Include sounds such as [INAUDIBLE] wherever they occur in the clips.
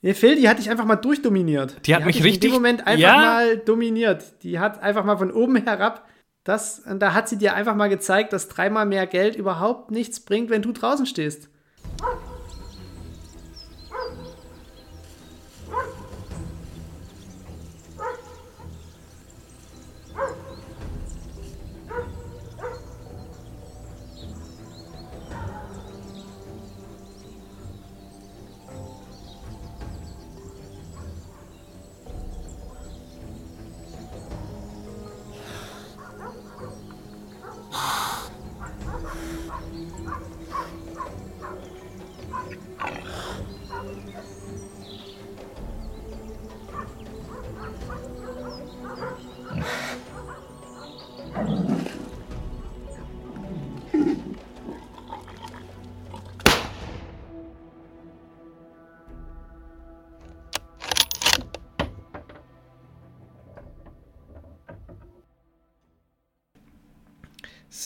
Nee, Phil, die hat dich einfach mal durchdominiert. Die hat mich dich richtig- in dem Moment einfach Ja. mal dominiert. Die hat einfach mal von oben herab das, und da hat sie dir einfach mal gezeigt, dass dreimal mehr Geld überhaupt nichts bringt, wenn du draußen stehst.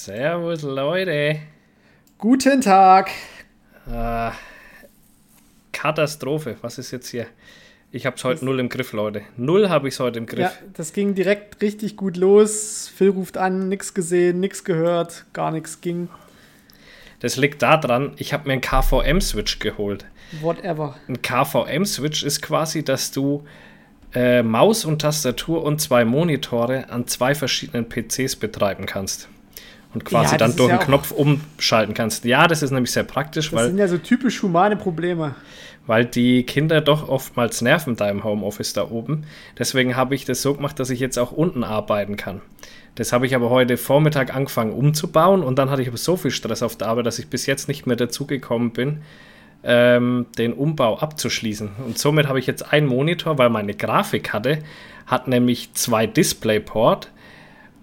Servus, Leute. Guten Tag. Äh, Katastrophe. Was ist jetzt hier? Ich hab's heute null im Griff, Leute. Null habe ich's heute im Griff. Ja, das ging direkt richtig gut los. Phil ruft an, nix gesehen, nix gehört, gar nichts ging. Das liegt daran, ich habe mir einen KVM-Switch geholt. Whatever. Ein KVM-Switch ist quasi, dass du äh, Maus und Tastatur und zwei Monitore an zwei verschiedenen PCs betreiben kannst. Und quasi Ja, das dann durch ja einen Knopf umschalten kannst. Ja, das ist nämlich sehr praktisch, Das weil sind ja so typisch humane Probleme. weil die Kinder doch oftmals nerven da im Homeoffice da oben. Deswegen habe ich das so gemacht, dass ich jetzt auch unten arbeiten kann. Das habe ich aber heute Vormittag angefangen umzubauen und dann hatte ich aber so viel Stress auf der Arbeit, dass ich bis jetzt nicht mehr dazugekommen bin, ähm, den Umbau abzuschließen. Und somit habe ich jetzt einen Monitor, weil meine Grafikkarte hat nämlich zwei DisplayPort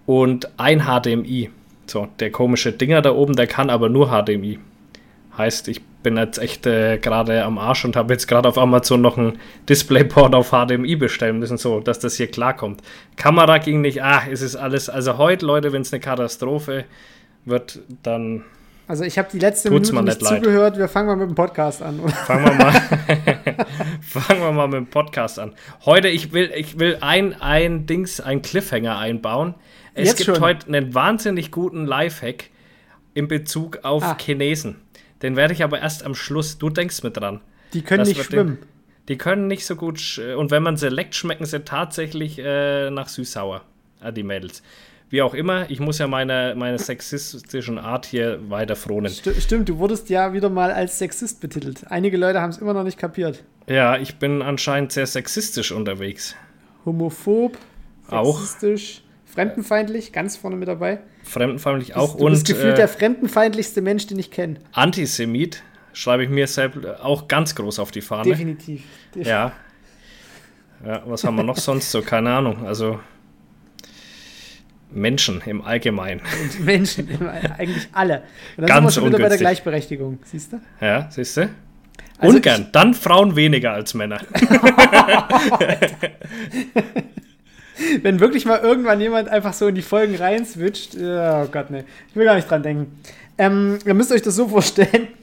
und ein HDMI. So, der komische Dinger da oben, der kann aber nur HDMI. Heißt, ich bin jetzt echt äh, gerade am Arsch und habe jetzt gerade auf Amazon noch einen DisplayPort auf HDMI bestellen müssen, so dass das hier klarkommt. Kamera ging nicht, ah, es ist alles. Also heute, Leute, wenn es eine Katastrophe wird, dann Also ich habe die letzte Minute nicht nicht zugehört. Wir fangen mal mit dem Podcast an. fangen wir mal, [LAUGHS] [LAUGHS] fangen wir mal mit dem Podcast an. Heute, ich will, ich will ein, ein Dings, ein Cliffhanger einbauen. Es Jetzt gibt schon? heute einen wahnsinnig guten Lifehack in Bezug auf Ah. Chinesen. Den werde ich aber erst am Schluss. Du denkst mit dran. Die können nicht schwimmen. Den, die können nicht so gut. Und wenn man sie leckt, schmecken sie tatsächlich äh, nach süß-sauer. Ah, die Mädels. Wie auch immer, ich muss ja meine, meine sexistischen Art hier weiter fronen. Sti- Stimmt, du wurdest ja wieder mal als Sexist betitelt. Einige Leute haben es immer noch nicht kapiert. Ja, ich bin anscheinend sehr sexistisch unterwegs. Homophob, Auch. Fremdenfeindlich, ganz vorne mit dabei. Fremdenfeindlich auch du bist und gefühlt äh, der fremdenfeindlichste Mensch, den ich kenne. Antisemit schreibe ich mir selbst auch ganz groß auf die Fahne. Definitiv. Def- Ja. Ja, was haben wir noch sonst so? Keine Ahnung. Also Menschen im Allgemeinen. Und Menschen, eigentlich alle. Und dann Ganz sind wir schon wieder bei der ungünstig. Gleichberechtigung, siehst du? Ja, siehst du? Also Ungern. Dann Frauen weniger als Männer. [LAUGHS] [LAUGHS] [LAUGHS] Wenn wirklich mal irgendwann jemand einfach so in die Folgen rein switcht, oh Gott, ne, ich will gar nicht dran denken. Ähm, ihr müsst euch das so vorstellen. [LAUGHS]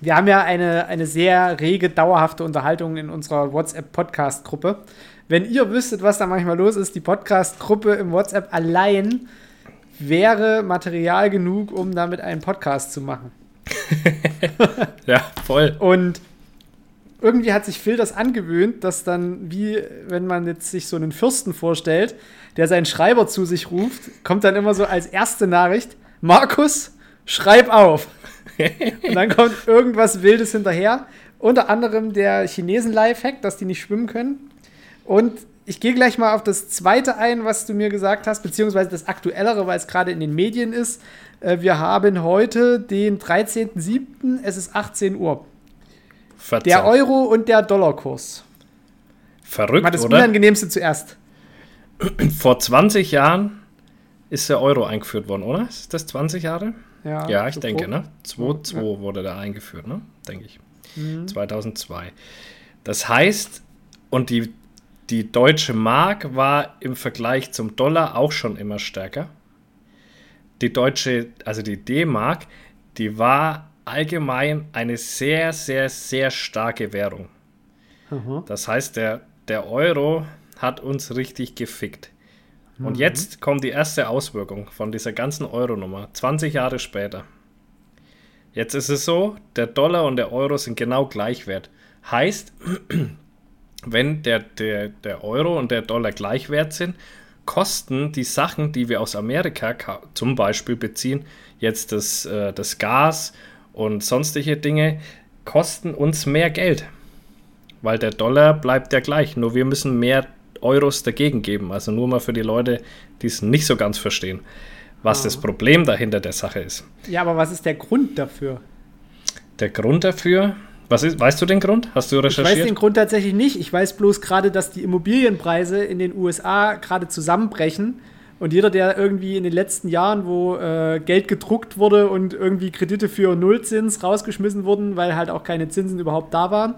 Wir haben ja eine, eine sehr rege, dauerhafte Unterhaltung in unserer WhatsApp-Podcast-Gruppe. Wenn ihr wüsstet, was da manchmal los ist, die Podcast-Gruppe im WhatsApp allein wäre Material genug, um damit einen Podcast zu machen. [LAUGHS] Ja, voll. Und irgendwie hat sich Phil das angewöhnt, dass dann, wie wenn man jetzt sich so einen Fürsten vorstellt, der seinen Schreiber zu sich ruft, kommt dann immer so als erste Nachricht: Markus, schreib auf. [LAUGHS] Und dann kommt irgendwas Wildes hinterher. Unter anderem der Chinesen-Lifehack, dass die nicht schwimmen können. Und ich gehe gleich mal auf das zweite ein, was du mir gesagt hast, beziehungsweise das aktuellere, weil es gerade in den Medien ist. Äh, Wir haben heute den 13.07., es ist 18 Uhr. 14. Der Euro und der Dollarkurs. Verrückt, Mal das oder? Unangenehmste zuerst. [CLEARS THROAT] Vor 20 Jahren ist der Euro eingeführt worden, oder? Ist das 20 Jahre? Ja, Ja, ich so denke, grob. ne? 2002 wurde da eingeführt, ne? Denke ich. 2002. Das heißt, und die, die deutsche Mark war im Vergleich zum Dollar auch schon immer stärker. Die deutsche, also die D-Mark, die war allgemein eine sehr, sehr, sehr starke Währung. Mhm. Das heißt, der, der Euro hat uns richtig gefickt. Und mhm. jetzt kommt die erste Auswirkung von dieser ganzen Euro-Nummer, 20 Jahre später. Jetzt ist es so, der Dollar und der Euro sind genau gleichwert. Heißt, [CLEARS THROAT] wenn der, der, der Euro und der Dollar gleichwert sind, kosten die Sachen, die wir aus Amerika zum Beispiel beziehen, jetzt das, äh, das Gas und sonstige Dinge, kosten uns mehr Geld. Weil der Dollar bleibt ja gleich, nur wir müssen mehr Euros dagegen geben. Also nur mal für die Leute, die es nicht so ganz verstehen, was ah. das Problem dahinter der Sache ist. Ja, aber was ist der Grund dafür? Der Grund dafür, was ist, weißt du den Grund? Hast du recherchiert? Ich weiß den Grund tatsächlich nicht. Ich weiß bloß gerade, dass die Immobilienpreise in den USA gerade zusammenbrechen. Und jeder, der irgendwie in den letzten Jahren, wo äh, Geld gedruckt wurde und irgendwie Kredite für Nullzins rausgeschmissen wurden, weil halt auch keine Zinsen überhaupt da waren,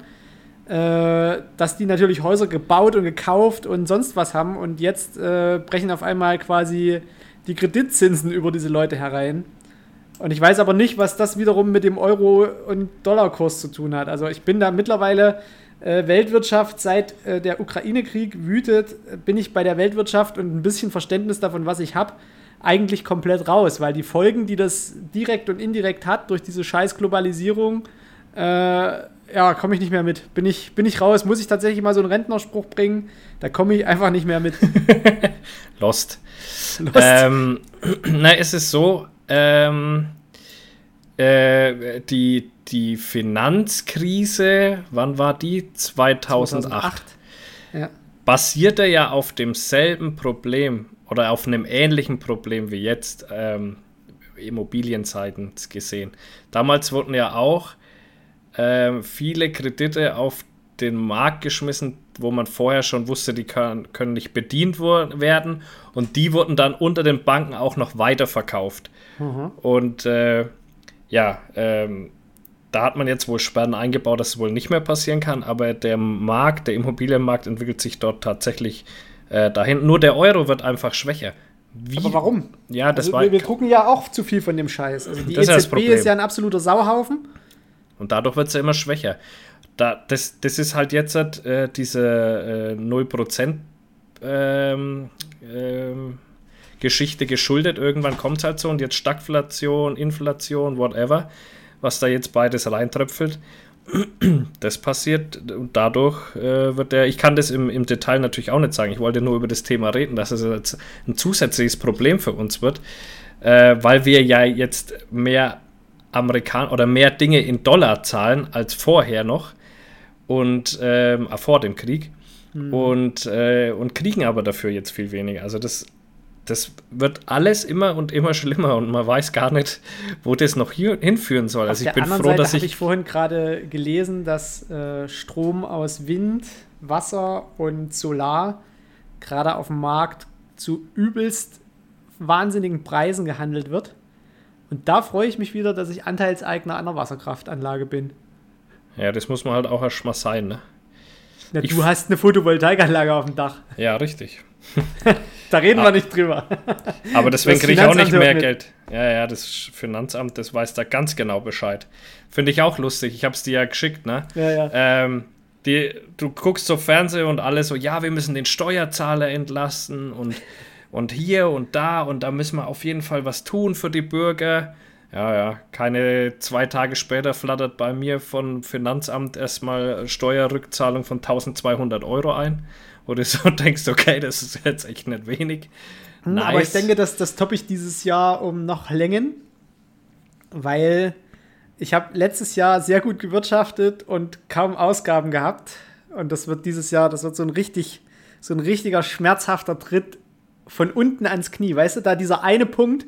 äh, dass die natürlich Häuser gebaut und gekauft und sonst was haben. Und jetzt äh, brechen auf einmal quasi die Kreditzinsen über diese Leute herein. Und ich weiß aber nicht, was das wiederum mit dem Euro- und Dollarkurs zu tun hat. Also ich bin da mittlerweile Weltwirtschaft, seit äh, der Ukraine-Krieg wütet, bin ich bei der Weltwirtschaft und ein bisschen Verständnis davon, was ich habe, eigentlich komplett raus, weil die Folgen, die das direkt und indirekt hat durch diese scheiß Globalisierung, äh, ja, komme ich nicht mehr mit. Bin ich, bin ich raus. Muss ich tatsächlich mal so einen Rentnerspruch bringen? Da komme ich einfach nicht mehr mit. [LAUGHS] Lost. Lost. Ähm, [CLEARS THROAT] na, es ist so, ähm, äh, die, die Finanzkrise, wann war die? 2008. 2008. Ja. Basierte ja auf demselben Problem oder auf einem ähnlichen Problem wie jetzt, ähm, Immobilienzeiten gesehen. Damals wurden ja auch äh, viele Kredite auf den Markt geschmissen, wo man vorher schon wusste, die können, können nicht bedient werden. Und die wurden dann unter den Banken auch noch weiterverkauft. Mhm. Und äh, ja, ähm, da hat man jetzt wohl Sperren eingebaut, dass es wohl nicht mehr passieren kann, aber der Markt, der Immobilienmarkt entwickelt sich dort tatsächlich äh, dahin. Nur der Euro wird einfach schwächer. Wie? Aber warum? Ja, das also, war. Wir, wir drucken ja auch zu viel von dem Scheiß. Also die EZB ist, ist, ja ein absoluter Sauhaufen. Und dadurch wird es ja immer schwächer. Da, das, das ist halt jetzt äh, diese äh, 0% ähm, ähm, Geschichte geschuldet. Irgendwann kommt es halt so und jetzt Stagflation, Inflation, whatever, was da jetzt beides reintröpfelt. [CLEARS THROAT] Das passiert und dadurch äh, wird der, ich kann das im, im Detail natürlich auch nicht sagen, ich wollte nur über das Thema reden, dass es jetzt ein zusätzliches Problem für uns wird, äh, weil wir ja jetzt mehr Amerikan oder mehr Dinge in Dollar zahlen als vorher noch und ähm, vor dem Krieg mhm. und, äh, und kriegen aber dafür jetzt viel weniger. Also das das wird alles immer und immer schlimmer und man weiß gar nicht, wo das noch hier hinführen soll. Also ich bin froh, Seite dass ich. ich vorhin gerade gelesen, dass äh, Strom aus Wind, Wasser und Solar gerade auf dem Markt zu übelst wahnsinnigen Preisen gehandelt wird. Und da freue ich mich wieder, dass ich Anteilseigner einer Wasserkraftanlage bin. Ja, das muss man halt auch erst mal sein, ne? Ja, du hast eine Photovoltaikanlage auf dem Dach. Ja, richtig. Da reden ah. wir nicht drüber. Aber deswegen kriege ich auch nicht mehr Geld. Ja, ja, das Finanzamt, das weiß da ganz genau Bescheid. Finde ich auch lustig. Ich habe es dir ja geschickt, ne? Ja, ja. Ähm, die, du guckst so Fernsehen und alle so, ja, wir müssen den Steuerzahler entlasten und, [LAUGHS] und hier und da und da müssen wir auf jeden Fall was tun für die Bürger. Ja, ja, keine zwei Tage später flattert bei mir von Finanzamt erstmal Steuerrückzahlung von 1200 Euro ein wo du [LAUGHS] so denkst, okay, das ist jetzt echt nicht wenig. Nice. Aber ich denke, dass das toppe ich dieses Jahr um noch Längen, weil ich habe letztes Jahr sehr gut gewirtschaftet und kaum Ausgaben gehabt. Und das wird dieses Jahr, das wird so ein richtig, so ein richtiger schmerzhafter Tritt von unten ans Knie. Weißt du, da dieser eine Punkt,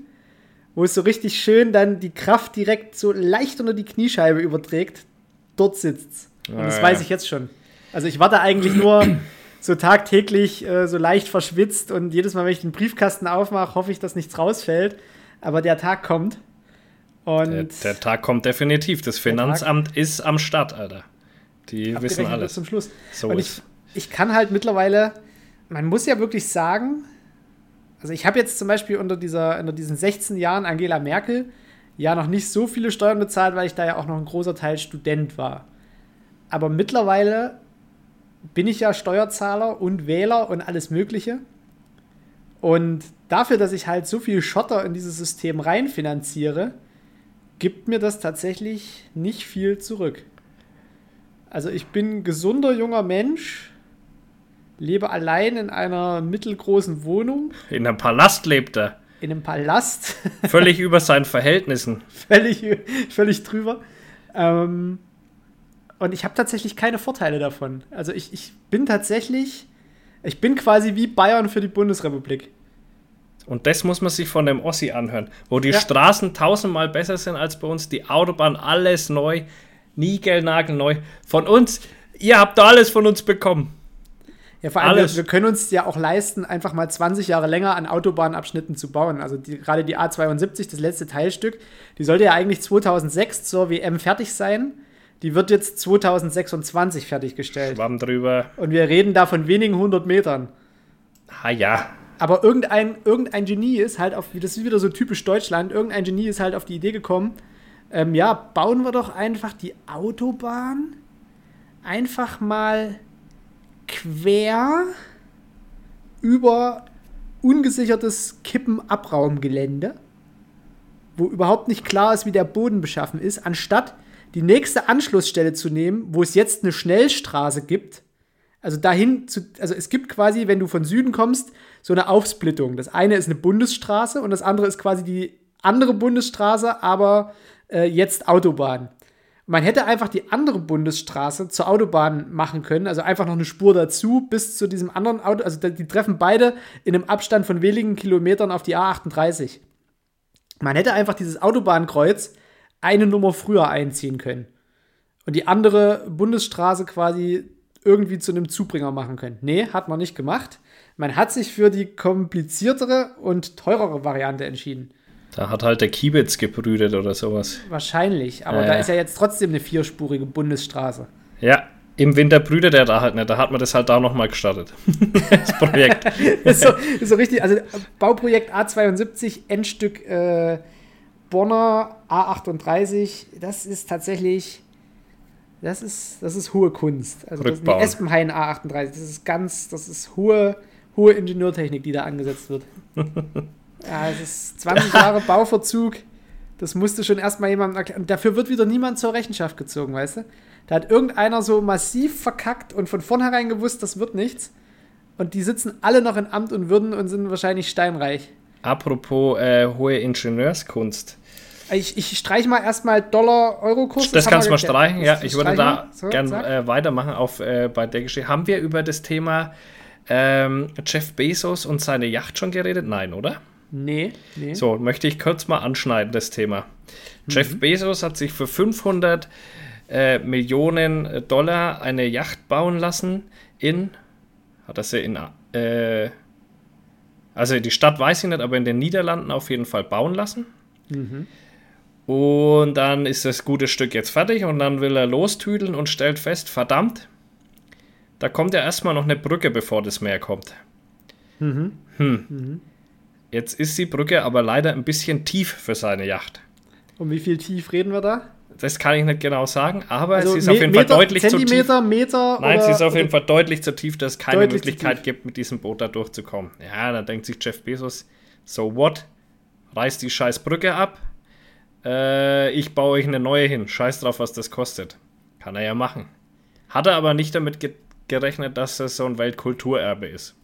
wo es so richtig schön dann die Kraft direkt so leicht unter die Kniescheibe überträgt, dort sitzt. Und das ja, weiß ich jetzt schon. Also ich warte eigentlich nur [CLEARS THROAT] so tagtäglich äh, so leicht verschwitzt und jedes Mal, wenn ich den Briefkasten aufmache, hoffe ich, dass nichts rausfällt. Aber der Tag kommt. Und der, der Tag kommt definitiv. Das Finanzamt ist am Start, Alter. Die wissen alles. Zum Schluss. So und ich, ich kann halt mittlerweile, man muss ja wirklich sagen, also ich habe jetzt zum Beispiel unter, dieser, unter diesen 16 Jahren Angela Merkel ja noch nicht so viele Steuern bezahlt, weil ich da ja auch noch ein großer Teil Student war. Aber mittlerweile bin ich ja Steuerzahler und Wähler und alles Mögliche. Und dafür, dass ich halt so viel Schotter in dieses System reinfinanziere, gibt mir das tatsächlich nicht viel zurück. Also ich bin gesunder junger Mensch, lebe allein in einer mittelgroßen Wohnung. In einem Palast lebt er. In einem Palast. Völlig über seinen Verhältnissen. [LAUGHS] völlig, völlig drüber. Ähm, und ich habe tatsächlich keine Vorteile davon. Also ich, ich bin tatsächlich, ich bin quasi wie Bayern für die Bundesrepublik. Und das muss man sich von dem Ossi anhören, wo die ja. Straßen tausendmal besser sind als bei uns, die Autobahn alles neu, niegelnagelneu. Von uns, ihr habt alles von uns bekommen. Ja, vor allem, wir, wir, können uns ja auch leisten, einfach mal 20 Jahre länger an Autobahnabschnitten zu bauen. Also die, gerade die A72, das letzte Teilstück, die sollte ja eigentlich 2006 zur WM fertig sein. Die wird jetzt 2026 fertiggestellt. Schwamm drüber. Und wir reden da von wenigen hundert Metern. Ah ja. Aber irgendein, irgendein Genie ist halt auf, das ist wieder so typisch Deutschland, irgendein Genie ist halt auf die Idee gekommen, ähm, ja, bauen wir doch einfach die Autobahn einfach mal quer über ungesichertes Kippenabraumgelände, wo überhaupt nicht klar ist, wie der Boden beschaffen ist, anstatt die nächste Anschlussstelle zu nehmen, wo es jetzt eine Schnellstraße gibt. Also dahin zu, also es gibt quasi, wenn du von Süden kommst, so eine Aufsplittung. Das eine ist eine Bundesstraße und das andere ist quasi die andere Bundesstraße, aber äh, jetzt Autobahn. Man hätte einfach die andere Bundesstraße zur Autobahn machen können, also einfach noch eine Spur dazu bis zu diesem anderen Auto. Also die treffen beide in einem Abstand von wenigen Kilometern auf die A38. Man hätte einfach dieses Autobahnkreuz eine Nummer früher einziehen können und die andere Bundesstraße quasi irgendwie zu einem Zubringer machen können. Nee, hat man nicht gemacht. Man hat sich für die kompliziertere und teurere Variante entschieden. Da hat halt der Kiebitz gebrütet oder sowas. Wahrscheinlich, aber äh. da ist ja jetzt trotzdem eine vierspurige Bundesstraße. Ja, im Winter brütet er da halt nicht. Da hat man das halt da nochmal gestartet. [LAUGHS] das Projekt. ist, so, ist so richtig. Also Bauprojekt A72, Endstück äh, Bonner A38. Das ist tatsächlich. Das ist, das ist hohe Kunst. Also das, die Espenhain A38. Das ist ganz, das ist hohe, hohe Ingenieurtechnik, die da angesetzt wird. [LAUGHS] Ja, es ist 20 Jahre Bauverzug. Das musste schon erstmal jemandem erklären. Dafür wird wieder niemand zur Rechenschaft gezogen, weißt du? Da hat irgendeiner so massiv verkackt und von vornherein gewusst, das wird nichts. Und die sitzen alle noch in Amt und Würden und sind wahrscheinlich steinreich. Apropos äh, hohe Ingenieurskunst. Ich, ich streiche mal erstmal Dollar-Euro-Kurs. Das, das kannst du mal streichen, ja. Ich würde da so, gern äh, weitermachen auf, äh, bei der Geschichte. Haben wir über das Thema ähm, Jeff Bezos und seine Yacht schon geredet? Nein, oder? Nee, nee. So, möchte ich kurz mal anschneiden, das Thema. Mhm. Jeff Bezos hat sich für 500 äh, Millionen Dollar eine Yacht bauen lassen in, hat er sie in, äh, also die Stadt weiß ich nicht, aber in den Niederlanden auf jeden Fall bauen lassen. Mhm. Und dann ist das gute Stück jetzt fertig und dann will er lostüdeln und stellt fest, verdammt, da kommt ja erstmal noch eine Brücke, bevor das Meer kommt. Mhm. Hm. Mhm. Jetzt ist die Brücke aber leider ein bisschen tief für seine Yacht. Um wie viel tief reden wir da? Das kann ich nicht genau sagen, aber also sie ist auf jeden Meter, Fall deutlich Zentimeter, zu tief. Meter, Nein, sie ist auf jeden Fall deutlich zu tief, dass es keine Möglichkeit gibt, mit diesem Boot da durchzukommen. Ja, da denkt sich Jeff Bezos, so what? Reißt die scheiß Brücke ab. Äh, ich baue euch eine neue hin. Scheiß drauf, was das kostet. Kann er ja machen. Hat er aber nicht damit ge gerechnet, dass das so ein Weltkulturerbe ist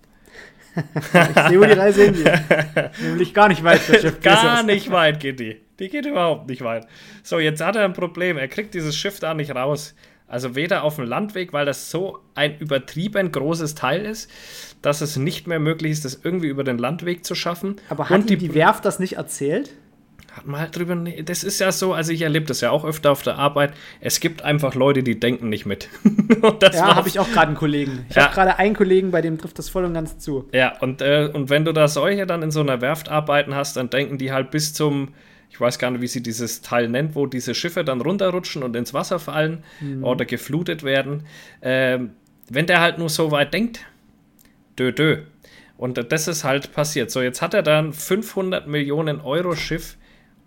[LAUGHS] ich sehe, wo die Reise hingeht. [LAUGHS] Nämlich gar nicht weit Gar [LAUGHS] nicht weit geht die. Die geht überhaupt nicht weit. So, jetzt hat er ein Problem. Er kriegt dieses Schiff da nicht raus. Also weder auf dem Landweg, weil das so ein übertrieben großes Teil ist, dass es nicht mehr möglich ist, das irgendwie über den Landweg zu schaffen. Aber hat die, die Werft das nicht erzählt? Hat man halt drüber. Das ist ja so, also ich erlebe das ja auch öfter auf der Arbeit. Es gibt einfach Leute, die denken nicht mit. [LAUGHS] ja, habe ich auch gerade einen Kollegen. Ich ja. habe gerade einen Kollegen, bei dem trifft das voll und ganz zu. Ja, und, äh, und wenn du da solche dann in so einer Werft arbeiten hast, dann denken die halt bis zum, ich weiß gar nicht, wie sie dieses Teil nennt, wo diese Schiffe dann runterrutschen und ins Wasser fallen mhm. oder geflutet werden. Ähm, wenn der halt nur so weit denkt, dö, dö. Und das ist halt passiert. So, jetzt hat er dann 500 Millionen Euro Schiff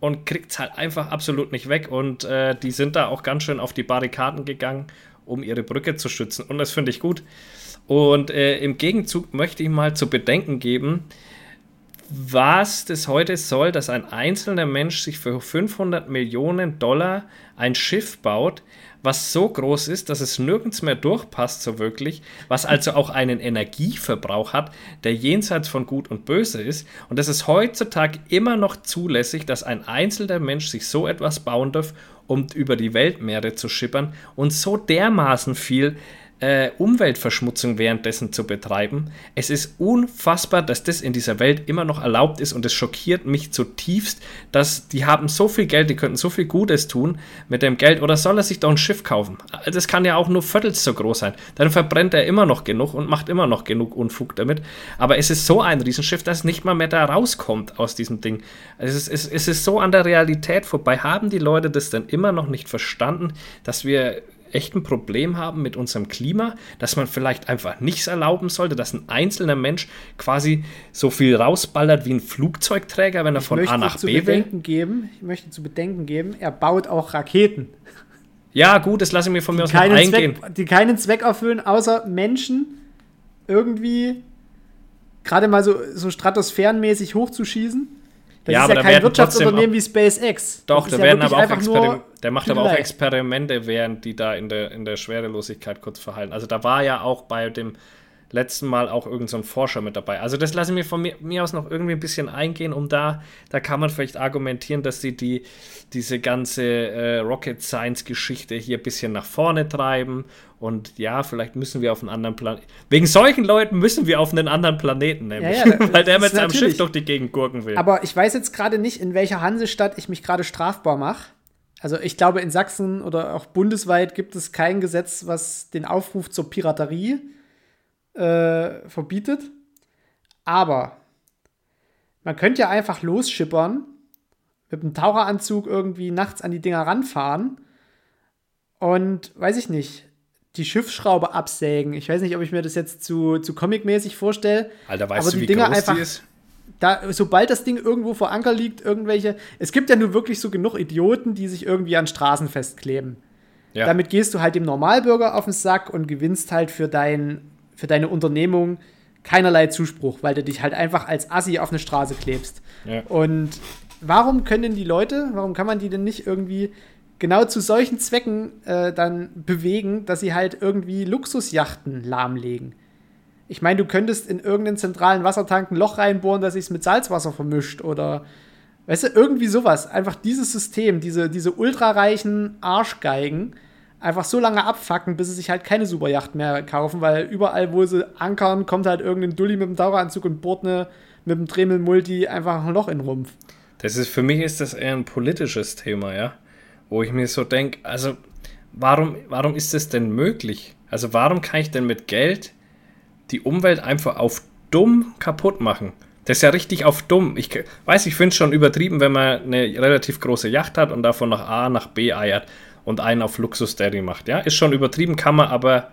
und kriegt es halt einfach absolut nicht weg. Und äh, die sind da auch ganz schön auf die Barrikaden gegangen um ihre Brücke zu schützen. Und das finde ich gut. Und äh, im Gegenzug möchte ich mal zu bedenken geben, was das heute soll, dass ein einzelner Mensch sich für 500 Millionen Dollar ein Schiff baut, was so groß ist, dass es nirgends mehr durchpasst, so wirklich, was also auch einen Energieverbrauch hat, der jenseits von Gut und Böse ist. Und es ist heutzutage immer noch zulässig, dass ein einzelner Mensch sich so etwas bauen darf, um über die Weltmeere zu schippern und so dermaßen viel äh, Umweltverschmutzung währenddessen zu betreiben. Es ist unfassbar, dass das in dieser Welt immer noch erlaubt ist und es schockiert mich zutiefst, dass die haben so viel Geld, die könnten so viel Gutes tun mit dem Geld oder soll er sich doch ein Schiff kaufen? Das kann ja auch nur viertels so groß sein. Dann verbrennt er immer noch genug und macht immer noch genug Unfug damit. Aber es ist so ein Riesenschiff, dass nicht mal mehr da rauskommt aus diesem Ding. Es ist, es, es ist so an der Realität vorbei. Haben die Leute das denn immer noch nicht verstanden, dass wir echt ein Problem haben mit unserem Klima, dass man vielleicht einfach nichts erlauben sollte, dass ein einzelner Mensch quasi so viel rausballert wie ein Flugzeugträger, wenn er Ich von A nach zu B will. bedenken geben, ich möchte zu bedenken geben, er baut auch Raketen, Ja, gut, das lasse ich mir von mir aus keinen eingehen. Zweck, die keinen Zweck erfüllen, außer Menschen irgendwie gerade mal so, so stratosphärenmäßig hochzuschießen. Das Ja, ist aber ja da kein Wirtschaftsunternehmen wie SpaceX. Doch, da werden wirklich aber auch einfach nur Experim der macht aber auch. Experimente, während die da in der, in der Schwerelosigkeit kurz verhalten. Also da war ja auch bei dem letzten Mal auch irgendein so ein Forscher mit dabei. Also das lasse ich mir von mir, mir aus noch irgendwie ein bisschen eingehen, um da, da kann man vielleicht argumentieren, dass sie die, diese ganze äh, Rocket Science Geschichte hier ein bisschen nach vorne treiben und ja, vielleicht müssen wir auf einen anderen Planeten. Wegen solchen Leuten müssen wir auf einen anderen Planeten, nämlich. Ja, [LAUGHS] ja, weil der mit seinem Schiff durch die Gegend gurken will. Aber ich weiß jetzt gerade nicht, in welcher Hansestadt ich mich gerade strafbar mache. Also ich glaube, in Sachsen oder auch bundesweit gibt es kein Gesetz, was den Aufruf zur Piraterie äh, verbietet. Aber man könnte ja einfach losschippern, mit einem Taucheranzug irgendwie nachts an die Dinger ranfahren und, weiß ich nicht, die Schiffsschraube absägen. Ich weiß nicht, ob ich mir das jetzt zu, zu comicmäßig vorstelle. Alter, weißt aber du, die wie Dinger groß einfach- die ist? da, sobald das Ding irgendwo vor Anker liegt, irgendwelche. Es gibt ja nur wirklich so genug Idioten, die sich irgendwie an Straßen festkleben. Ja. Damit gehst du halt dem Normalbürger auf den Sack und gewinnst halt für, dein, für deine Unternehmung keinerlei Zuspruch, weil du dich halt einfach als Assi auf eine Straße klebst. Ja. Und warum können die Leute, warum kann man die denn nicht irgendwie genau zu solchen Zwecken äh, dann bewegen, dass sie halt irgendwie Luxusjachten lahmlegen? Ich meine, du könntest in irgendeinen zentralen Wassertank ein Loch reinbohren, das sich mit Salzwasser vermischt oder weißt du, irgendwie sowas. Einfach dieses System, diese, diese ultrareichen Arschgeigen einfach so lange abfacken, bis sie sich halt keine Superjacht mehr kaufen, weil überall, wo sie ankern, kommt halt irgendein Dulli mit dem Taucheranzug und bohrt eine, mit dem Dremel-Multi einfach ein Loch in den Rumpf. Das ist, für mich ist das eher ein politisches Thema, ja. Wo ich mir so denke, also warum, warum ist das denn möglich? Also warum kann ich denn mit Geld die Umwelt einfach auf dumm kaputt machen? Das ist ja richtig auf dumm. Ich weiß, ich finde es schon übertrieben, wenn man eine relativ große Yacht hat und davon nach A nach B eiert und einen auf Luxus Daddy macht. Ja, ist schon übertrieben, kann man aber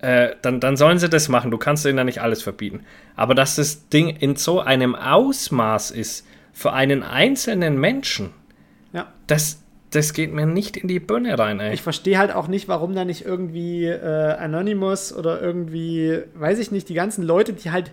äh, dann, dann sollen sie das machen. Du kannst ihnen ja nicht alles verbieten. Aber dass das Ding in so einem Ausmaß ist für einen einzelnen Menschen, Ja. das, das geht mir nicht in die Birne rein, ey. Ich verstehe halt auch nicht, warum da nicht irgendwie äh, Anonymous oder irgendwie, weiß ich nicht, die ganzen Leute, die halt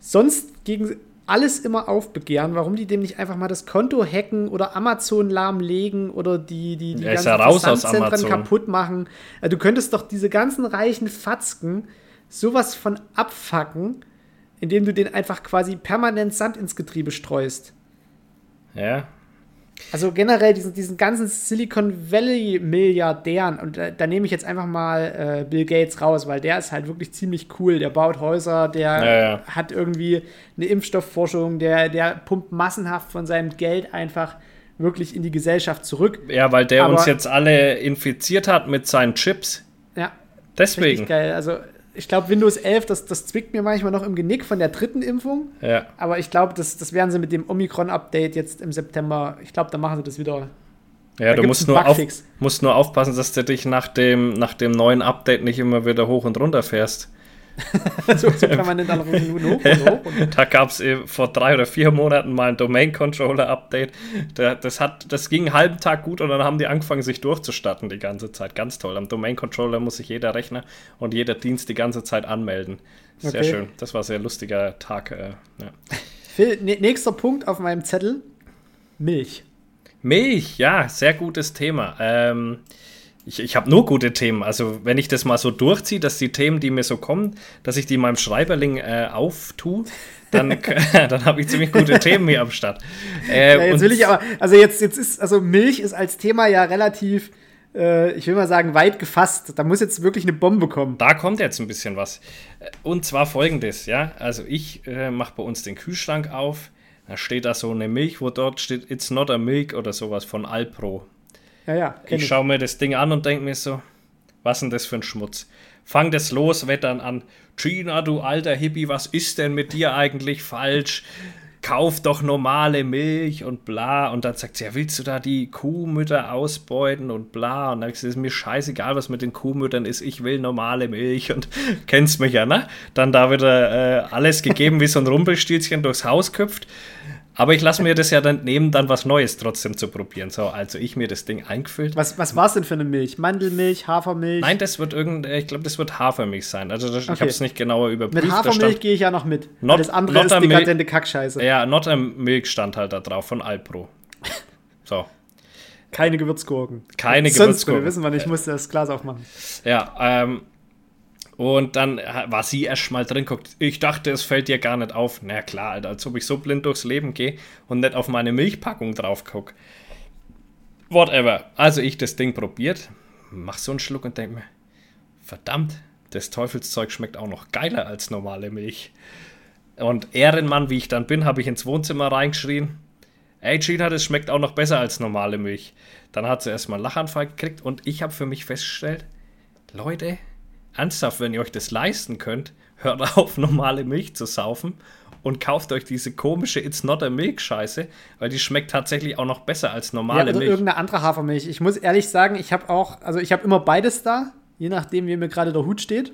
sonst gegen alles immer aufbegehren, warum die dem nicht einfach mal das Konto hacken oder Amazon lahmlegen oder die, die, die Ja, aus Amazon. kaputt machen. Äh, du könntest doch diese ganzen reichen Fatzken sowas von abfacken, indem du denen einfach quasi permanent Sand ins Getriebe streust. ja, Also generell diesen, diesen ganzen Silicon Valley Milliardären, und da, da nehme ich jetzt einfach mal äh, Bill Gates raus, weil der ist halt wirklich ziemlich cool. Der baut Häuser, der Ja, ja. hat irgendwie eine Impfstoffforschung, der, der pumpt massenhaft von seinem Geld einfach wirklich in die Gesellschaft zurück. ja, weil der Aber- uns jetzt alle infiziert hat mit seinen Chips. Ja, Deswegen. richtig geil. Also ich glaube, Windows 11, das, das zwickt mir manchmal noch im Genick von der dritten Impfung. Ja. Aber ich glaube, das, das werden sie mit dem Omikron-Update jetzt im September, ich glaube, da machen sie das wieder. Ja, Da du musst nur, auf, musst nur aufpassen, dass du dich nach dem, nach dem neuen Update nicht immer wieder hoch und runter fährst. [LAUGHS] so, so permanent alle hoch und hoch. da gab es äh, vor drei oder vier Monaten mal ein Domain-Controller-Update. Das, das ging einen halben Tag gut und dann haben die angefangen, sich durchzustatten die ganze Zeit. Ganz toll. Am Domain-Controller muss sich jeder Rechner und jeder Dienst die ganze Zeit anmelden. Sehr okay. schön. Das war ein sehr lustiger Tag. Äh, ja. Phil, nächster Punkt auf meinem Zettel: Milch. Milch, ja, sehr gutes Thema. Ähm, ich, ich habe nur gute Themen. Also, wenn ich das mal so durchziehe, dass die Themen, die mir so kommen, dass ich die in meinem Schreiberling äh, auftue, dann, [LAUGHS] [LAUGHS] dann habe ich ziemlich gute Themen hier am Start. Äh, ja, jetzt will ich aber, also jetzt, jetzt ist, also Milch ist als Thema ja relativ, äh, ich will mal sagen, weit gefasst. Da muss jetzt wirklich eine Bombe kommen. Da kommt jetzt ein bisschen was. Und zwar folgendes, ja. Also ich äh, mache bei uns den Kühlschrank auf da steht da so eine Milch, wo dort steht, it's not a milk oder sowas von Alpro. Ja, ja. Ich schaue mir das Ding an und denke mir so, was denn das für ein Schmutz? Fang das Loswettern an. Gina, du alter Hippie, was ist denn mit dir eigentlich falsch? kauf doch normale Milch und bla. Und dann sagt sie, ja, willst du da die Kuhmütter ausbeuten und bla. Und dann sagt sie, ist mir scheißegal, was mit den Kuhmüttern ist, ich will normale Milch. Und [LAUGHS] kennst mich ja, ne? Dann da wieder äh, alles gegeben, wie so ein Rumpelstilzchen durchs Haus köpft. Aber ich lasse mir das ja dann nehmen, dann was Neues trotzdem zu probieren. So, also ich mir das Ding eingefüllt. Was, was war es denn für eine Milch? Mandelmilch, Hafermilch? Nein, das wird irgend, ich glaube, das wird Hafermilch sein. Also das, okay. ich habe es nicht genauer überprüft. Mit Hafermilch gehe ich ja noch mit. Not, Alles andere ist dekadente Kackscheiße. Ja, Not Milch stand halt da drauf von Alpro. [LAUGHS] So. Keine Gewürzgurken. Keine Sonst Gewürzgurken. wissen wir nicht, ich musste das Glas aufmachen. Ja, ähm, und dann war sie erst mal drin, guckt, ich dachte, es fällt dir gar nicht auf. Na klar, Alter, als ob ich so blind durchs Leben gehe und nicht auf meine Milchpackung drauf gucke. Whatever. Also ich das Ding probiert, mach so einen Schluck und denk mir, verdammt, das Teufelszeug schmeckt auch noch geiler als normale Milch. Und Ehrenmann, wie ich dann bin, habe ich ins Wohnzimmer reingeschrien. Ey, Gina, das schmeckt auch noch besser als normale Milch. Dann hat sie erstmal einen Lachanfall gekriegt und ich habe für mich festgestellt, Leute, ernsthaft, wenn ihr euch das leisten könnt, hört [LAUGHS] auf, normale Milch zu saufen und kauft euch diese komische It's Not a Milk Scheiße, weil die schmeckt tatsächlich auch noch besser als normale ja, also Milch. irgendeine andere Hafermilch. Ich muss ehrlich sagen, ich habe auch, also ich habe immer beides da, je nachdem, wie mir gerade der Hut steht.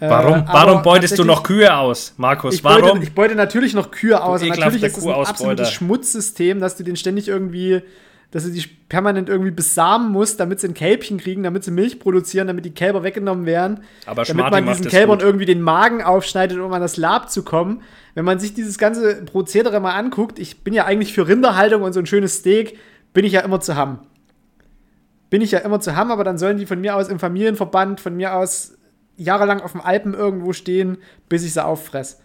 Warum, äh, warum beutest du noch Kühe aus, Markus? Ich warum? Beute, ich beute natürlich noch Kühe aus. natürlich ist es ein absolutes Schmutzsystem, dass du den ständig irgendwie dass sie die permanent irgendwie besamen muss, damit sie ein Kälbchen kriegen, damit sie Milch produzieren, damit die Kälber weggenommen werden. Aber damit man diesen Kälbern gut. irgendwie den Magen aufschneidet, um an das Lab zu kommen. Wenn man sich dieses ganze Prozedere mal anguckt, ich bin ja eigentlich für Rinderhaltung und so ein schönes Steak, bin ich ja immer zu haben. Bin ich ja immer zu haben, aber dann sollen die von mir aus im Familienverband, von mir aus jahrelang auf dem Alpen irgendwo stehen, bis ich sie auffress.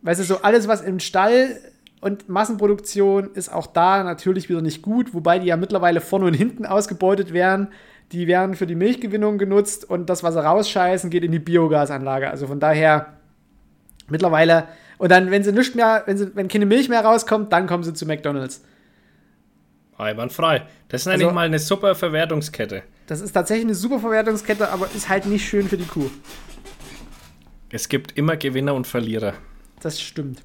Weißt du, so alles, was im Stall und Massenproduktion ist auch da natürlich wieder nicht gut, wobei die ja mittlerweile vorne und hinten ausgebeutet werden. Die werden für die Milchgewinnung genutzt und das, was sie rausscheißen, geht in die Biogasanlage. Also von daher mittlerweile. Und dann, wenn sie nicht mehr, wenn, sie, wenn keine Milch mehr rauskommt, dann kommen sie zu McDonalds. Einwandfrei. Das ist eigentlich also, mal eine super Verwertungskette. Das ist tatsächlich eine super Verwertungskette, aber ist halt nicht schön für die Kuh. Es gibt immer Gewinner und Verlierer. Das stimmt.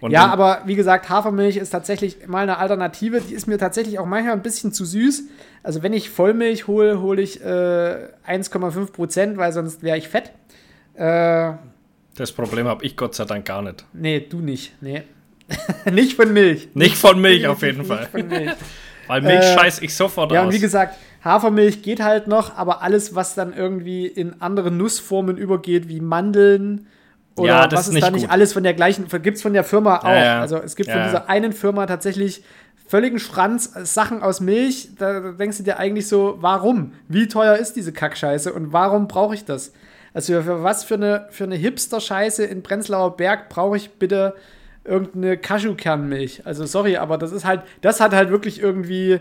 Und ja, aber wie gesagt, Hafermilch ist tatsächlich mal eine Alternative. Die ist mir tatsächlich auch manchmal ein bisschen zu süß. Also wenn ich Vollmilch hole, hole ich äh, 1,5 Prozent, weil sonst wäre ich fett. Äh, das Problem habe ich Gott sei Dank gar nicht. Nee, du nicht. Nee. [LAUGHS] nicht von Milch. Nicht von Milch [LAUGHS] auf jeden Fall. Nicht von Milch. weil Milch äh, scheiß ich sofort ja, aus. Ja, und wie gesagt, Hafermilch geht halt noch, aber alles, was dann irgendwie in andere Nussformen übergeht, wie Mandeln, oder ja, was ist, ist da nicht gut. alles von der gleichen, gibt es von der Firma auch. Ja, ja. Also es gibt von dieser einen Firma tatsächlich völligen Schranz äh, Sachen aus Milch. Da, da denkst du dir eigentlich so, warum? Wie teuer ist diese Kackscheiße und warum brauche ich das? Also für was für eine, für eine Hipster-Scheiße in Prenzlauer Berg brauche ich bitte irgendeine Cashewkernmilch? Also sorry, aber das ist halt, das hat halt wirklich irgendwie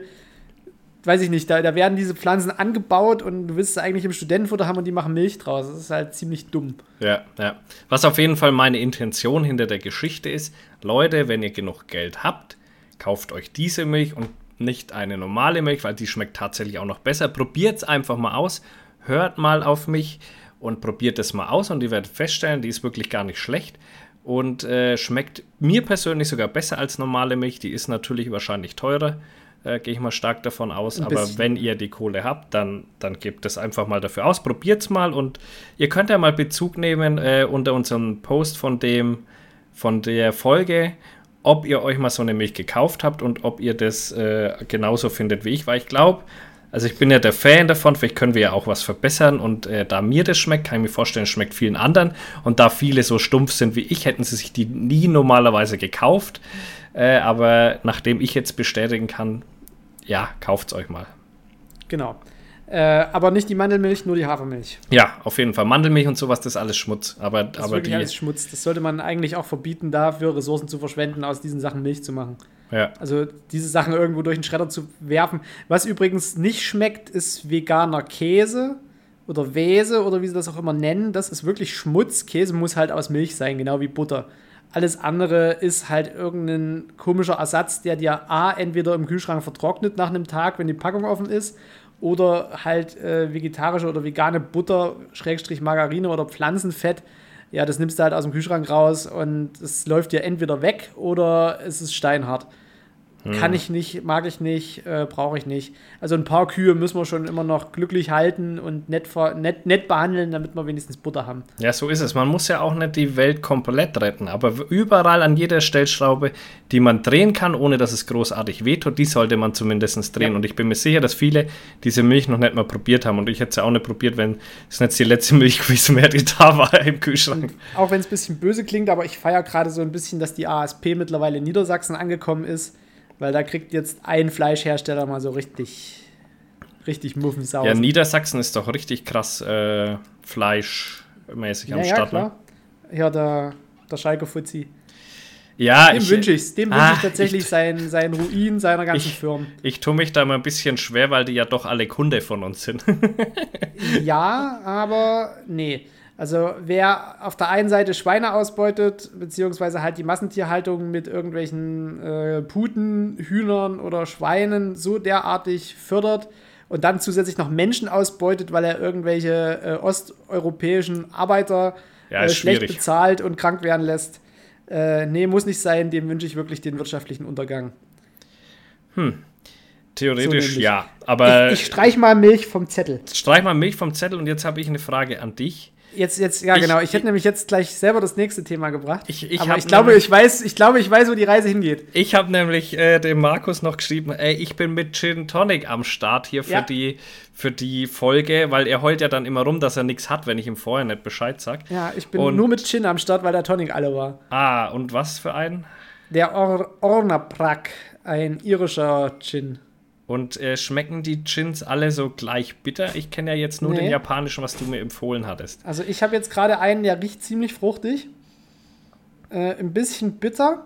weiß ich nicht, da, da werden diese Pflanzen angebaut und du willst es eigentlich im Studentenfutter haben und die machen Milch draus. Das ist halt ziemlich dumm. Ja, ja. Was auf jeden Fall meine Intention hinter der Geschichte ist, Leute, wenn ihr genug Geld habt, kauft euch diese Milch und nicht eine normale Milch, weil die schmeckt tatsächlich auch noch besser. Probiert es einfach mal aus, hört mal auf mich und probiert es mal aus und ihr werdet feststellen, die ist wirklich gar nicht schlecht und äh, schmeckt mir persönlich sogar besser als normale Milch. Die ist natürlich wahrscheinlich teurer Äh, Gehe ich mal stark davon aus. Ein Aber bisschen. wenn ihr die Kohle habt, dann, dann gebt es einfach mal dafür aus. Probiert es mal und ihr könnt ja mal Bezug nehmen äh, unter unserem Post von dem, von der Folge, ob ihr euch mal so eine Milch gekauft habt und ob ihr das äh, genauso findet wie ich. Weil ich glaube, also ich bin ja der Fan davon, vielleicht können wir ja auch was verbessern und äh, da mir das schmeckt, kann ich mir vorstellen, es schmeckt vielen anderen und da viele so stumpf sind wie ich, hätten sie sich die nie normalerweise gekauft, äh, aber nachdem ich jetzt bestätigen kann, ja, kauft's euch mal. Genau. Äh, aber nicht die Mandelmilch, nur die Hafermilch. Ja, auf jeden Fall. Mandelmilch und sowas, das ist alles Schmutz. Aber, Das ist aber wirklich die. alles Schmutz. Das sollte man eigentlich auch verbieten, dafür Ressourcen zu verschwenden, aus diesen Sachen Milch zu machen. Ja. Also diese Sachen irgendwo durch den Schredder zu werfen. Was übrigens nicht schmeckt, ist veganer Käse oder Wese oder wie sie das auch immer nennen. Das ist wirklich Schmutz. Käse muss halt aus Milch sein, genau wie Butter. Alles andere ist halt irgendein komischer Ersatz, der dir A, entweder im Kühlschrank vertrocknet nach einem Tag, wenn die Packung offen ist, oder halt äh, vegetarische oder vegane Butter, Schrägstrich Margarine oder Pflanzenfett. Ja, das nimmst du halt aus dem Kühlschrank raus und es läuft dir entweder weg oder es ist steinhart. Kann ich nicht, mag ich nicht, äh, brauche ich nicht. Also ein paar Kühe müssen wir schon immer noch glücklich halten und nett, nett, nett behandeln, damit wir wenigstens Butter haben. Ja, so ist es. Man muss ja auch nicht die Welt komplett retten, aber überall an jeder Stellschraube, die man drehen kann, ohne dass es großartig wehtut, die sollte man zumindest drehen. Ja. Und ich bin mir sicher, dass viele diese Milch noch nicht mal probiert haben. Und ich hätte sie auch nicht probiert, wenn es nicht die letzte Milch gewesen wäre, die da war im Kühlschrank. Auch wenn es ein bisschen böse klingt, aber ich feiere gerade so ein bisschen, dass die ASP mittlerweile in Niedersachsen angekommen ist, weil da kriegt jetzt ein Fleischhersteller mal so richtig, richtig Muffensausen. Ja, Niedersachsen ist doch richtig krass äh, fleischmäßig am ja, ja, Start. ne? klar. Ja, der, der Schalke Fuzzi. Ja, Dem ich, wünsche ich's. Dem wünsche Ah, ich tatsächlich ich- seinen, seinen Ruin seiner ganzen Ich- Firmen. ich tue mich da mal ein bisschen schwer, weil die ja doch alle Kunde von uns sind. Ja, aber nee. Also wer auf der einen Seite Schweine ausbeutet, beziehungsweise halt die Massentierhaltung mit irgendwelchen äh, Puten, Hühnern oder Schweinen so derartig fördert und dann zusätzlich noch Menschen ausbeutet, weil er irgendwelche äh, osteuropäischen Arbeiter Ja, äh, schlecht schwierig. bezahlt und krank werden lässt. Äh, nee, muss nicht sein, dem wünsche ich wirklich den wirtschaftlichen Untergang. Theoretisch nämlich. ja. Aber ich ich streich mal Milch vom Zettel. streich mal Milch vom Zettel und jetzt habe ich eine Frage an dich. Jetzt, jetzt, ja Ich- genau. Ich hätte nämlich jetzt gleich selber das nächste Thema gebracht. Ich- ich aber ich glaube, nämlich- ich weiß, ich glaube, ich weiß, wo die Reise hingeht. Ich habe nämlich äh, dem Markus noch geschrieben, ey, ich bin mit Gin Tonic am Start hier für, Ja. die, für die Folge, weil er heult ja dann immer rum, dass er nichts hat, wenn ich ihm vorher nicht Bescheid sag. Ja, ich bin Und- nur mit Gin am Start, weil der Tonic alle war. Ah, und was für ein? Der Or Ornaprak, ein irischer Gin. Und äh, schmecken die Gins alle so gleich bitter? Ich kenne ja jetzt nur Nee. den japanischen, was du mir empfohlen hattest. Also ich habe jetzt gerade einen, der riecht ziemlich fruchtig. Äh, ein bisschen bitter.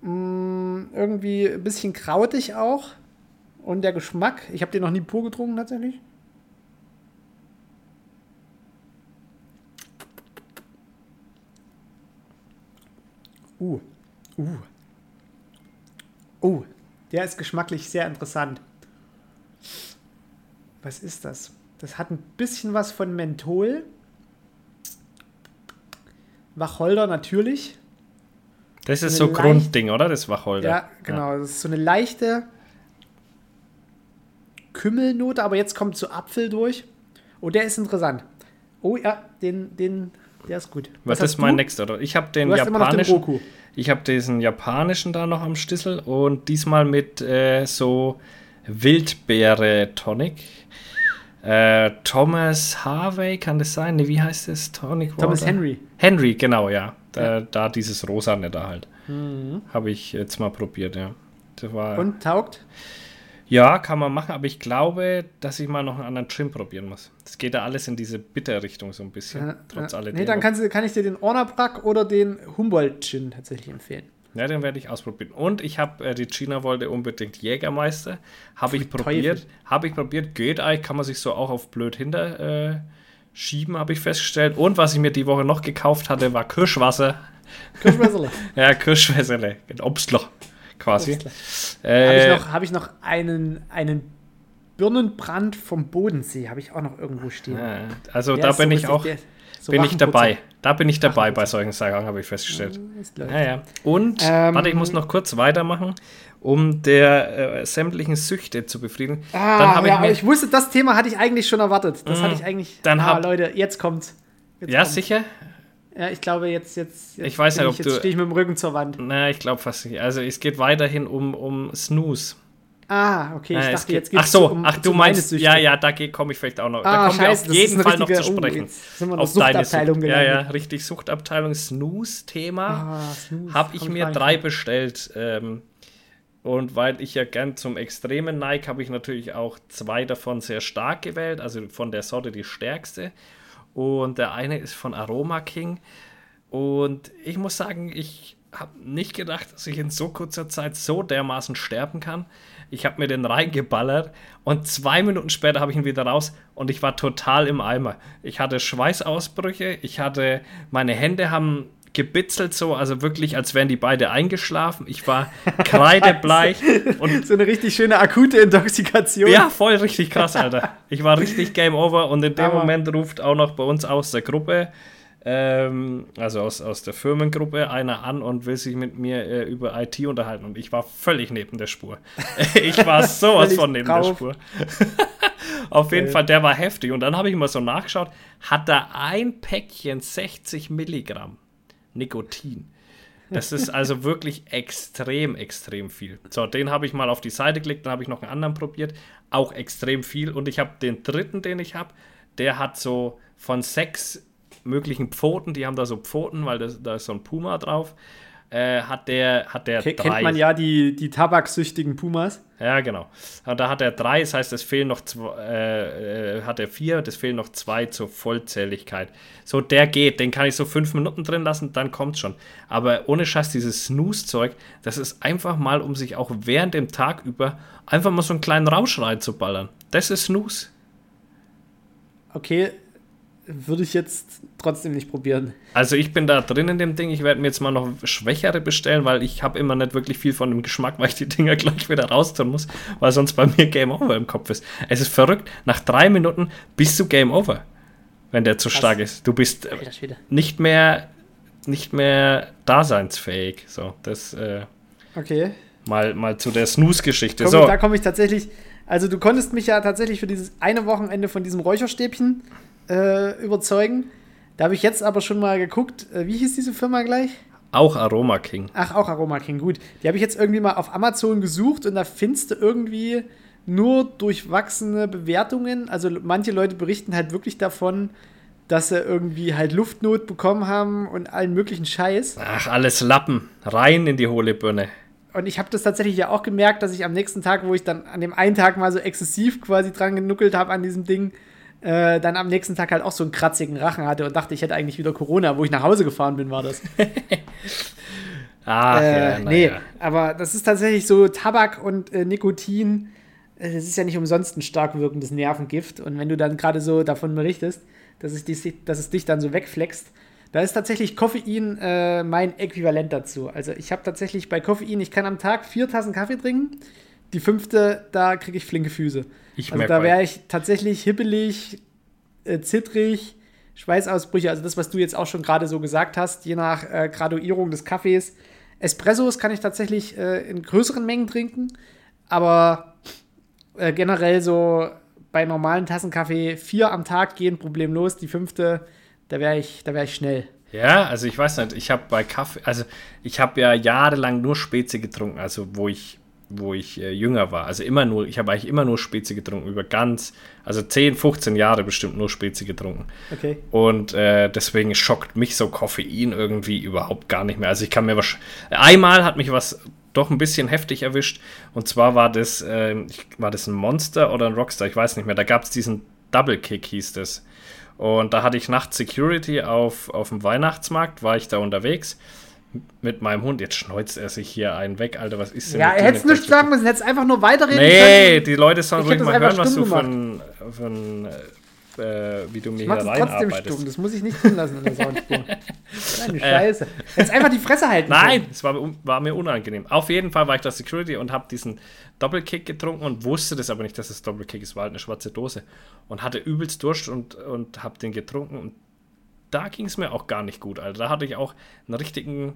Mm, irgendwie ein bisschen krautig auch. Und der Geschmack, ich habe den noch nie pur getrunken tatsächlich. Uh. Uh. Uh. Der ist geschmacklich sehr interessant. Was ist das? Das hat ein bisschen was von Menthol. Wacholder natürlich. Das ist so leicht- Grundding, oder? Das Wacholder. Ja, genau. Das ist so eine leichte Kümmelnote, aber jetzt kommt so Apfel durch. Oh, der ist interessant. Oh ja, den, den, der ist gut. Was, hast ist mein nächster? Oder? Ich habe den den japanischen. Roku. Ich habe diesen japanischen da noch am Stissel und diesmal mit äh, so Wildbeere Tonic. Äh, Thomas Harvey, kann das sein? Nee, wie heißt das? Tonic Thomas Water? Henry. Henry, genau, ja. Da, da dieses Rosane da halt. Mhm. Habe ich jetzt mal probiert, ja. Das war, Und taugt? Ja, kann man machen, aber ich glaube, dass ich mal noch einen anderen Trim probieren muss. Das geht da alles in diese Bitterrichtung so ein bisschen, Äh, trotz äh, alledem. nee, dann kannst du, kann ich dir den Ornaprak oder den Humboldt-Gin tatsächlich empfehlen. Ja, den werde ich ausprobieren. Und ich habe äh, die China wollte unbedingt Jägermeister. Habe ich probiert. Habe ich probiert. Geht eigentlich, kann man sich so auch auf blöd hinter äh, schieben, habe ich festgestellt. Und was ich mir die Woche noch gekauft hatte, war Kirschwasser. Kirschwässerle. [LAUGHS] Ja, Kirschwässerle. Ein Obstler quasi. Habe Äh, ich noch, hab ich noch einen, einen Birnenbrand vom Bodensee, habe ich auch noch irgendwo stehen. äh, also Der da bin so ich auch der- so bin ich dabei. Da bin ich dabei bei solchen Sachen, habe ich festgestellt. Ja, ja. Und, Ähm, warte, ich muss noch kurz weitermachen. um der äh, sämtlichen Süchte zu befriedigen. Ah, dann habe ja, ich mir, ich wusste, das Thema hatte ich eigentlich schon erwartet. Das Mm, hatte ich eigentlich. dann ah, hab- Leute, jetzt kommt's. Jetzt ja, kommt's. sicher? Ja, ich glaube, jetzt, jetzt, jetzt Ich weiß nicht, ob jetzt du- stehe ich mit dem Rücken zur Wand. Na, ich glaube fast nicht. Also es geht weiterhin um, um Snooze. Ah, okay, ich Ja, es dachte, geht- jetzt geht's Ach so, um, ach du meinst, ja, ja, da komme ich vielleicht auch noch. da Ah, kommen scheiße, wir auf jeden Fall noch zu oh, sprechen. der auf deine Suchtabteilung Sucht. Ja, ja, richtig. Suchtabteilung Snooze-Thema. Ah, Snooze, habe ich mir drei bestellt. Ähm, und weil ich ja gern zum Extremen neige, habe ich natürlich auch zwei davon sehr stark gewählt. Also von der Sorte die stärkste. Und der eine ist von Aroma King. Und ich muss sagen, ich habe nicht gedacht, dass ich in so kurzer Zeit so dermaßen sterben kann. Ich habe mir den reingeballert und zwei Minuten später habe ich ihn wieder raus und ich war total im Eimer. Ich hatte Schweißausbrüche, ich hatte, meine Hände haben gebitzelt so, also wirklich, als wären die beide eingeschlafen. Ich war [LAUGHS] kreidebleich [LAUGHS] und So eine richtig schöne akute Intoxikation. ja, voll richtig krass, Alter. Ich war richtig Game Over und in dem Aber- Moment ruft auch noch bei uns aus der Gruppe, ähm, also aus, aus der Firmengruppe, einer an und will sich mit mir äh, über IT unterhalten. Und ich war völlig neben der Spur. [LAUGHS] ich war sowas von neben der drauf. Spur. Auf jeden Geil. Fall, der war heftig. Und dann habe ich mal so nachgeschaut, hat da ein Päckchen 60 Milligramm Nikotin. Das ist also wirklich extrem, extrem viel. So, den habe ich mal auf die Seite gelegt, dann habe ich noch einen anderen probiert, auch extrem viel. Und ich habe den dritten, den ich habe, der hat so von sechs möglichen Pfoten, die haben da so Pfoten, weil das, da ist so ein Puma drauf, äh, hat der, hat der Ke- drei. Kennt man ja die, die tabaksüchtigen Pumas. Ja, genau. Und da hat er drei, das heißt, es fehlen noch zwei, äh, äh, hat er vier, es fehlen noch zwei zur Vollzähligkeit. So, der geht, den kann ich so fünf Minuten drin lassen, dann kommt's schon. Aber ohne Scheiß, dieses Snooze-Zeug, das ist einfach mal, um sich auch während dem Tag über einfach mal so einen kleinen Rausch reinzuballern. Das ist Snooze. Okay, würde ich jetzt trotzdem nicht probieren. Also ich bin da drin in dem Ding. Ich werde mir jetzt mal noch schwächere bestellen, weil ich habe immer nicht wirklich viel von dem Geschmack, weil ich die Dinger gleich wieder raustun muss, weil sonst bei mir Game Over im Kopf ist. Es ist verrückt. Nach drei Minuten bist du Game Over, wenn der zu stark ist. Du bist äh, nicht mehr, nicht mehr daseinsfähig. So, das äh, Okay. mal, mal zu der Snooze-Geschichte. So, Da komme ich tatsächlich. Also, du konntest mich ja tatsächlich für dieses eine Wochenende von diesem Räucherstäbchen äh, überzeugen. Da habe ich jetzt aber schon mal geguckt. Äh, wie hieß diese Firma gleich? auch Aroma King. Ach, auch Aroma King, gut. Die habe ich jetzt irgendwie mal auf Amazon gesucht und da findest du irgendwie nur durchwachsene Bewertungen. Also manche Leute berichten halt wirklich davon, dass sie irgendwie halt Luftnot bekommen haben und allen möglichen Scheiß. Ach, alles Lappen. Rein in die hohle Birne. Und ich habe das tatsächlich ja auch gemerkt, dass ich am nächsten Tag, wo ich dann an dem einen Tag mal so exzessiv quasi dran genuckelt habe an diesem Ding, äh, dann am nächsten Tag halt auch so einen kratzigen Rachen hatte und dachte, ich hätte eigentlich wieder Corona. Wo ich nach Hause gefahren bin, war das. [LAUGHS] Ach, äh, ja, nee, ja. aber das ist tatsächlich so Tabak und äh, Nikotin. äh, Das ist ja nicht umsonst ein stark wirkendes Nervengift. Und wenn du dann gerade so davon berichtest, dass es, dich, dass es dich dann so wegflext, da ist tatsächlich Koffein äh, mein Äquivalent dazu. Also ich habe tatsächlich bei Koffein, ich kann am Tag vier Tassen Kaffee trinken. Die fünfte, da kriege ich flinke Füße. Ich Also da wäre ich tatsächlich hibbelig, äh, zittrig, Schweißausbrüche, also das, was du jetzt auch schon gerade so gesagt hast, je nach äh, Graduierung des Kaffees. Espressos kann ich tatsächlich äh, in größeren Mengen trinken, aber äh, generell so bei normalen Tassen Kaffee vier am Tag gehen problemlos. Die fünfte, da wäre ich, da wäre ich schnell. Ja, also ich weiß nicht, ich habe bei Kaffee, also ich habe ja jahrelang nur Spezi getrunken, also wo ich, wo ich äh, jünger war. Also immer nur, ich habe eigentlich immer nur Spezi getrunken, über ganz, also 10, 15 Jahre bestimmt nur Spezi getrunken. Okay. Und äh, deswegen schockt mich so Koffein irgendwie überhaupt gar nicht mehr. Also ich kann mir was. Einmal hat mich was doch ein bisschen heftig erwischt. Und zwar war das, äh, war das ein Monster oder ein Rockstar, ich weiß nicht mehr. Da gab es diesen Double Kick, hieß das. Und da hatte ich nachts Security auf, auf dem Weihnachtsmarkt, war ich da unterwegs mit meinem Hund. Jetzt schneuzt er sich hier einen weg, Alter. Was ist denn Ja, er hätte es nicht sagen müssen, hätte es einfach nur weiterreden Nee, können. die Leute sollen ruhig mal hören, was du ein, für ein äh, wie du mir Ich hier trotzdem stumm, das muss ich nicht tun lassen in der Soundspur. [LAUGHS] Kleine Scheiße. Jetzt einfach die Fresse halten. Äh. Nein, es war, mir- war mir unangenehm. Auf jeden Fall war ich da Security und habe diesen Doppelkick getrunken und wusste das aber nicht, dass es Doppelkick ist, war halt eine schwarze Dose. Und hatte übelst Durst und, und habe den getrunken und da ging es mir auch gar nicht gut, Alter. Da hatte ich auch einen richtigen,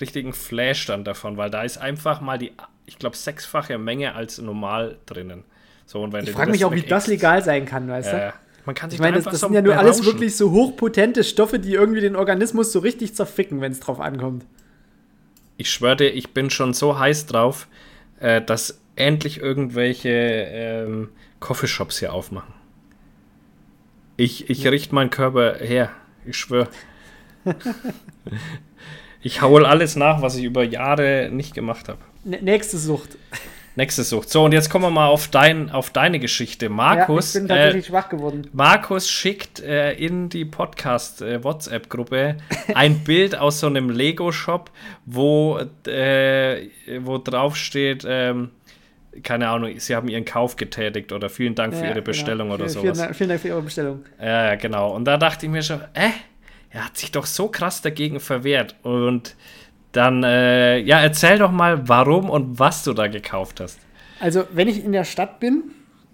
richtigen Flash dann davon, weil da ist einfach mal die ich glaube, sechsfache Menge als normal drinnen. So, und wenn Ich du frage mich auch, wie das legal sein kann, weißt du? Ja, ja. Man kann sich Ich meine, da das, das so sind ja nur alles berauschen. wirklich so hochpotente Stoffe, die irgendwie den Organismus so richtig zerficken, wenn es drauf ankommt. Ich schwöre dir, ich bin schon so heiß drauf, äh, dass endlich irgendwelche ähm, Coffeeshops hier aufmachen. Ich, ich richte meinen Körper her. Ich schwöre. ich hole alles nach, was ich über Jahre nicht gemacht habe. Nächste Sucht. Nächste Sucht. So, und jetzt kommen wir mal auf, dein, auf deine Geschichte. Markus, ja, ich bin äh, tatsächlich schwach geworden. Markus schickt äh, in die Podcast-WhatsApp-Gruppe ein [LAUGHS] Bild aus so einem Lego-Shop, wo, äh, wo drauf steht, ähm, keine Ahnung, sie haben ihren Kauf getätigt oder vielen Dank für Ja, ihre Bestellung genau. oder vielen, sowas. Vielen Dank, vielen Dank für Ihre Bestellung. Ja, ja, genau. Und da dachte ich mir schon, äh, er hat sich doch so krass dagegen verwehrt. Und dann, äh, ja, erzähl doch mal, warum und was du da gekauft hast. Also, wenn ich in der Stadt bin,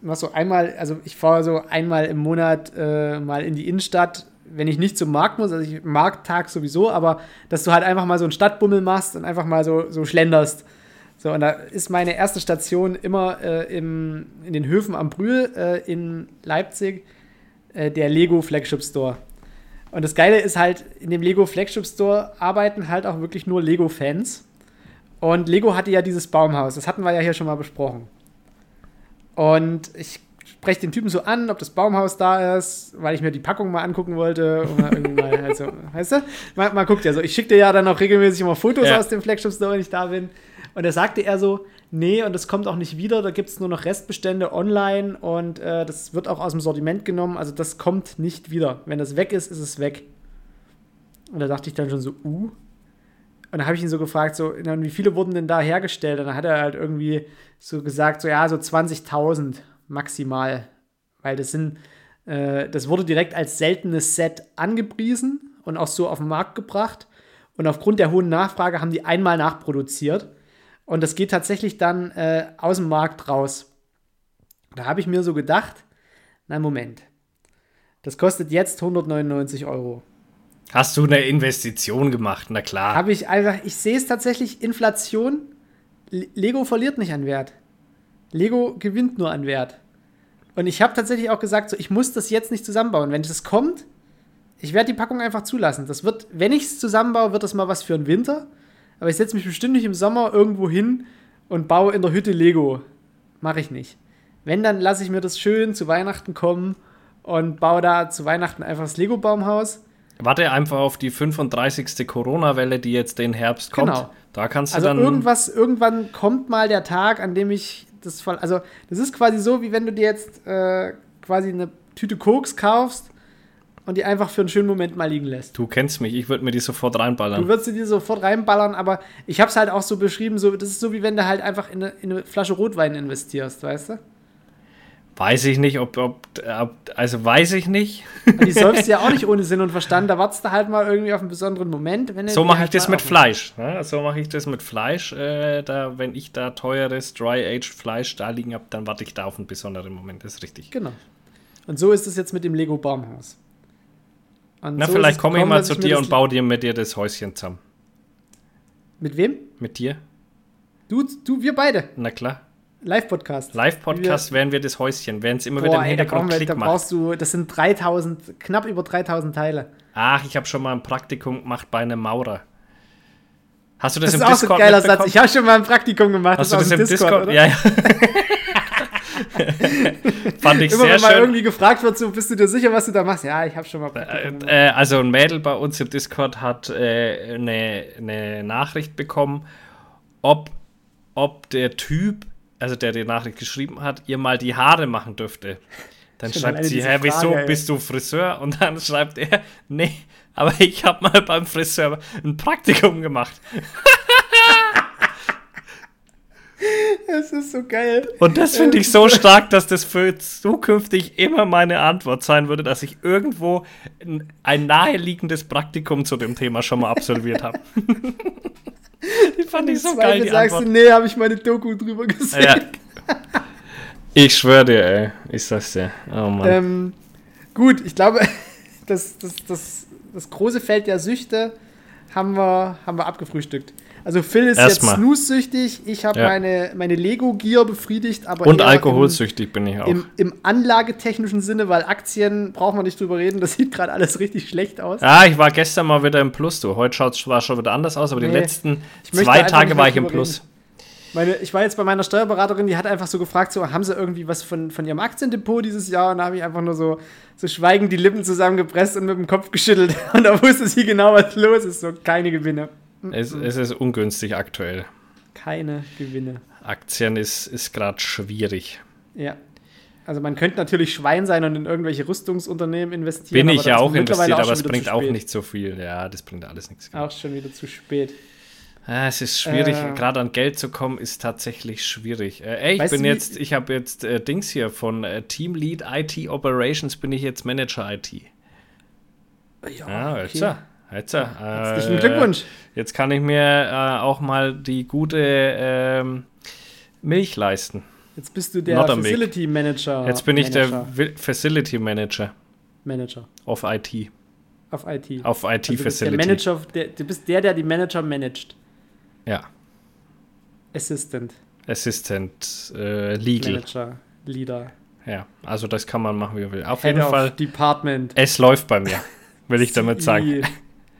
was so einmal, also ich fahre so einmal im Monat äh, mal in die Innenstadt, wenn ich nicht zum Markt muss, also ich Markttag sowieso, aber dass du halt einfach mal so einen Stadtbummel machst und einfach mal so, so schlenderst. So, und da ist meine erste Station immer äh, im, in den Höfen am Brühl äh, in Leipzig äh, der Lego Flagship Store. Und das Geile ist halt, in dem Lego Flagship Store arbeiten halt auch wirklich nur Lego-Fans. Und Lego hatte ja dieses Baumhaus, das hatten wir ja hier schon mal besprochen. Und ich spreche den Typen so an, ob das Baumhaus da ist, weil ich mir die Packung mal angucken wollte. Mal irgendwie mal, also, weißt du? Man, man guckt ja so. Ich schicke dir ja dann auch regelmäßig immer Fotos Ja. aus dem Flagship Store, wenn ich da bin. Und da sagte er so, nee, und das kommt auch nicht wieder, da gibt es nur noch Restbestände online und äh, das wird auch aus dem Sortiment genommen, also das kommt nicht wieder. Wenn das weg ist, ist es weg. Und da dachte ich dann schon so, uh. Und da habe ich ihn so gefragt, so, wie viele wurden denn da hergestellt? Und dann hat er halt irgendwie so gesagt, so ja, so 20.000 maximal. Weil das sind, äh, das wurde direkt als seltenes Set angepriesen und auch so auf den Markt gebracht. Und aufgrund der hohen Nachfrage haben die einmal nachproduziert. Und das geht tatsächlich dann äh, aus dem Markt raus. Da habe ich mir so gedacht, na Moment, das kostet jetzt 199 Euro. Hast du eine Investition gemacht? Na klar. Habe ich einfach, ich sehe es tatsächlich, Inflation, Le- Lego verliert nicht an Wert. Lego gewinnt nur an Wert. Und ich habe tatsächlich auch gesagt, so, ich muss das jetzt nicht zusammenbauen. Wenn das kommt, ich werde die Packung einfach zulassen. Das wird, wenn ich es zusammenbaue, wird das mal was für den Winter. Aber ich setze mich bestimmt nicht im Sommer irgendwo hin und baue in der Hütte Lego. Mache ich nicht. Wenn, dann lasse ich mir das schön zu Weihnachten kommen und baue da zu Weihnachten einfach das Lego-Baumhaus. Warte einfach auf die 35. Corona-Welle, die jetzt den Herbst kommt. Genau. Da kannst du Also dann. irgendwas, irgendwann kommt mal der Tag, an dem ich das voll. Also, das ist quasi so, wie wenn du dir jetzt äh, quasi eine Tüte Koks kaufst und die einfach für einen schönen Moment mal liegen lässt. Du kennst mich, ich würde mir die sofort Du reinballern. würdest sie dir sofort reinballern, aber ich habe es halt auch so beschrieben, so, das ist so wie wenn du halt einfach in eine, in eine Flasche Rotwein investierst, weißt du? Weiß ich nicht, ob, ob, ob. Also weiß ich nicht. Und die säufst du [LAUGHS] ja auch nicht ohne Sinn und Verstand, da wartest du halt mal irgendwie auf einen besonderen Moment. Wenn du So mache ich halt das mal mit aufmachst. Fleisch. Ne? So mache ich das mit Fleisch. Äh, da, wenn ich da teures Dry-Aged Fleisch da liegen habe, dann warte ich da auf einen besonderen Moment. Das ist richtig. Genau. Und so ist es jetzt mit dem Lego Baumhaus. Und Na, so vielleicht komme ich mal zu mir dir das- und baue dir mit dir das Häuschen zusammen. Mit wem? Mit dir? Du, du, wir beide. Na klar. Live-Podcast. Live-Podcast wären wir das Häuschen, während es immer wieder Boah, im ey, da, Hintergrund wir, Klick da macht. brauchst du, das sind 3000, knapp über 3000 Teile. Ach, ich habe schon mal ein Praktikum gemacht bei einem Maurer. Hast du das, Das, im ist auch so Discord ein geiler Satz. Ich habe schon mal ein Praktikum gemacht. Hast du aus das im Discord? oder? Ja, ja. [LAUGHS] [LAUGHS] Fand ich Immer sehr wenn mal schön. irgendwie gefragt wird, so, bist du dir sicher, was du da machst? Ja, ich habe schon mal Äh, äh, also ein Mädel bei uns im Discord hat äh, eine, eine Nachricht bekommen, ob, ob der Typ, also der die Nachricht geschrieben hat, ihr mal die Haare machen dürfte. Dann schreibt sie, hä, wieso ey. bist du Friseur? Und dann [LAUGHS] schreibt er, nee, aber ich habe mal beim Friseur ein Praktikum gemacht. [LAUGHS] Das ist so geil. Und das finde ich so stark, dass das für zukünftig immer meine Antwort sein würde, dass ich irgendwo ein, naheliegendes Praktikum zu dem Thema schon mal absolviert habe. [LAUGHS] die fand ich so Im geil, Zweifel die sagst Antwort. du, nee, habe ich meine Doku drüber gesehen. Ja. [LAUGHS] Ich schwöre dir, ey. Ich sag's dir. Oh Mann. Ähm, gut, ich glaube, [LAUGHS] das, das, das, das große Feld der Süchte haben wir, haben wir abgefrühstückt. Also Phil ist Erstmal. jetzt snooze-süchtig, ich habe Ja. meine, meine Lego-Gier befriedigt, aber Und alkoholsüchtig bin ich auch. Im, im, im anlagetechnischen Sinne, weil Aktien braucht man nicht drüber reden, das sieht gerade alles richtig schlecht aus. Ja, ich war gestern mal wieder im Plus, du. Heute schaut es schon wieder anders aus, aber die Nee, letzten ich möchte zwei Tage war ich im Plus. Meine, ich war jetzt bei meiner Steuerberaterin, die hat einfach so gefragt, so, haben sie irgendwie was von, von ihrem Aktiendepot dieses Jahr? Und da habe ich einfach nur so, so schweigend die Lippen zusammengepresst und mit dem Kopf geschüttelt. [LAUGHS] Und da wusste sie genau, was los ist. So, keine Gewinne. Es, es ist ungünstig aktuell. Keine Gewinne. Aktien ist, ist gerade schwierig. Ja. Also man könnte natürlich Schwein sein und in irgendwelche Rüstungsunternehmen investieren. Bin aber ich ja auch investiert, aber schon es bringt auch nicht so viel. Ja, das bringt alles nichts. Auch schon wieder zu spät. Ah, es ist schwierig, Äh. gerade an Geld zu kommen, ist tatsächlich schwierig. Äh, ey, ich bin du, jetzt, ich habe jetzt äh, Dings hier von äh, Team Lead IT Operations, bin ich jetzt Manager IT. Ja, jetzt, ja. Jetzt, ja. Herzlichen Äh, Glückwunsch. Jetzt kann ich mir äh, auch mal die gute ähm, Milch leisten. Jetzt bist du der. Facility Manager. Jetzt bin ich Manager, der Wi- Facility Manager Manager auf IT. auf IT. Auf IT Also du bist der Facility. Manager, der, du bist der, der die Manager managt. Ja. Assistant, Assistant, äh, Legal. Manager, Leader, Ja, also das kann man machen, wie man will. Auf Head jeden Fall, Department. es läuft bei mir, will ich damit sagen. [LAUGHS]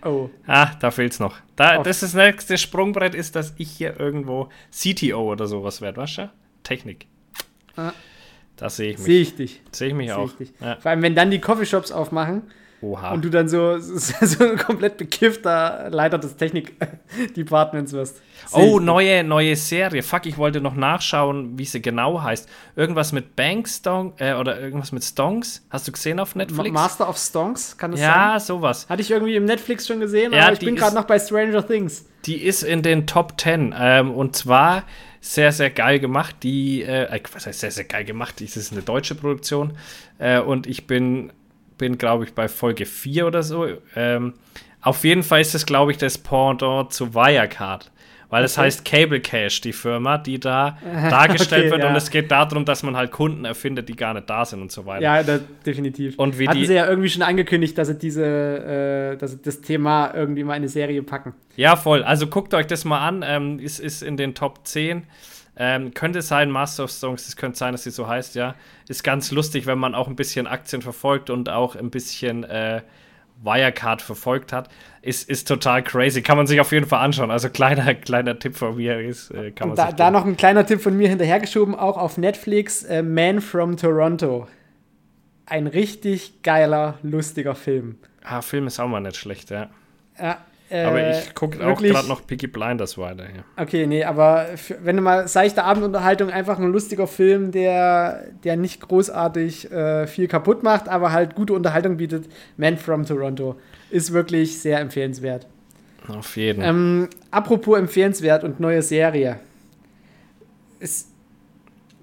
Oh, Ah, da fehlt's noch. Da, das ist das nächste Sprungbrett ist, dass ich hier irgendwo CTO oder sowas werde, weißt du? Technik. Ah. Da sehe ich mich. sehe ich dich. Sehe ich mich Sehe auch. ich dich. Ja. Vor allem, wenn dann die Coffeeshops aufmachen Oha. und du dann so, [LAUGHS] so, ein komplett bekiffter Leiter des Technik-Departments wirst. Oh, ich. neue, neue Serie. Fuck, ich wollte noch nachschauen, wie sie genau heißt. Irgendwas mit Bankstong äh, oder irgendwas mit Stonks. Hast du gesehen auf Ma Netflix? Master of Stonks, kann das sein? ja, sowas. Hatte ich irgendwie im Netflix schon gesehen, Ja, aber ich bin gerade noch bei Stranger Things. Die ist in den Top 10. Ähm, und zwar sehr, sehr geil gemacht. Die, äh, was heißt sehr, sehr geil gemacht? Das ist eine deutsche Produktion. Äh, und ich bin, bin glaube ich, bei Folge 4 oder so. Ähm, auf jeden Fall ist es, glaube ich, das Pendant zu Wirecard. Weil es Okay. heißt Cable Cash, die Firma, die da [LAUGHS] dargestellt Okay, wird. ja. Und es geht darum, dass man halt Kunden erfindet, die gar nicht da sind und so weiter. Ja, da, definitiv. Und wie Hatten die- sie ja irgendwie schon angekündigt, dass sie diese, äh, dass sie das Thema irgendwie mal in eine Serie packen. Ja, voll. Also guckt euch das mal an. Ähm, ist, ist in den Top 10. Ähm, könnte sein, Master of Songs, es könnte sein, dass sie so heißt, ja. Ist ganz lustig, wenn man auch ein bisschen Aktien verfolgt und auch ein bisschen äh, Wirecard verfolgt hat. Ist, ist total crazy. Kann man sich auf jeden Fall anschauen. Also kleiner, [LAUGHS] kleiner Tipp von mir ist, äh, kann man da, sich da noch ein kleiner Tipp von mir hinterhergeschoben, auch auf Netflix, äh, Man from Toronto. Ein richtig geiler, lustiger Film. Ah, Film ist auch mal nicht schlecht, ja. Ja, äh, Aber ich gucke auch gerade noch Peaky Blinders weiter. Ja. Okay, nee, aber für, wenn du mal seichte Abendunterhaltung, einfach ein lustiger Film, der, der nicht großartig äh, viel kaputt macht, aber halt gute Unterhaltung bietet, Man from Toronto. Ist wirklich sehr empfehlenswert. Auf jeden. Ähm, apropos empfehlenswert und neue Serie. Es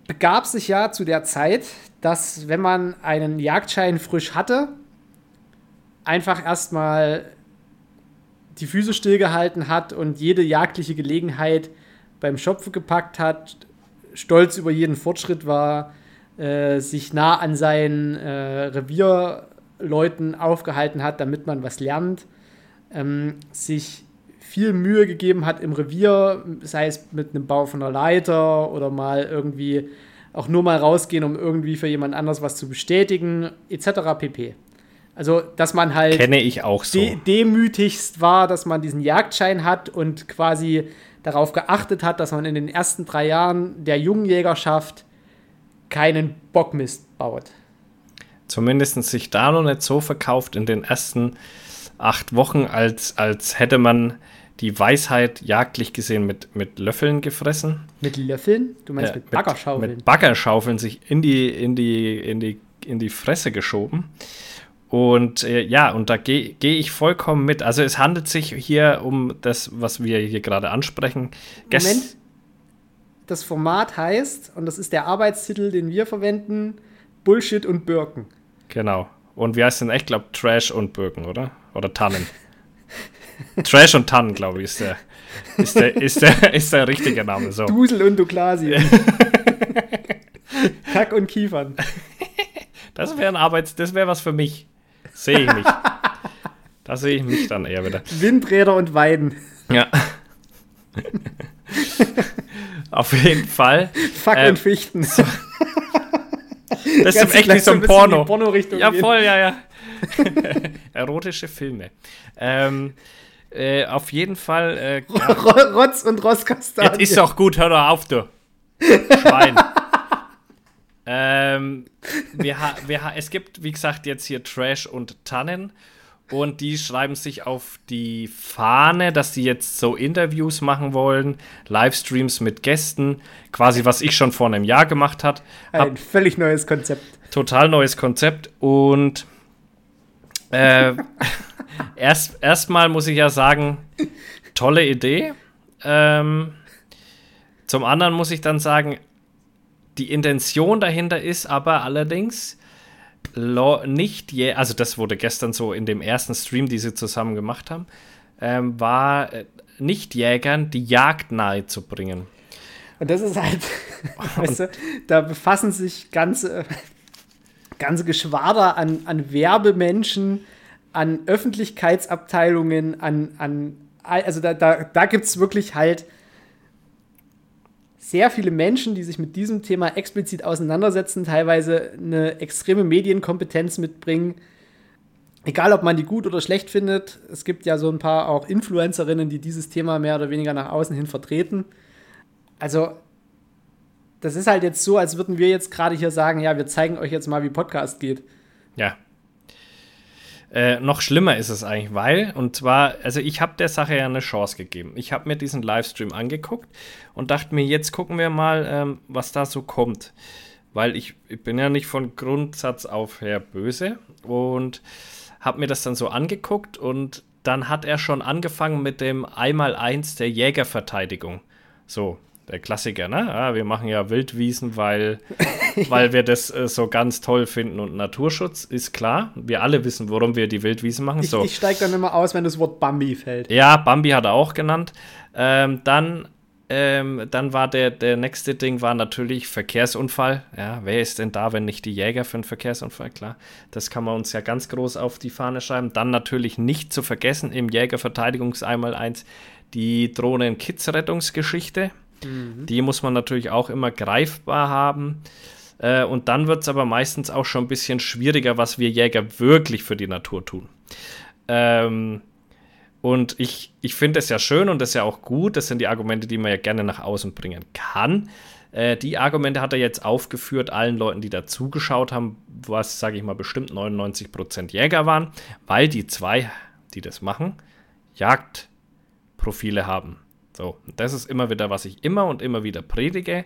begab sich ja zu der Zeit, dass wenn man einen Jagdschein frisch hatte, einfach erstmal die Füße stillgehalten hat und jede jagdliche Gelegenheit beim Schopfe gepackt hat, stolz über jeden Fortschritt war, äh, sich nah an seinen äh, Revierleuten aufgehalten hat, damit man was lernt, ähm, sich viel Mühe gegeben hat im Revier, sei es mit einem Bau von einer Leiter oder mal irgendwie auch nur mal rausgehen, um irgendwie für jemand anders was zu bestätigen, etc. pp. Also, dass man halt Kenne ich auch so. de demütigst war, dass man diesen Jagdschein hat und quasi darauf geachtet hat, dass man in den ersten drei Jahren der jungen Jägerschaft keinen Bockmist baut. zumindest sich da noch nicht so verkauft in den ersten acht Wochen, als, als hätte man die Weisheit jagdlich gesehen mit, mit Löffeln gefressen. Mit Löffeln? Du meinst Äh, mit Baggerschaufeln? Mit Baggerschaufeln sich in die, in die, in die, in die Fresse geschoben. Und äh, ja, und da gehe geh ich vollkommen mit. Also es handelt sich hier um das, was wir hier gerade ansprechen. Gest- Moment. Das Format heißt, und das ist der Arbeitstitel, den wir verwenden, Bullshit und Birken. Genau. Und wie heißt denn echt? Ich glaube Trash und Birken, oder? Oder Tannen. [LAUGHS] Trash und Tannen, glaube ich, ist der, ist der, ist der, ist der richtige Name. So. Dusel und Douglasien. [LAUGHS] Kack und Kiefern. Das wäre ein Arbeits-, das wäre was für mich. Sehe ich mich. Da sehe ich mich dann eher wieder. Windräder und Weiden. Ja. Auf jeden Fall. Fuck Ähm, und Fichten. Das ist echt nicht so so ein in die Porno. Porno-Richtung ja, gehen? voll, ja, ja. [LAUGHS] Erotische Filme. Ähm, äh, auf jeden Fall. Äh, Rotz und Rosskastanien. jetzt ist doch gut, hör doch auf, du. Schwein. Ähm, wir wir es gibt, wie gesagt, jetzt hier Trash und Tannen. Und die schreiben sich auf die Fahne, dass die jetzt so Interviews machen wollen, Livestreams mit Gästen, quasi was ich schon vor einem Jahr gemacht hat. Hab Ein völlig neues Konzept. total neues Konzept und äh, [LAUGHS] erst erstmal muss ich ja sagen, tolle Idee. Ähm, zum anderen muss ich dann sagen, die Intention dahinter ist aber allerdings nicht, je also das wurde gestern so in dem ersten Stream, die sie zusammen gemacht haben, ähm, war äh, nicht Jägern die Jagd nahe zu bringen. Und das ist halt, [LAUGHS] weißt du, da befassen sich ganze, ganze Geschwader an, an Werbemenschen, an Öffentlichkeitsabteilungen, an, an also da, da, da gibt es wirklich halt sehr viele Menschen, die sich mit diesem Thema explizit auseinandersetzen, teilweise eine extreme Medienkompetenz mitbringen. Egal, ob man die gut oder schlecht findet, es gibt ja so ein paar auch Influencerinnen, die dieses Thema mehr oder weniger nach außen hin vertreten. Also, das ist halt jetzt so, als würden wir jetzt gerade hier sagen, ja, wir zeigen euch jetzt mal, wie Podcast geht. Ja. Äh, noch schlimmer ist es eigentlich, weil, und zwar, also ich habe der Sache ja eine Chance gegeben. Ich habe mir diesen Livestream angeguckt und dachte mir, jetzt gucken wir mal, ähm, was da so kommt. Weil ich, ich bin ja nicht von Grundsatz auf her böse und habe mir das dann so angeguckt und dann hat er schon angefangen mit dem Einmaleins der Jägerverteidigung. So, der Klassiker, ne? Ja, wir machen ja Wildwiesen, weil, [LAUGHS] weil wir das äh, so ganz toll finden und Naturschutz ist klar. Wir alle wissen, warum wir die Wildwiesen machen. Ich, so. ich steige dann immer aus, wenn das Wort Bambi fällt. Ja, Bambi hat er auch genannt. Ähm, dann, ähm, dann war der, der nächste Ding war natürlich Verkehrsunfall. Ja, wer ist denn da, wenn nicht die Jäger für einen Verkehrsunfall? Klar, das kann man uns ja ganz groß auf die Fahne schreiben. Dann natürlich nicht zu vergessen im Jägerverteidigungs einmal eins die Drohnen-Kids-Rettungsgeschichte. Die muss man natürlich auch immer greifbar haben. Äh, und dann wird es aber meistens auch schon ein bisschen schwieriger, was wir Jäger wirklich für die Natur tun. Ähm, und ich, ich finde es ja schön und das ist ja auch gut. Das sind die Argumente, die man ja gerne nach außen bringen kann. Äh, die Argumente hat er jetzt aufgeführt, allen Leuten, die da zugeschaut haben, was, sage ich mal, bestimmt 99% Jäger waren, weil die zwei, die das machen, Jagdprofile haben. So, das ist immer wieder, was ich immer und immer wieder predige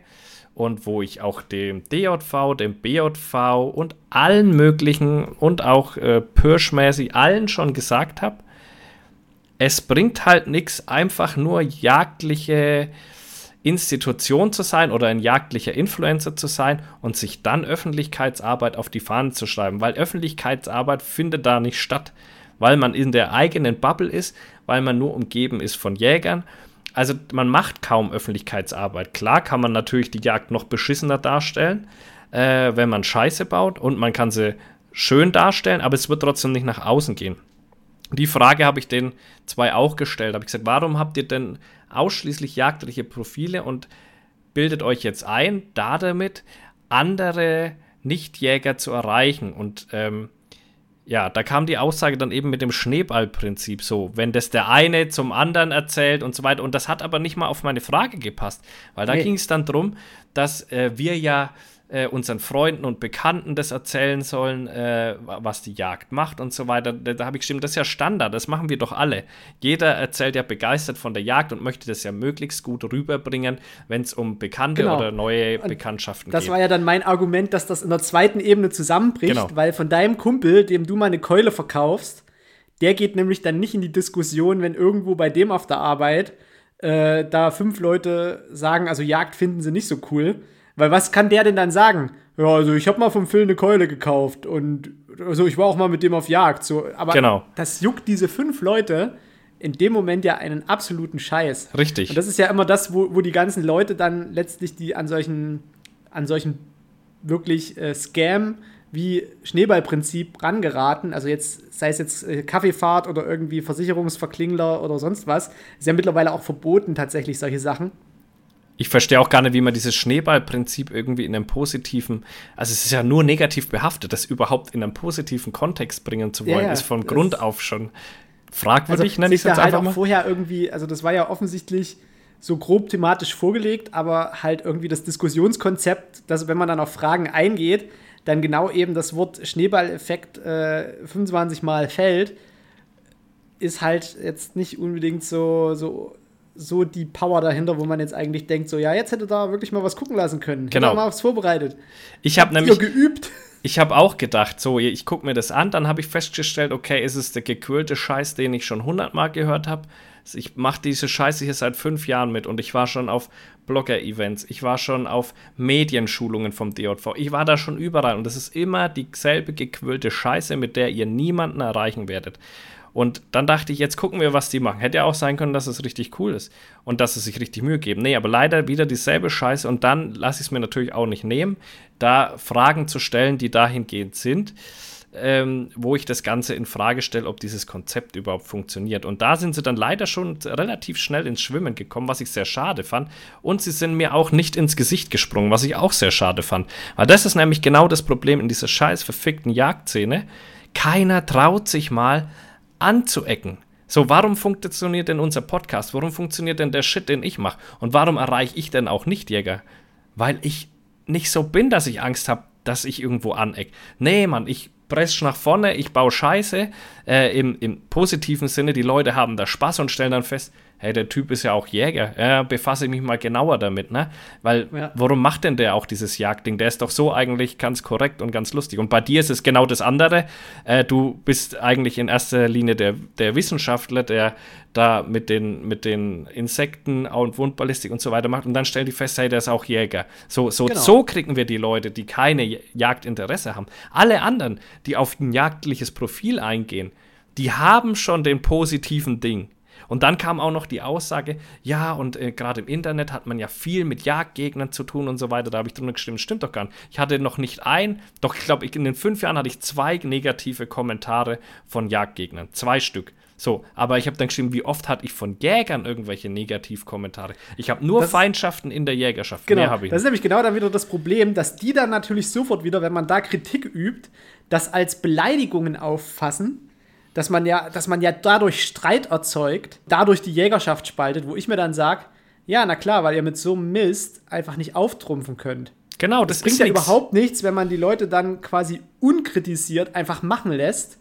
und wo ich auch dem DJV, dem BJV und allen möglichen und auch äh, Pirschmäßig allen schon gesagt habe, es bringt halt nichts, einfach nur jagdliche Institution zu sein oder ein jagdlicher Influencer zu sein und sich dann Öffentlichkeitsarbeit auf die Fahne zu schreiben, weil Öffentlichkeitsarbeit findet da nicht statt, weil man in der eigenen Bubble ist, weil man nur umgeben ist von Jägern. Also man macht kaum Öffentlichkeitsarbeit. Klar kann man natürlich die Jagd noch beschissener darstellen, äh, wenn man Scheiße baut und man kann sie schön darstellen, aber es wird trotzdem nicht nach außen gehen. Die Frage habe ich den zwei auch gestellt. Habe ich gesagt, warum habt ihr denn ausschließlich jagdliche Profile und bildet euch jetzt ein, da damit andere Nichtjäger zu erreichen? Und ähm, ja, da kam die Aussage dann eben mit dem Schneeballprinzip so, wenn das der eine zum anderen erzählt und so weiter. Und das hat aber nicht mal auf meine Frage gepasst, weil da Nee. ging es dann darum, dass äh, wir ja äh, unseren Freunden und Bekannten das erzählen sollen, äh, was die Jagd macht und so weiter. Da, da habe ich geschrieben, das ist ja Standard, das machen wir doch alle. Jeder erzählt ja begeistert von der Jagd und möchte das ja möglichst gut rüberbringen, wenn es um bekannte Genau. oder neue Bekanntschaften Das geht. war ja dann mein Argument, dass das in der zweiten Ebene zusammenbricht, Genau. weil von deinem Kumpel, dem du mal eine Keule verkaufst, der geht nämlich dann nicht in die Diskussion, wenn irgendwo bei dem auf der Arbeit äh, da fünf Leute sagen, also Jagd finden sie nicht so cool. Weil was kann der denn dann sagen? Ja, also ich habe mal vom Phil eine Keule gekauft und also ich war auch mal mit dem auf Jagd. So, aber Genau. das juckt diese fünf Leute in dem Moment ja einen absoluten Scheiß. Richtig. Und das ist ja immer das, wo, wo die ganzen Leute dann letztlich die an solchen, an solchen wirklich äh, Scam wie Schneeballprinzip rangeraten. Also jetzt, sei es jetzt äh, Kaffeefahrt oder irgendwie Versicherungsverklingler oder sonst was, ist ja mittlerweile auch verboten, tatsächlich solche Sachen. Ich verstehe auch gar nicht, wie man dieses Schneeballprinzip irgendwie in einem positiven, also es ist ja nur negativ behaftet, das überhaupt in einen positiven Kontext bringen zu wollen, ja, ja, ist von Grund auf schon fragwürdig, also, nenne ich es jetzt halt einfach mal. vorher irgendwie, also das war ja offensichtlich so grob thematisch vorgelegt, aber halt irgendwie das Diskussionskonzept, dass wenn man dann auf Fragen eingeht, dann genau eben das Wort Schneeballeffekt äh, 25 Mal fällt, ist halt jetzt nicht unbedingt so, so so die Power dahinter, wo man jetzt eigentlich denkt, so ja, jetzt hätte da wirklich mal was gucken lassen können. Genau. Hätte mal was vorbereitet. Ich habe nämlich geübt. Ich habe auch gedacht, so ich gucke mir das an, dann habe ich festgestellt, okay, ist es der gequirlte Scheiß, den ich schon hundertmal gehört habe. Ich mache diese Scheiße hier seit fünf Jahren mit und ich war schon auf Blogger-Events, ich war schon auf Medienschulungen vom DJV, ich war da schon überall und das ist immer dieselbe gequirlte Scheiße, mit der ihr niemanden erreichen werdet. Und dann dachte ich, jetzt gucken wir, was die machen. Hätte ja auch sein können, dass es richtig cool ist und dass sie sich richtig Mühe geben. Nee, aber leider wieder dieselbe Scheiße und dann lasse ich es mir natürlich auch nicht nehmen, da Fragen zu stellen, die dahingehend sind. Ähm, wo ich das Ganze in Frage stelle, ob dieses Konzept überhaupt funktioniert. Und da sind sie dann leider schon relativ schnell ins Schwimmen gekommen, was ich sehr schade fand. Und sie sind mir auch nicht ins Gesicht gesprungen, was ich auch sehr schade fand. Weil das ist nämlich genau das Problem in dieser scheiß verfickten Jagdszene. Keiner traut sich mal anzuecken. So, warum funktioniert denn unser Podcast? Warum funktioniert denn der Shit, den ich mache? Und warum erreiche ich denn auch Nicht-Jäger? Weil ich nicht so bin, dass ich Angst habe, dass ich irgendwo aneck. Nee, Mann, ich presche nach vorne, ich baue Scheiße. Äh, im, Im positiven Sinne, die Leute haben da Spaß und stellen dann fest, hey, der Typ ist ja auch Jäger. Ja, befasse ich mich mal genauer damit, ne? Weil, ja. warum macht denn der auch dieses Jagdding? Der ist doch so eigentlich ganz korrekt und ganz lustig. Und bei dir ist es genau das andere. Äh, du bist eigentlich in erster Linie der, der Wissenschaftler, der da mit den, mit den Insekten und Wundballistik und so weiter macht. Und dann stellen die fest, hey, der ist auch Jäger. So, so, genau. so kriegen wir die Leute, die keine Jagdinteresse haben. Alle anderen, die auf ein jagdliches Profil eingehen, die haben schon den positiven Ding. Und dann kam auch noch die Aussage, ja, und äh, gerade im Internet hat man ja viel mit Jagdgegnern zu tun und so weiter. Da habe ich drunter gestimmt, stimmt doch gar nicht. Ich hatte noch nicht ein, doch ich glaube, in den fünf Jahren hatte ich zwei negative Kommentare von Jagdgegnern. Zwei Stück. So, aber ich habe dann geschrieben, wie oft hatte ich von Jägern irgendwelche Negativkommentare? Ich habe nur das, Feindschaften in der Jägerschaft. Genau, Mehr habe ich. Das ist nämlich genau dann wieder das Problem, dass die dann natürlich sofort wieder, wenn man da Kritik übt, das als Beleidigungen auffassen dass man ja, dass man ja dadurch Streit erzeugt, dadurch die Jägerschaft spaltet, wo ich mir dann sage, ja, na klar, weil ihr mit so einem Mist einfach nicht auftrumpfen könnt. Genau, das, das bringt ja nix. überhaupt nichts, wenn man die Leute dann quasi unkritisiert einfach machen lässt,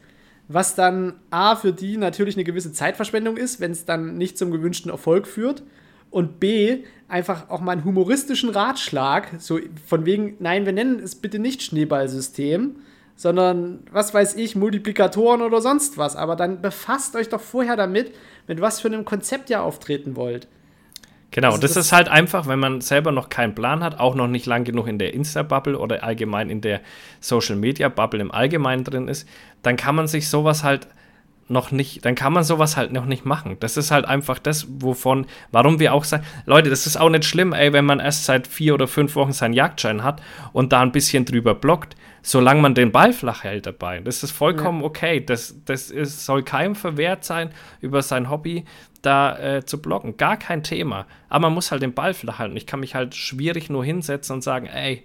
was dann A für die natürlich eine gewisse Zeitverschwendung ist, wenn es dann nicht zum gewünschten Erfolg führt und B einfach auch mal einen humoristischen Ratschlag, so von wegen, nein, wir nennen es bitte nicht Schneeballsystem, sondern was weiß ich, Multiplikatoren oder sonst was. Aber dann befasst euch doch vorher damit, mit was für einem Konzept ihr auftreten wollt. Genau, also das, das, ist halt einfach, wenn man selber noch keinen Plan hat, auch noch nicht lang genug in der Insta-Bubble oder allgemein in der Social-Media-Bubble im Allgemeinen drin ist, dann kann man sich sowas halt noch nicht, dann kann man sowas halt noch nicht machen. Das ist halt einfach das, wovon, warum wir auch sagen, Leute, das ist auch nicht schlimm, ey, wenn man erst seit vier oder fünf Wochen seinen Jagdschein hat und da ein bisschen drüber blockt, solange man den Ball flach hält dabei. Das ist vollkommen ja. okay. Das, das ist, soll keinem verwehrt sein, über sein Hobby da äh, zu blocken. Gar kein Thema. Aber man muss halt den Ball flach halten. Ich kann mich halt schwierig nur hinsetzen und sagen, ey,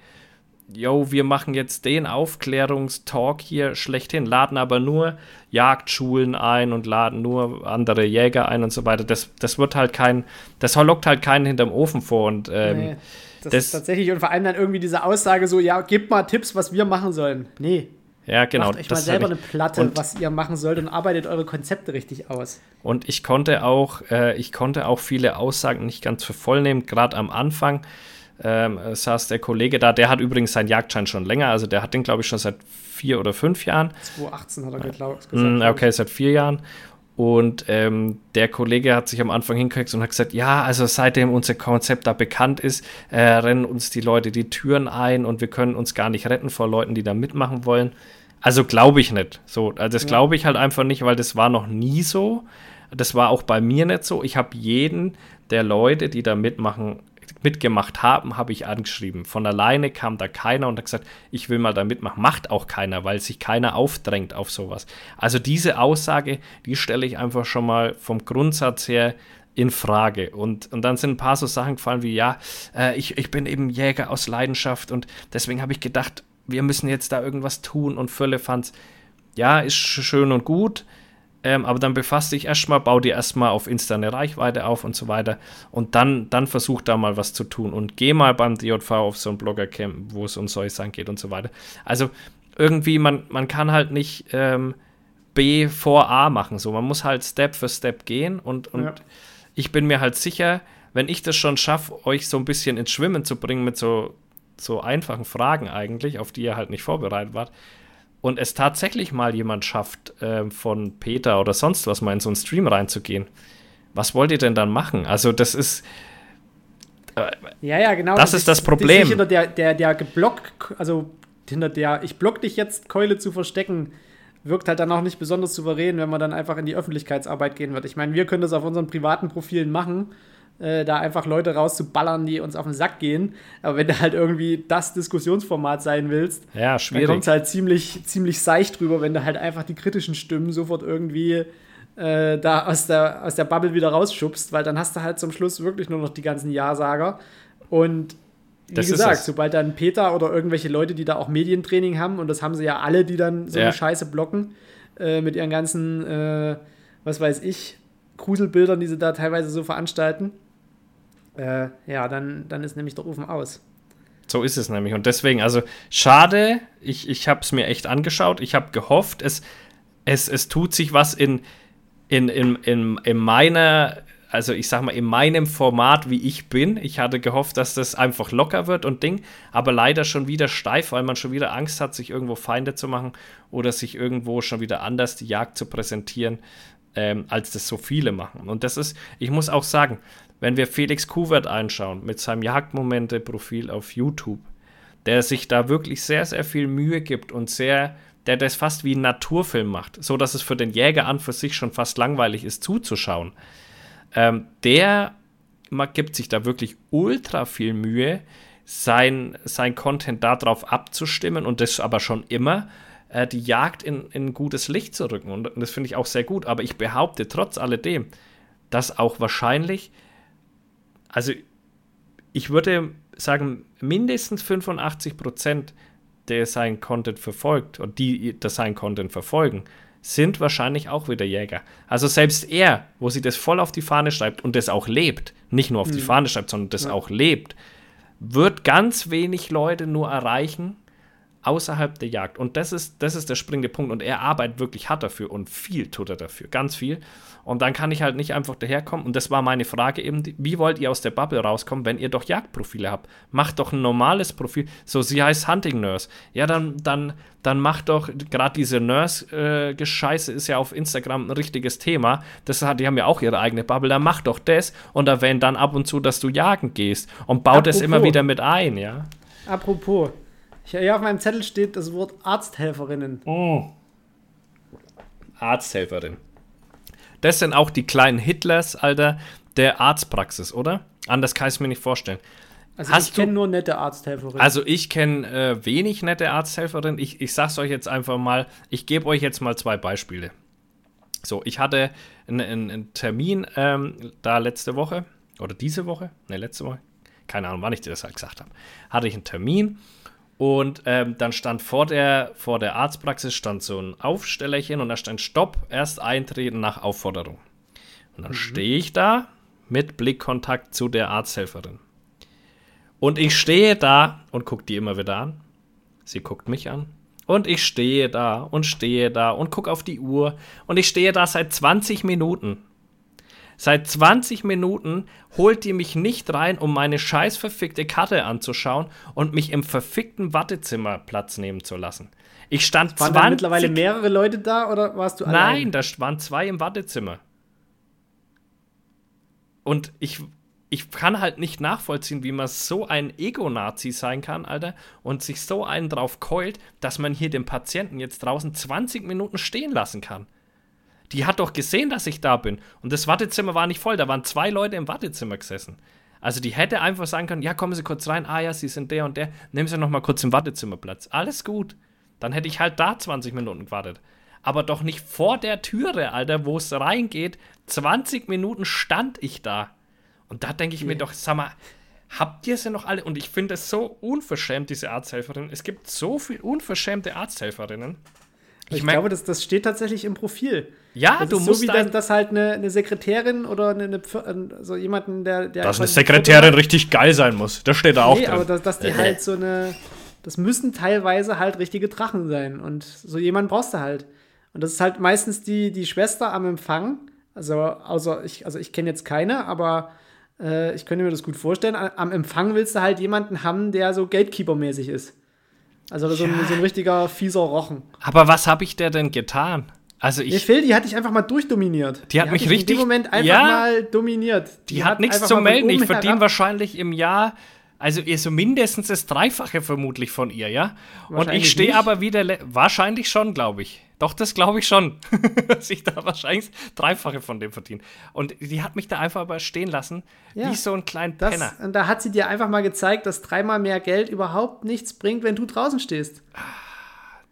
yo, wir machen jetzt den Aufklärungstalk hier schlechthin, laden aber nur Jagdschulen ein und laden nur andere Jäger ein und so weiter. Das, das wird halt kein, das lockt halt keinen hinterm Ofen vor und ähm, nee, das, das, ist tatsächlich und vor allem dann irgendwie diese Aussage so, ja, gebt mal Tipps, was wir machen sollen. Nee. Ja, genau. Macht euch mal selber eine Platte, und, was ihr machen sollt und arbeitet eure Konzepte richtig aus. Und ich konnte auch, äh, ich konnte auch viele Aussagen nicht ganz für voll nehmen, gerade am Anfang ähm, saß der Kollege da, der hat übrigens seinen Jagdschein schon länger, also der hat den, glaube ich, schon seit vier oder fünf Jahren. 2018 hat er gesagt. Mm, okay, seit vier Jahren. Und ähm, der Kollege hat sich am Anfang hingekriegt und hat gesagt, ja, also seitdem unser Konzept da bekannt ist, äh, rennen uns die Leute die Türen ein und wir können uns gar nicht retten vor Leuten, die da mitmachen wollen. Also glaube ich nicht. So, also das glaube ich halt einfach nicht, weil das war noch nie so. Das war auch bei mir nicht so. Ich habe jeden der Leute, die da mitmachen, mitgemacht haben, habe ich angeschrieben. Von alleine kam da keiner und hat gesagt, ich will mal da mitmachen. Macht auch keiner, weil sich keiner aufdrängt auf sowas. Also diese Aussage, die stelle ich einfach schon mal vom Grundsatz her in Frage. Und, und dann sind ein paar so Sachen gefallen wie, ja, äh, ich, ich bin eben Jäger aus Leidenschaft und deswegen habe ich gedacht, wir müssen jetzt da irgendwas tun und Füllefanz. Ja, ist schön und gut, ähm, aber dann befasst dich erstmal, bau dir erstmal auf Insta eine Reichweite auf und so weiter und dann, dann versuch da mal was zu tun und geh mal beim DJV auf so ein Bloggercamp, wo es um solche Sachen geht und so weiter. Also irgendwie, man, man kann halt nicht ähm, B vor A machen, so man muss halt Step für Step gehen und, und ja. ich bin mir halt sicher, wenn ich das schon schaffe, euch so ein bisschen ins Schwimmen zu bringen mit so, so einfachen Fragen eigentlich, auf die ihr halt nicht vorbereitet wart, und es tatsächlich mal jemand schafft, äh, von Peter oder sonst was mal in so einen Stream reinzugehen, was wollt ihr denn dann machen? Also, das ist. Äh, ja, ja, genau. Das, das ist das Problem. Hinter der, der, der geblockt, also hinter der ich block dich jetzt Keule zu verstecken, wirkt halt dann auch nicht besonders souverän, wenn man dann einfach in die Öffentlichkeitsarbeit gehen wird. Ich meine, wir können das auf unseren privaten Profilen machen äh, da einfach Leute rauszuballern, die uns auf den Sack gehen. Aber wenn du halt irgendwie das Diskussionsformat sein willst, ja, dann kommt es halt ziemlich, ziemlich seicht drüber, wenn du halt einfach die kritischen Stimmen sofort irgendwie äh, da aus der, aus der Bubble wieder rausschubst, weil dann hast du halt zum Schluss wirklich nur noch die ganzen Ja-Sager. Und wie das gesagt, sobald dann Peter oder irgendwelche Leute, die da auch Medientraining haben, und das haben sie ja alle, die dann so ja. eine Scheiße blocken, äh, mit ihren ganzen, äh, was weiß ich, Gruselbildern, die sie da teilweise so veranstalten, äh, ja, dann, dann ist nämlich der Ofen aus. So ist es nämlich. Und deswegen, also schade, ich, ich habe es mir echt angeschaut. Ich habe gehofft, es, es, es tut sich was in, in, in, in, in meiner, also ich sag mal, in meinem Format, wie ich bin. Ich hatte gehofft, dass das einfach locker wird und Ding, aber leider schon wieder steif, weil man schon wieder Angst hat, sich irgendwo Feinde zu machen oder sich irgendwo schon wieder anders die Jagd zu präsentieren, ähm, als das so viele machen. Und das ist, ich muss auch sagen, wenn wir Felix Kuvert einschauen mit seinem Jagdmomente-Profil auf YouTube, der sich da wirklich sehr, sehr viel Mühe gibt und sehr, der das fast wie ein Naturfilm macht, so dass es für den Jäger an für sich schon fast langweilig ist zuzuschauen. Ähm, der gibt sich da wirklich ultra viel Mühe, sein, sein Content darauf abzustimmen und das aber schon immer, äh, die Jagd in, in gutes Licht zu rücken. Und das finde ich auch sehr gut. Aber ich behaupte trotz alledem, dass auch wahrscheinlich also ich würde sagen, mindestens 85 Prozent, der sein Content verfolgt und die das sein Content verfolgen, sind wahrscheinlich auch wieder Jäger. Also selbst er, wo sie das voll auf die Fahne schreibt und das auch lebt, nicht nur auf mhm. die Fahne schreibt, sondern das ja. auch lebt, wird ganz wenig Leute nur erreichen außerhalb der Jagd. Und das ist, das ist der springende Punkt. Und er arbeitet wirklich hart dafür und viel tut er dafür, ganz viel. Und dann kann ich halt nicht einfach daherkommen. Und das war meine Frage eben, wie wollt ihr aus der Bubble rauskommen, wenn ihr doch Jagdprofile habt? Macht doch ein normales Profil. So, sie heißt Hunting Nurse. Ja, dann, dann, dann macht doch, gerade diese Nurse-Gescheiße äh, ist ja auf Instagram ein richtiges Thema. Das hat, die haben ja auch ihre eigene Bubble. Dann mach doch das und erwähnt dann ab und zu, dass du jagen gehst. Und baut Apropos. das immer wieder mit ein, ja. Apropos, hier auf meinem Zettel steht das Wort Arzthelferinnen. Oh. Arzthelferin. Das sind auch die kleinen Hitlers, Alter, der Arztpraxis, oder? Anders kann ich es mir nicht vorstellen. Also Hast ich kenne nur nette Arzthelferinnen. Also ich kenne äh, wenig nette Arzthelferinnen. Ich, ich sag's euch jetzt einfach mal, ich gebe euch jetzt mal zwei Beispiele. So, ich hatte einen, einen Termin ähm, da letzte Woche oder diese Woche, ne, letzte Woche, keine Ahnung, wann ich dir das halt gesagt habe, hatte ich einen Termin und ähm, dann stand vor der, vor der Arztpraxis stand so ein Aufstellerchen und da stand Stopp, erst eintreten nach Aufforderung. Und dann mhm. stehe ich da mit Blickkontakt zu der Arzthelferin. Und ich stehe da und gucke die immer wieder an. Sie guckt mich an. Und ich stehe da und stehe da und gucke auf die Uhr. Und ich stehe da seit 20 Minuten. Seit 20 Minuten holt die mich nicht rein, um meine scheiß verfickte Karte anzuschauen und mich im verfickten Wartezimmer Platz nehmen zu lassen. Ich stand Waren 20 mittlerweile mehrere Leute da oder warst du allein? Nein, da waren zwei im Wartezimmer. Und ich, ich kann halt nicht nachvollziehen, wie man so ein Ego-Nazi sein kann, Alter, und sich so einen drauf keult, dass man hier den Patienten jetzt draußen 20 Minuten stehen lassen kann die hat doch gesehen, dass ich da bin. Und das Wartezimmer war nicht voll, da waren zwei Leute im Wartezimmer gesessen. Also die hätte einfach sagen können, ja, kommen Sie kurz rein, ah ja, Sie sind der und der, nehmen Sie noch mal kurz im Wartezimmer Platz. Alles gut. Dann hätte ich halt da 20 Minuten gewartet. aber doch nicht vor der Türe, Alter, wo es reingeht. 20 Minuten stand ich da. Und da denke ich mir doch, sag mal, habt ihr sie noch alle? Und ich finde es so unverschämt, diese Arzthelferinnen. Es gibt so viel unverschämte Arzthelferinnen. Ich, ich glaube, das, das steht tatsächlich im Profil. Ja, das du ist musst so wie ein- das, das halt eine, eine Sekretärin oder eine, eine so jemanden, der, der Dass eine Sekretärin richtig geil sein muss. Das steht da auch Nee, drin. aber dass, dass die halt so eine. Das müssen teilweise halt richtige Drachen sein. Und so jemanden brauchst du halt. Und das ist halt meistens die, die Schwester am Empfang. Also, außer ich, also ich kenne jetzt keine, aber äh, ich könnte mir das gut vorstellen. Am Empfang willst du halt jemanden haben, der so Gatekeeper-mäßig ist. Also so, ein, so ein richtiger fieser Rochen. aber was habe ich der denn getan? Also Nee, ich, Phil, die hat dich einfach mal durchdominiert. Die hat mich dich richtig- in dem Moment einfach ja. mal dominiert. die, hat nichts einfach zu melden. Ich verdiene wahrscheinlich im Jahr, also ihr so mindestens das Dreifache vermutlich von ihr, ja? Und ich stehe aber wieder, wahrscheinlich schon, glaube ich. Doch, das glaube ich schon, [LAUGHS] dass ich da wahrscheinlich Dreifache von dem verdiene. Und die hat mich da einfach aber stehen lassen, Ja. wie so ein kleiner Das, Penner. und da hat sie dir einfach mal gezeigt, dass dreimal mehr Geld überhaupt nichts bringt, wenn du draußen stehst.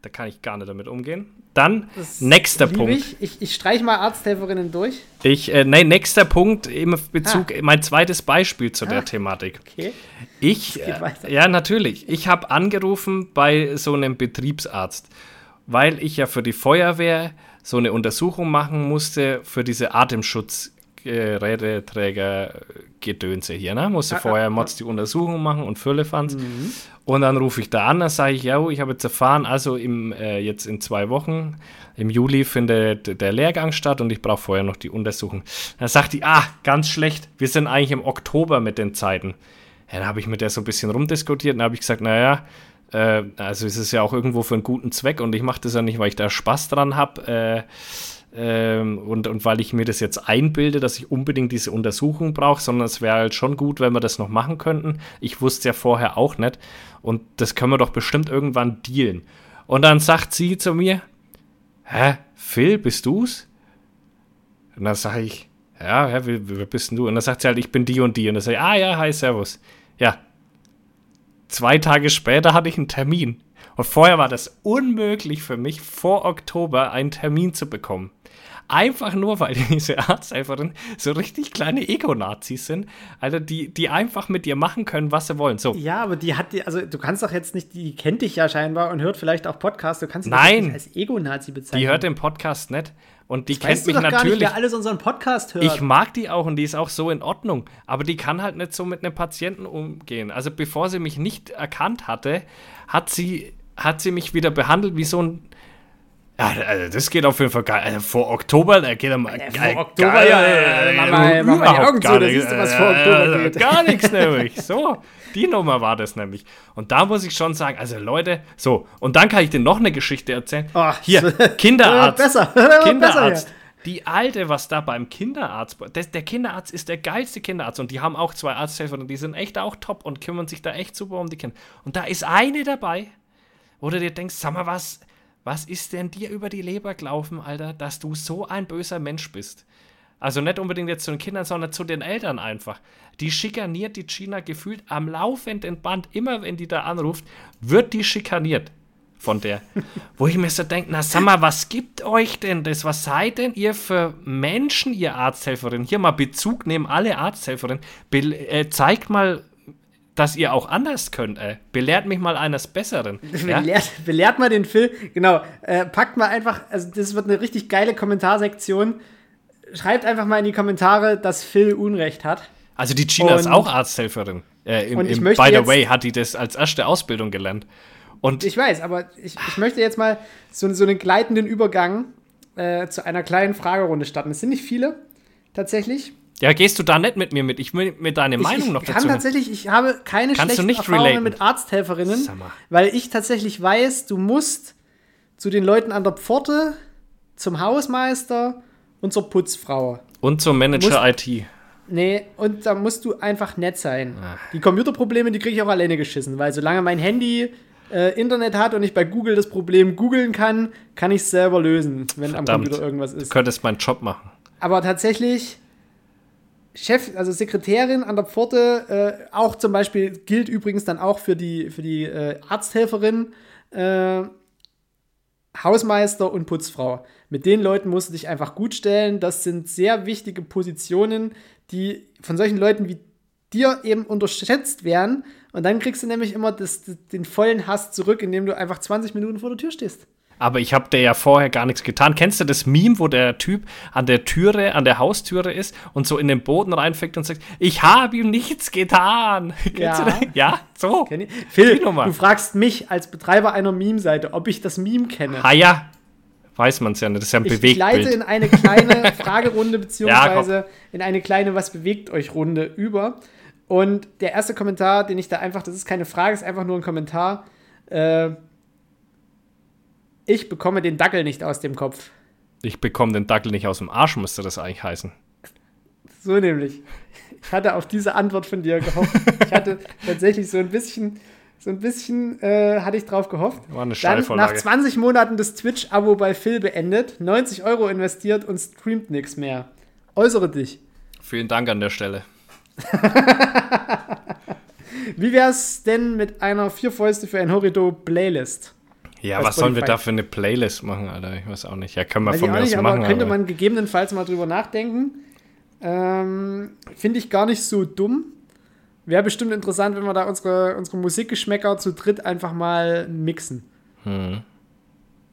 Da kann ich gar nicht damit umgehen. Dann, nächster Lieb Punkt. Ich, ich, ich streiche mal Arzthelferinnen durch. Ich, äh, nein, nächster Punkt im Bezug, Ah. mein zweites Beispiel zu Ah. der Thematik. Okay. Ich, [LAUGHS] äh, ja, natürlich. Ich habe angerufen bei so einem Betriebsarzt, weil ich ja für die Feuerwehr so eine Untersuchung machen musste für diese Atemschutzgeräteträger-Gedönse hier. Ne? Musste Ah, vorher ah, Mods die Untersuchung machen und Füllefanz. Und dann rufe ich da an, dann sage ich, ja, ich habe jetzt erfahren, also im, äh, jetzt in zwei Wochen, im Juli findet der Lehrgang statt und ich brauche vorher noch die Untersuchung. Dann sagt die, ah, ganz schlecht, wir sind eigentlich im Oktober mit den Zeiten. Ja, dann habe ich mit der so ein bisschen rumdiskutiert und dann habe ich gesagt, naja, äh, also es ist ja auch irgendwo für einen guten Zweck und ich mache das ja nicht, weil ich da Spaß dran habe äh, ähm, und, und weil ich mir das jetzt einbilde, dass ich unbedingt diese Untersuchung brauche, sondern es wäre halt schon gut, wenn wir das noch machen könnten. Ich wusste ja vorher auch nicht und das können wir doch bestimmt irgendwann dealen. Und dann sagt sie zu mir, hä, Phil, bist du's? Und dann sage ich, ja, wer, wer bist denn du? Und dann sagt sie halt, ich bin die und die. Und dann sage ich, ah ja, hi, servus. Ja, zwei Tage später hatte ich einen Termin. Und vorher war das unmöglich für mich, vor Oktober einen Termin zu bekommen. Einfach nur, weil [LAUGHS] diese Arzthelferin so richtig kleine Ego-Nazis sind, also die, die einfach mit dir machen können, was sie wollen. So, Ja, aber die hat die, also du kannst doch jetzt nicht, die kennt dich ja scheinbar und hört vielleicht auch Podcasts, du kannst sie Nein. nicht als Ego-Nazi bezeichnen. die hört den Podcast nicht und die weißt kennt mich doch gar nicht, natürlich. wer alles unseren Podcast hört. Ich mag die auch und die ist auch so in Ordnung. Aber die kann halt nicht so mit einem Patienten umgehen. Also bevor sie mich nicht erkannt hatte, hat sie, hat sie mich wieder behandelt wie so ein. Ja, also das geht auf jeden Fall geil. Also vor Oktober, da geht er mal. vor geil- Oktober, geil- ja, ja, mach mal- mach mal die Augen zu, gar da nicht. siehst du, was vor Oktober Äh, geht. Gar nichts [LAUGHS] nämlich. So, die Nummer war das nämlich. Und da muss ich schon sagen, also Leute, so, und dann kann ich dir noch eine Geschichte erzählen. Ach, Hier, [LAUGHS] Kinderarzt. Besser, [LAUGHS] besser Kinderarzt. hier. Die Alte, was da beim Kinderarzt, das, der Kinderarzt ist der geilste Kinderarzt und die haben auch zwei Arzthelfer und die sind echt auch top und kümmern sich da echt super um die Kinder. Und da ist eine dabei, wo du dir denkst, sag mal, was, was ist denn dir über die Leber gelaufen, Alter, dass du so ein böser Mensch bist? Also nicht unbedingt jetzt zu den Kindern, sondern zu den Eltern einfach. Die schikaniert die Gina gefühlt am laufenden Band. Immer wenn die da anruft, wird die schikaniert von der. [LAUGHS] Wo ich mir so denke, na sag mal, was gibt euch denn das? Was seid denn ihr für Menschen, ihr Arzthelferin? Hier mal Bezug nehmen, alle Arzthelferinnen. Be äh, zeigt mal, dass ihr auch anders könnt. Äh. Belehrt mich mal eines Besseren. [LAUGHS] Ja? Belehrt, belehrt mal den Phil. Genau. Äh, packt mal einfach, also das wird eine richtig geile Kommentarsektion. Schreibt einfach mal in die Kommentare, dass Phil Unrecht hat. Also die Gina ist Und- auch Arzthelferin. Äh, im, Und ich im, möchte by the way, hat die das als erste Ausbildung gelernt. Und Ich weiß, aber ich, ich möchte jetzt mal so, so einen gleitenden Übergang äh, zu einer kleinen Fragerunde starten. Es sind nicht viele, tatsächlich. Ja, gehst du da nicht mit mir mit? Ich will mir deine Ich, Meinung ich noch kann dazu. hören. tatsächlich, ich habe keine Kannst du schlechten Erfahrungen relaten? mit Arzthelferinnen, weil ich tatsächlich weiß, du musst zu den Leuten an der Pforte, zum Hausmeister und zur Putzfrau. Und zum Manager IT. Nee, und da musst du einfach nett sein. Ah. Die Computerprobleme, die kriege ich auch alleine geschissen, weil solange mein Handy äh, Internet hat und ich bei Google das Problem googeln kann, kann ich es selber lösen, wenn am Verdammt. Computer irgendwas Du ist. könntest meinen Job machen. Aber tatsächlich, Chef, also Sekretärin an der Pforte, äh, auch zum Beispiel gilt übrigens dann auch für die, für die äh, Arzthelferin. Äh, Hausmeister und Putzfrau. Mit den Leuten musst du dich einfach gut stellen. Das sind sehr wichtige Positionen, die von solchen Leuten wie dir eben unterschätzt werden. Und dann kriegst du nämlich immer das, den vollen Hass zurück, indem du einfach 20 Minuten vor der Tür stehst. Aber ich habe dir ja vorher gar nichts getan. Kennst du das Meme, wo der Typ an der Türe, an der Haustüre ist und so in den Boden reinfängt und sagt, ich habe ihm nichts getan. Ja. [LAUGHS] Kennst du das? Ja, so. Phil, du fragst mich als Betreiber einer Meme-Seite, ob ich das Meme kenne. Ah ja, weiß man es ja nicht. Das ist ja ein Ich, ich leite Bewegtbild. in eine kleine [LAUGHS] Fragerunde beziehungsweise in eine kleine Was bewegt euch Runde über. Und der erste Kommentar, den ich da einfach, das ist keine Frage, ist einfach nur ein Kommentar. Äh, ich bekomme den Dackel nicht aus dem Kopf. Ich bekomme den Dackel nicht aus dem Arsch, müsste das eigentlich heißen. So nämlich. Ich hatte auf diese Antwort von dir gehofft. Ich hatte tatsächlich so ein bisschen, so ein bisschen äh, hatte ich drauf gehofft. War eine Dann nach Steilvorlage. 20 Monaten das Twitch-Abo bei Phil beendet, 90 Euro investiert und streamt nichts mehr. Äußere dich. Vielen Dank an der Stelle. [LAUGHS] Wie wär's denn mit einer vier Fäuste für ein Horrido Playlist? Ja, was sollen wir da für eine Playlist machen, Alter? Ich weiß auch nicht. Ja, können wir von mir aus nicht, aber machen. könnte aber man gegebenenfalls mal drüber nachdenken. Ähm, Finde ich gar nicht so dumm. Wäre bestimmt interessant, wenn wir da unsere, unsere Musikgeschmäcker zu dritt einfach mal mixen. Hm.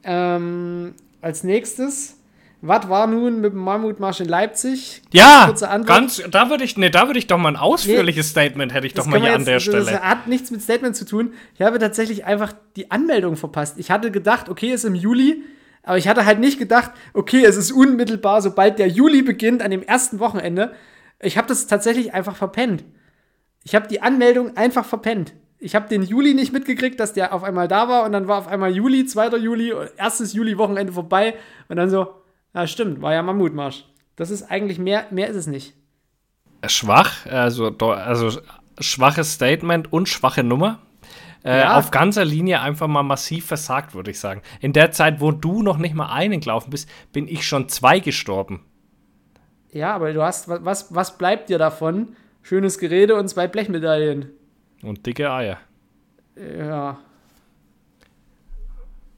Ähm, als nächstes, was war nun mit dem Mammutmarsch in Leipzig? Ja, Kurze Antwort. ganz, da würde ich, nee, da würde ich doch mal ein ausführliches Statement, hätte ich doch mal hier an jetzt- der das- Stelle. Das hat nichts mit Statement zu tun. Ich habe tatsächlich einfach die Anmeldung verpasst. Ich hatte gedacht, okay, ist im Juli, aber ich hatte halt nicht gedacht, okay, es ist unmittelbar, sobald der Juli beginnt, an dem ersten Wochenende. Ich habe das tatsächlich einfach verpennt. Ich habe die Anmeldung einfach verpennt. Ich habe den Juli nicht mitgekriegt, dass der auf einmal da war und dann war auf einmal Juli, 2. Juli, erstes Juli-Wochenende vorbei und dann so, ja stimmt, war ja Mammutmarsch. Das ist eigentlich mehr, mehr ist es nicht. Schwach, also, also schwaches Statement und schwache Nummer. Äh, Ja. Auf ganzer Linie einfach mal massiv versagt, würde ich sagen. In der Zeit, wo du noch nicht mal einen gelaufen bist, bin ich schon zwei gestorben. Ja, aber du hast, wa- was, was bleibt dir davon? Schönes Gerede und zwei Blechmedaillen. Und dicke Eier. Ja.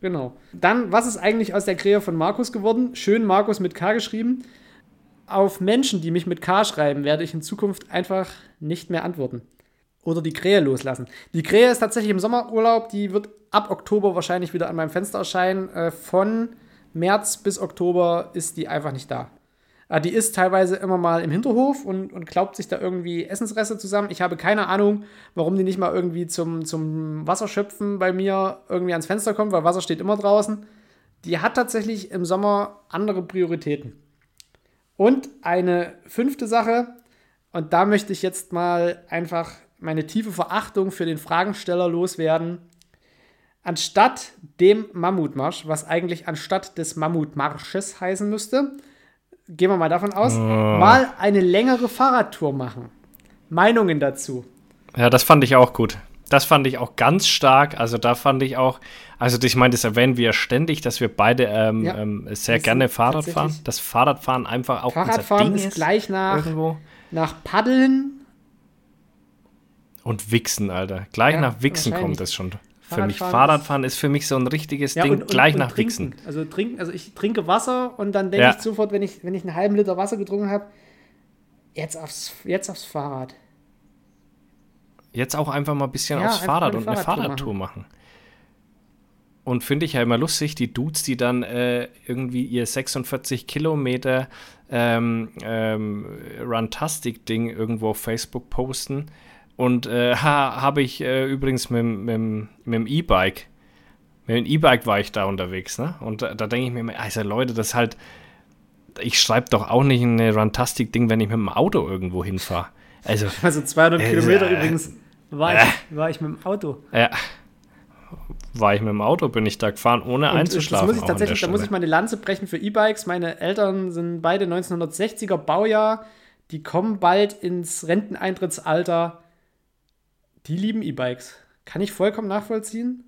Genau. Dann, was ist eigentlich aus der Krähe von Markus geworden? Schön Markus mit K geschrieben. Auf Menschen, die mich mit K schreiben, werde ich in Zukunft einfach nicht mehr antworten. Oder die Krähe loslassen. Die Krähe ist tatsächlich im Sommerurlaub. Die wird ab Oktober wahrscheinlich wieder an meinem Fenster erscheinen. Äh, von März bis Oktober ist die einfach nicht da. Äh, Die ist teilweise immer mal im Hinterhof und, und klaubt sich da irgendwie Essensreste zusammen. Ich habe keine Ahnung, warum die nicht mal irgendwie zum, zum Wasserschöpfen bei mir irgendwie ans Fenster kommt, weil Wasser steht immer draußen. Die hat tatsächlich im Sommer andere Prioritäten. Und eine fünfte Sache, und da möchte ich jetzt mal einfach meine tiefe Verachtung für den Fragensteller loswerden. Anstatt dem Mammutmarsch, was eigentlich anstatt des Mammutmarsches heißen müsste, gehen wir mal davon aus, mal eine längere Fahrradtour machen. Meinungen dazu. Ja, das fand ich auch gut. Das fand ich auch ganz stark. Also da fand ich auch, also ich meine, das erwähnen wir ständig, dass wir beide ähm, Ja, ähm, sehr das gerne Fahrrad fahren. Das Fahrradfahren einfach auch Fahrradfahren unser Ding ist gleich nach, irgendwo. nach Paddeln. Und Wichsen, Alter. Gleich Ja, nach Wichsen kommt es schon. Für mich Fahrradfahren ist für mich so ein richtiges Ja, Ding, und, und, gleich und nach trinken. Wichsen. Also trinken, also ich trinke Wasser und dann denke Ja. ich sofort, wenn ich, wenn ich einen halben Liter Wasser getrunken habe, jetzt aufs, jetzt aufs Fahrrad. Jetzt auch einfach mal ein bisschen Ja, aufs Fahrrad und eine eine Fahrradtour Fahrradtour machen. Und finde ich ja immer lustig, die Dudes, die dann äh, irgendwie ihr 46 Kilometer ähm, ähm, Runtastic-Ding irgendwo auf Facebook posten. Und äh, [LAUGHS] ha, habe ich äh, übrigens mit, mit, mit dem E-Bike. Mit dem E-Bike war ich da unterwegs, ne? Und da, da denke ich mir immer, also Leute, das ist halt. Ich schreibe doch auch nicht ein Runtastic-Ding, wenn ich mit dem Auto irgendwo hinfahre. Also, [LAUGHS] Also 200 Äh, Kilometer äh, übrigens war ich, war ich mit dem Auto. Ja. War ich mit dem Auto, bin ich da gefahren, ohne Und einzuschlafen. Das muss ich tatsächlich, da muss ich mal eine Lanze brechen für E-Bikes. Meine Eltern sind beide 1960er Baujahr. Die kommen bald ins Renteneintrittsalter. Die lieben E-Bikes. Kann ich vollkommen nachvollziehen.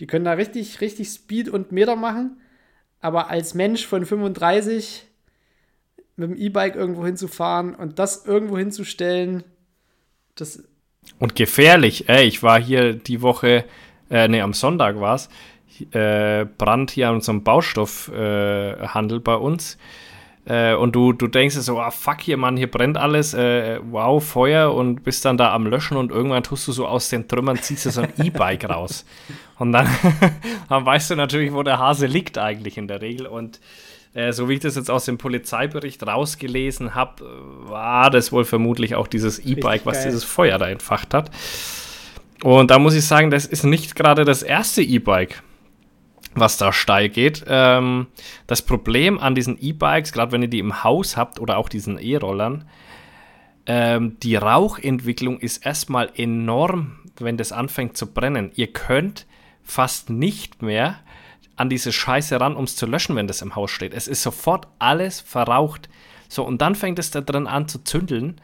Die können da richtig, richtig Speed und Meter machen. Aber als Mensch von 35 mit dem E-Bike irgendwo hinzufahren und das irgendwo hinzustellen, das Und gefährlich, ey, ich war hier die Woche, äh, nee, am Sonntag war es, äh, Brand hier an unserem Baustoffhandel äh, bei uns. Äh, und du, du denkst so, ah, fuck hier, Mann, hier brennt alles, äh, wow, Feuer und bist dann da am Löschen und irgendwann tust du so aus den Trümmern, ziehst du so ein [LAUGHS] E-Bike raus. Und dann, [LAUGHS] dann weißt du natürlich, wo der Hase liegt eigentlich in der Regel. Und äh, so wie ich das jetzt aus dem Polizeibericht rausgelesen habe, war das wohl vermutlich auch dieses E-Bike, was dieses Feuer da entfacht hat. Und da muss ich sagen, das ist nicht gerade das erste E-Bike, was da steil geht. Ähm, das Problem an diesen E-Bikes, gerade wenn ihr die im Haus habt oder auch diesen E-Rollern, ähm, die Rauchentwicklung ist erstmal enorm, wenn das anfängt zu brennen. Ihr könnt fast nicht mehr an diese Scheiße ran, um es zu löschen, wenn das im Haus steht. Es ist sofort alles verraucht. So, und dann fängt es da drin an zu zündeln.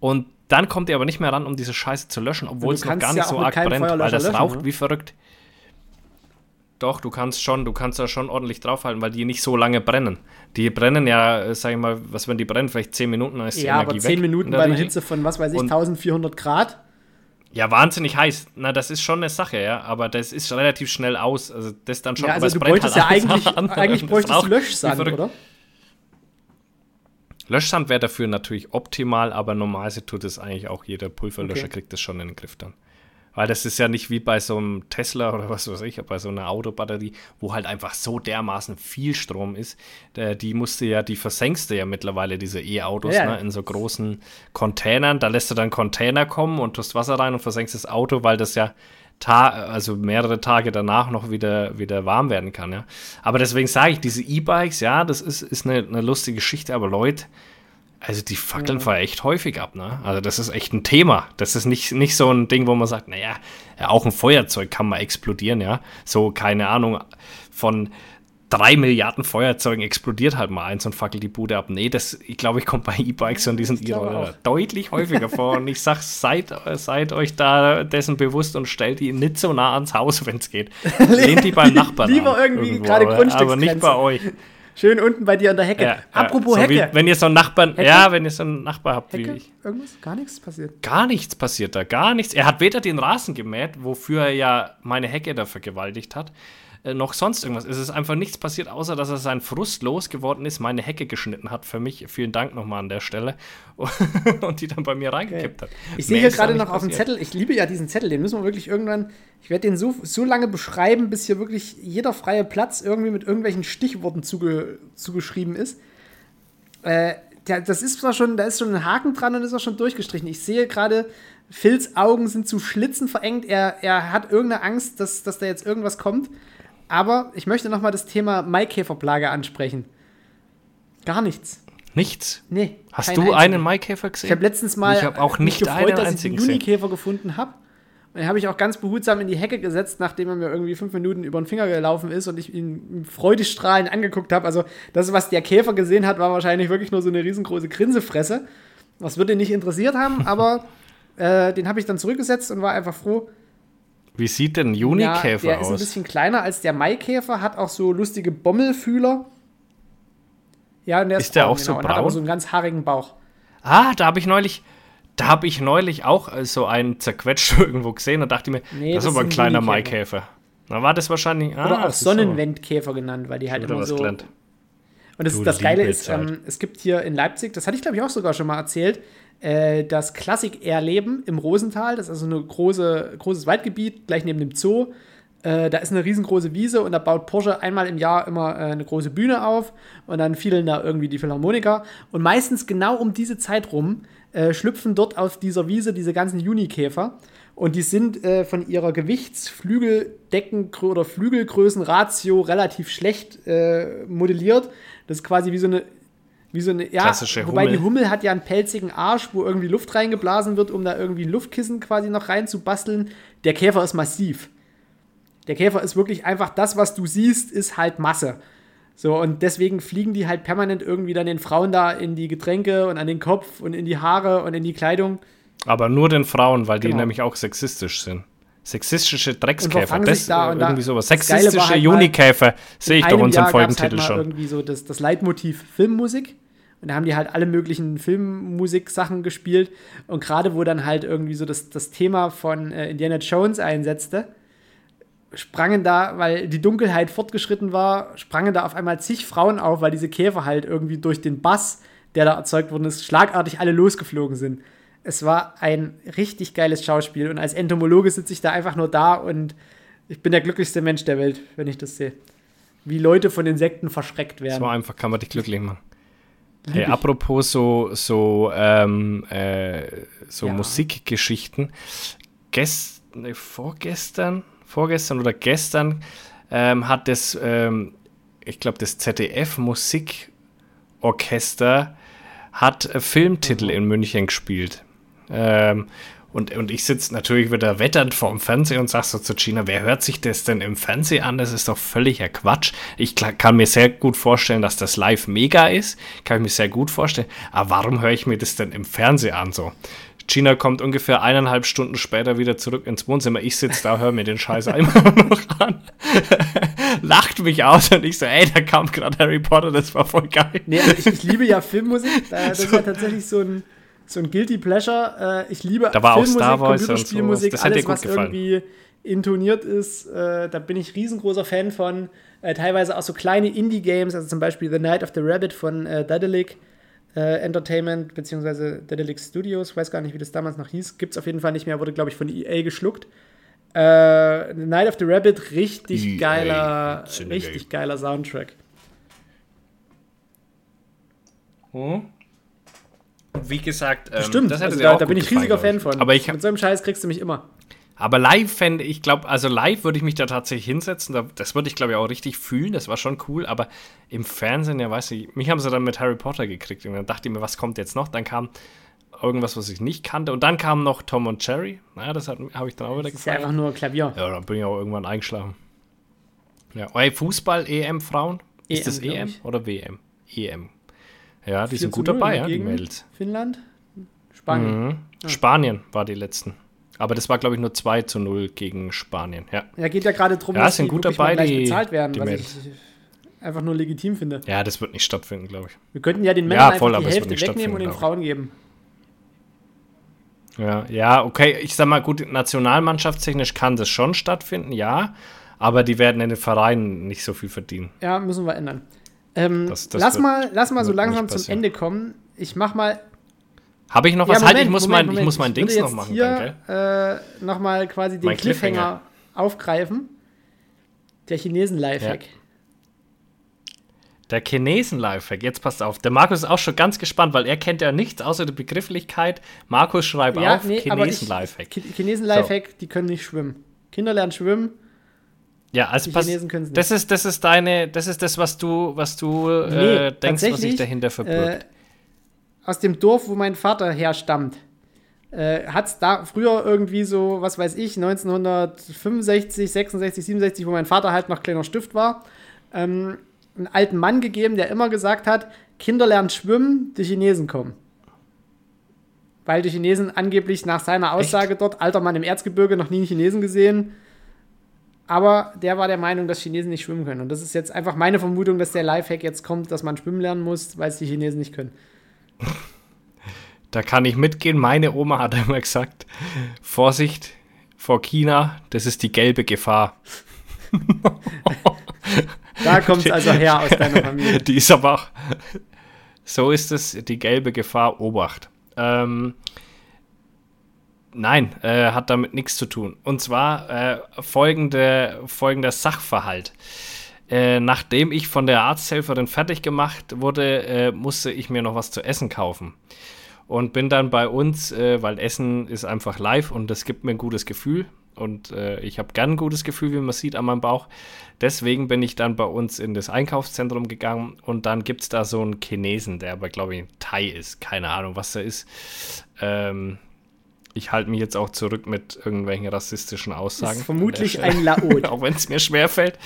Und dann kommt ihr aber nicht mehr ran, um diese Scheiße zu löschen, obwohl es noch gar nicht ja so arg brennt, weil das löschen, raucht ne? wie verrückt. Doch, du kannst schon, du kannst da schon ordentlich draufhalten, weil die nicht so lange brennen. Die brennen ja, äh, sag ich mal, was wenn die brennen, vielleicht 10 Minuten, dann ist die ja, Energie aber 10 weg Minuten bei einer Hitze von, was weiß ich, und 1400 Grad. Ja, wahnsinnig heiß. Na, das ist schon eine Sache, ja, aber das ist relativ schnell aus. Also das dann schon. Ja, also du bräuchtest halt ja eigentlich, an, eigentlich [LAUGHS] bräuchtest Löschsand, oder? Löschsand wäre dafür natürlich optimal, aber normalerweise tut es eigentlich auch jeder Pulverlöscher, okay. kriegt das schon in den Griff dann. Weil das ist ja nicht wie bei so einem Tesla oder was weiß ich, bei so einer Autobatterie, wo halt einfach so dermaßen viel Strom ist. Die musste ja, die versenkst du ja mittlerweile, diese E-Autos, ja. ne, in so großen Containern. Da lässt du dann Container kommen und tust Wasser rein und versenkst das Auto, weil das ja also mehrere Tage danach noch wieder, wieder warm werden kann, ja. Aber deswegen sage ich, diese E-Bikes, ja, das ist, ist eine, eine lustige Geschichte, aber Leute, also die fackeln ja. vorher echt häufig ab, ne? Also das ist echt ein Thema. Das ist nicht, nicht so ein Ding, wo man sagt, naja, auch ein Feuerzeug kann mal explodieren, ja. So, keine Ahnung, von drei Milliarden Feuerzeugen explodiert halt mal eins und fackelt die Bude ab. Nee, das, ich glaube, ich komme bei E-Bikes und diesen E-Roller deutlich häufiger vor. Und ich sage, seid, seid euch da dessen bewusst und stellt die nicht so nah ans Haus, wenn es geht. [LAUGHS] Lehnt die beim Nachbarn Lieber an, irgendwie gerade Grundstücksgrenze. Aber nicht bei euch. Schön unten bei dir an der Hecke. Ja, Apropos so Hecke. Wie, wenn ihr so einen Nachbarn, Hecke? ja, wenn ihr so einen Nachbar habt Hecke? wie ich. Irgendwas? Gar nichts passiert? Gar nichts passiert da, gar nichts. Er hat weder den Rasen gemäht, wofür er ja meine Hecke da vergewaltigt hat, äh, noch sonst irgendwas. Es ist einfach nichts passiert, außer dass er seinen Frust losgeworden ist, meine Hecke geschnitten hat für mich. Vielen Dank nochmal an der Stelle. [LAUGHS] und die dann bei mir reingekippt okay. hat. Ich sehe hier gerade noch auf dem Zettel, ich liebe ja diesen Zettel, den müssen wir wirklich irgendwann, ich werde den so, so lange beschreiben, bis hier wirklich jeder freie Platz irgendwie mit irgendwelchen Stichworten zuge, zugeschrieben ist. Äh, der, das ist zwar schon, da ist schon ein Haken dran und ist auch schon durchgestrichen. Ich sehe gerade, Phils Augen sind zu Schlitzen verengt. Er, er hat irgendeine Angst, dass, dass da jetzt irgendwas kommt. Aber ich möchte noch mal das Thema Maikäferplage ansprechen. Gar nichts. Nichts? Nee. Hast du einzigen. einen Maikäfer gesehen? Ich habe letztens mal ich auch nicht mich gefreut, dass ich einen Junikäfer gefunden habe. Den habe ich auch ganz behutsam in die Hecke gesetzt, nachdem er mir irgendwie fünf Minuten über den Finger gelaufen ist und ich ihn freudestrahlend angeguckt habe. Also das, was der Käfer gesehen hat, war wahrscheinlich wirklich nur so eine riesengroße Grinsefresse. Was würde ihn nicht interessiert haben, [LAUGHS] aber äh, den habe ich dann zurückgesetzt und war einfach froh, wie sieht denn Junikäfer ja, der aus? Der ist ein bisschen kleiner als der Maikäfer, hat auch so lustige Bommelfühler. Ja, und der ist, ist der braun, auch genau, so braun? hat aber so einen ganz haarigen Bauch. Ah, da habe ich neulich, da habe ich neulich auch äh, so einen zerquetscht [LAUGHS] irgendwo gesehen und dachte mir, nee, das, das ist aber ein, ein kleiner Maikäfer. Da war das wahrscheinlich. Ah, Oder auch Sonnenwendkäfer genannt, weil die halt immer so. Gelernt. Und das, das Geile ist, ähm, es gibt hier in Leipzig, das hatte ich glaube ich auch sogar schon mal erzählt, äh, das Klassik-Erleben im Rosental. Das ist also ein große, großes Waldgebiet, gleich neben dem Zoo. Äh, da ist eine riesengroße Wiese und da baut Porsche einmal im Jahr immer äh, eine große Bühne auf und dann fielen da irgendwie die Philharmoniker. Und meistens genau um diese Zeit rum äh, schlüpfen dort auf dieser Wiese diese ganzen Junikäfer. Und die sind äh, von ihrer Gewichtsflügeldecken- oder Flügelgrößenratio relativ schlecht äh, modelliert. Das ist quasi wie so eine wie so eine, ja, Klassische wobei Hummel. die Hummel hat ja einen pelzigen Arsch, wo irgendwie Luft reingeblasen wird, um da irgendwie ein Luftkissen quasi noch reinzubasteln. Der Käfer ist massiv. Der Käfer ist wirklich einfach das, was du siehst, ist halt Masse. So, und deswegen fliegen die halt permanent irgendwie dann den Frauen da in die Getränke und an den Kopf und in die Haare und in die Kleidung. Aber nur den Frauen, weil genau. die nämlich auch sexistisch sind. Sexistische Dreckskäfer. Das da irgendwie da, sowas. Sexistische halt Junikäfer sehe ich doch unseren Folgentitel halt schon. irgendwie so das, das Leitmotiv Filmmusik. Und da haben die halt alle möglichen Filmmusik-Sachen gespielt. Und gerade wo dann halt irgendwie so das, das Thema von äh, Indiana Jones einsetzte, sprangen da, weil die Dunkelheit fortgeschritten war, sprangen da auf einmal zig Frauen auf, weil diese Käfer halt irgendwie durch den Bass, der da erzeugt worden ist, schlagartig alle losgeflogen sind. Es war ein richtig geiles Schauspiel und als Entomologe sitze ich da einfach nur da und ich bin der glücklichste Mensch der Welt, wenn ich das sehe. Wie Leute von Insekten verschreckt werden. So einfach kann man dich glücklich machen. Hey, apropos so, so, ähm, äh, so Ja. Musikgeschichten. Gest, nee, vorgestern, vorgestern oder gestern ähm, hat das, ähm, ich glaube, das ZDF Musikorchester hat äh, Filmtitel in München gespielt. Ähm, und, und ich sitze natürlich wieder wetternd vorm Fernseher und sag so zu Gina, wer hört sich das denn im Fernsehen an? Das ist doch völliger Quatsch. Ich kann mir sehr gut vorstellen, dass das live mega ist. Kann ich mir sehr gut vorstellen. Aber warum höre ich mir das denn im Fernsehen an so? Gina kommt ungefähr eineinhalb Stunden später wieder zurück ins Wohnzimmer. Ich sitze da, höre mir den Scheiß [LAUGHS] einmal noch an. [LAUGHS] Lacht mich aus und ich so, ey, da kam gerade Harry Potter, das war voll geil. Nee, also ich, ich liebe ja Filmmusik. Da- Das ist ja [LAUGHS] tatsächlich so ein, so ein Guilty Pleasure. Äh, Ich liebe Da war auch Filmmusik, Star Wars und Computerspielmusik, dir alles, was gefallen. irgendwie intoniert ist. Äh, Da bin ich riesengroßer Fan von. Äh, Teilweise auch so kleine Indie-Games, also zum Beispiel The Night of the Rabbit von äh, Daedalic äh, Entertainment, beziehungsweise Daedalic Studios, weiß gar nicht, wie das damals noch hieß. Gibt es auf jeden Fall nicht mehr, wurde, glaube ich, von EA geschluckt. Äh, The Night of the Rabbit, richtig EA, geiler, richtig geiler Soundtrack. Wie gesagt, ähm, Stimmt, das hätte also da, auch da gut bin ich gefallen, riesiger glaub Fan von. Aber ich, Mit so einem Scheiß kriegst du mich immer. Aber live fände ich, glaube, also live würde ich mich da tatsächlich hinsetzen. Da, das würde ich, glaube ich, auch richtig fühlen. Das war schon cool. Aber im Fernsehen, ja, weiß ich, mich haben sie dann mit Harry Potter gekriegt. Und dann dachte ich mir, was kommt jetzt noch? Dann kam irgendwas, was ich nicht kannte. Und dann kam noch Tom und Jerry. Naja, das habe ich dann auch wieder Das ist ja gefallen. einfach nur Klavier. Ja, dann bin ich auch irgendwann eingeschlafen. Ja, ey, Fußball, EM, Frauen? Ist EM, das EM oder WM? EM. Ja, die 4 sind gut 0 dabei, ja, die Mädels. Finnland? Spanien. Mhm. Spanien war die letzten. Aber das war, glaube ich, nur 2 zu 0 gegen Spanien. Ja, Ja, geht ja gerade darum, Ja, dass sind die gut dabei, gleich die- bezahlt werden, die was Mädels. ich einfach nur legitim finde. ja das wird nicht stattfinden, glaube ich. Wir könnten ja den Männern voll, einfach die Hälfte wegnehmen und den Frauen geben. Ja, ja, okay. Ich sag mal, gut, nationalmannschaftstechnisch kann das schon stattfinden, ja. Aber die werden in den Vereinen nicht so viel verdienen. Ja, müssen wir ändern. Ähm, Das- das lass, mal, lass mal so langsam zum. Ende kommen. Ich mach mal. Habe ich noch Ja, was? halt, Moment, ich muss Moment, mein, ich Moment. muss mein Dings noch machen, hier, danke. Äh, Nochmal quasi den Mein Cliffhanger, Cliffhanger. aufgreifen. Der Chinesen-Lifehack. Der Chinesen-Lifehack, jetzt passt auf. Der Markus ist auch schon ganz gespannt, weil er kennt ja nichts außer die Begrifflichkeit. Markus schreibt auf, aber ich- Chinesen-Lifehack. Chi- Chinesen-Lifehack, die können nicht schwimmen. Kinder lernen schwimmen. Ja, also pass, das ist das ist deine, das ist das, was du, was du Nee, äh, denkst, was sich dahinter verbirgt. Äh, aus dem Dorf, wo mein Vater herstammt, äh, hat es da früher irgendwie so, was weiß ich, 1965, 66, 67, wo mein Vater halt noch kleiner Stift war, ähm, einen alten Mann gegeben, der immer gesagt hat, Kinder lernen schwimmen, die Chinesen kommen. Weil die Chinesen angeblich nach seiner Aussage dort, alter Mann im Erzgebirge, noch nie einen Chinesen gesehen. Aber der war der Meinung, dass Chinesen nicht schwimmen können. Und das ist jetzt einfach meine Vermutung, dass der Lifehack jetzt kommt, dass man schwimmen lernen muss, weil es die Chinesen nicht können. Da kann ich mitgehen. Meine Oma hat immer gesagt: Vorsicht vor China, das ist die gelbe Gefahr. [LAUGHS] Da kommt es also her aus deiner Familie. Die ist aber auch. So ist es, die gelbe Gefahr, Obacht. Ähm, nein, äh, hat damit nichts zu tun. Und zwar äh, folgende, folgender Sachverhalt. Äh, nachdem ich von der Arzthelferin fertig gemacht wurde, äh, musste ich mir noch was zu essen kaufen. Und bin dann bei uns, äh, weil Essen ist einfach live und das gibt mir ein gutes Gefühl. Und äh, ich habe gern ein gutes Gefühl, wie man sieht an meinem Bauch. Deswegen bin ich dann bei uns in das Einkaufszentrum gegangen und dann gibt es da so einen Chinesen, der aber, glaube ich, Thai ist. Keine Ahnung, was er ist. Ähm, ich halte mich jetzt auch zurück mit irgendwelchen rassistischen Aussagen. Ist vermutlich ein. Laot. [LAUGHS] auch wenn es mir schwerfällt.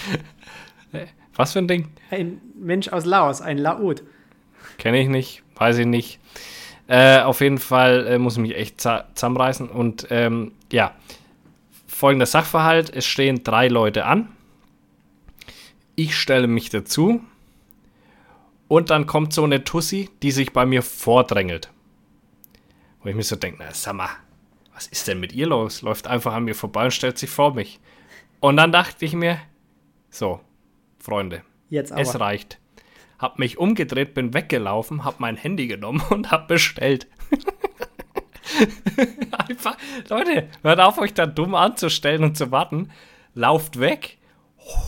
Was für ein Ding? Ein Mensch aus Laos, ein Laot. Kenne ich nicht, weiß ich nicht. Äh, auf jeden Fall äh, muss ich mich echt zusammenreißen. Und ähm, ja, folgender Sachverhalt: Es stehen drei Leute an. Ich stelle mich dazu. Und dann kommt so eine Tussi, die sich bei mir vordrängelt. Wo ich mir so denke: Na, sag mal, was ist denn mit ihr los? Läuft einfach an mir vorbei und stellt sich vor mich. Und dann dachte ich mir, so, Freunde, Jetzt aber. es reicht. Hab mich umgedreht, bin weggelaufen, hab mein Handy genommen [LAUGHS] und hab bestellt. [LAUGHS] Einfach, Leute, hört auf, euch da dumm anzustellen und zu warten. Lauft weg,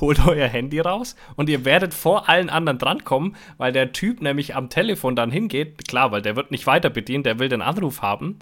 holt euer Handy raus und ihr werdet vor allen anderen drankommen, weil der Typ nämlich am Telefon dann hingeht. Klar, weil der wird nicht weiter bedient, der will den Anruf haben.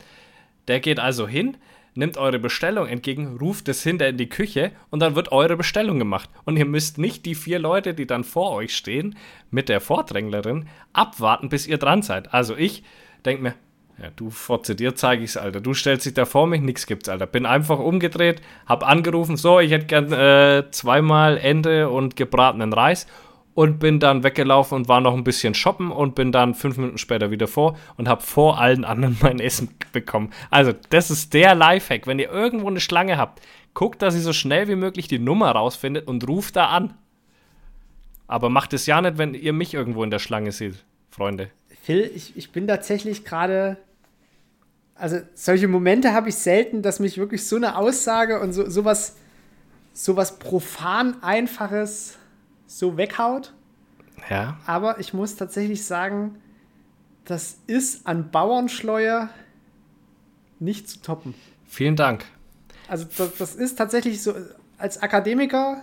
Der geht also hin, nimmt eure Bestellung entgegen, ruft es hinter in die Küche und dann wird eure Bestellung gemacht. Und ihr müsst nicht die vier Leute, die dann vor euch stehen, mit der Vordränglerin abwarten, bis ihr dran seid. Also ich denke mir, ja, du Fotze, dir zeige ich's, Alter. Du stellst dich da vor mich, nix gibt's, Alter. Bin einfach umgedreht, hab angerufen, so, ich hätte gern äh, zweimal Ente und gebratenen Reis und bin dann weggelaufen und war noch ein bisschen shoppen und bin dann fünf Minuten später wieder vor und hab vor allen anderen [LAUGHS] mein Essen bekommen. Also, das ist der Lifehack. Wenn ihr irgendwo eine Schlange habt, guckt, dass ihr so schnell wie möglich die Nummer rausfindet und ruft da an. Aber macht es ja nicht, wenn ihr mich irgendwo in der Schlange seht, Freunde. Phil, ich, ich bin tatsächlich gerade. Also, solche Momente habe ich selten, dass mich wirklich so eine Aussage und so, sowas, sowas profan Einfaches so weghaut. Ja. Aber ich muss tatsächlich sagen, das ist an Bauernschleue nicht zu toppen. Vielen Dank. Also, das, das ist tatsächlich so, als Akademiker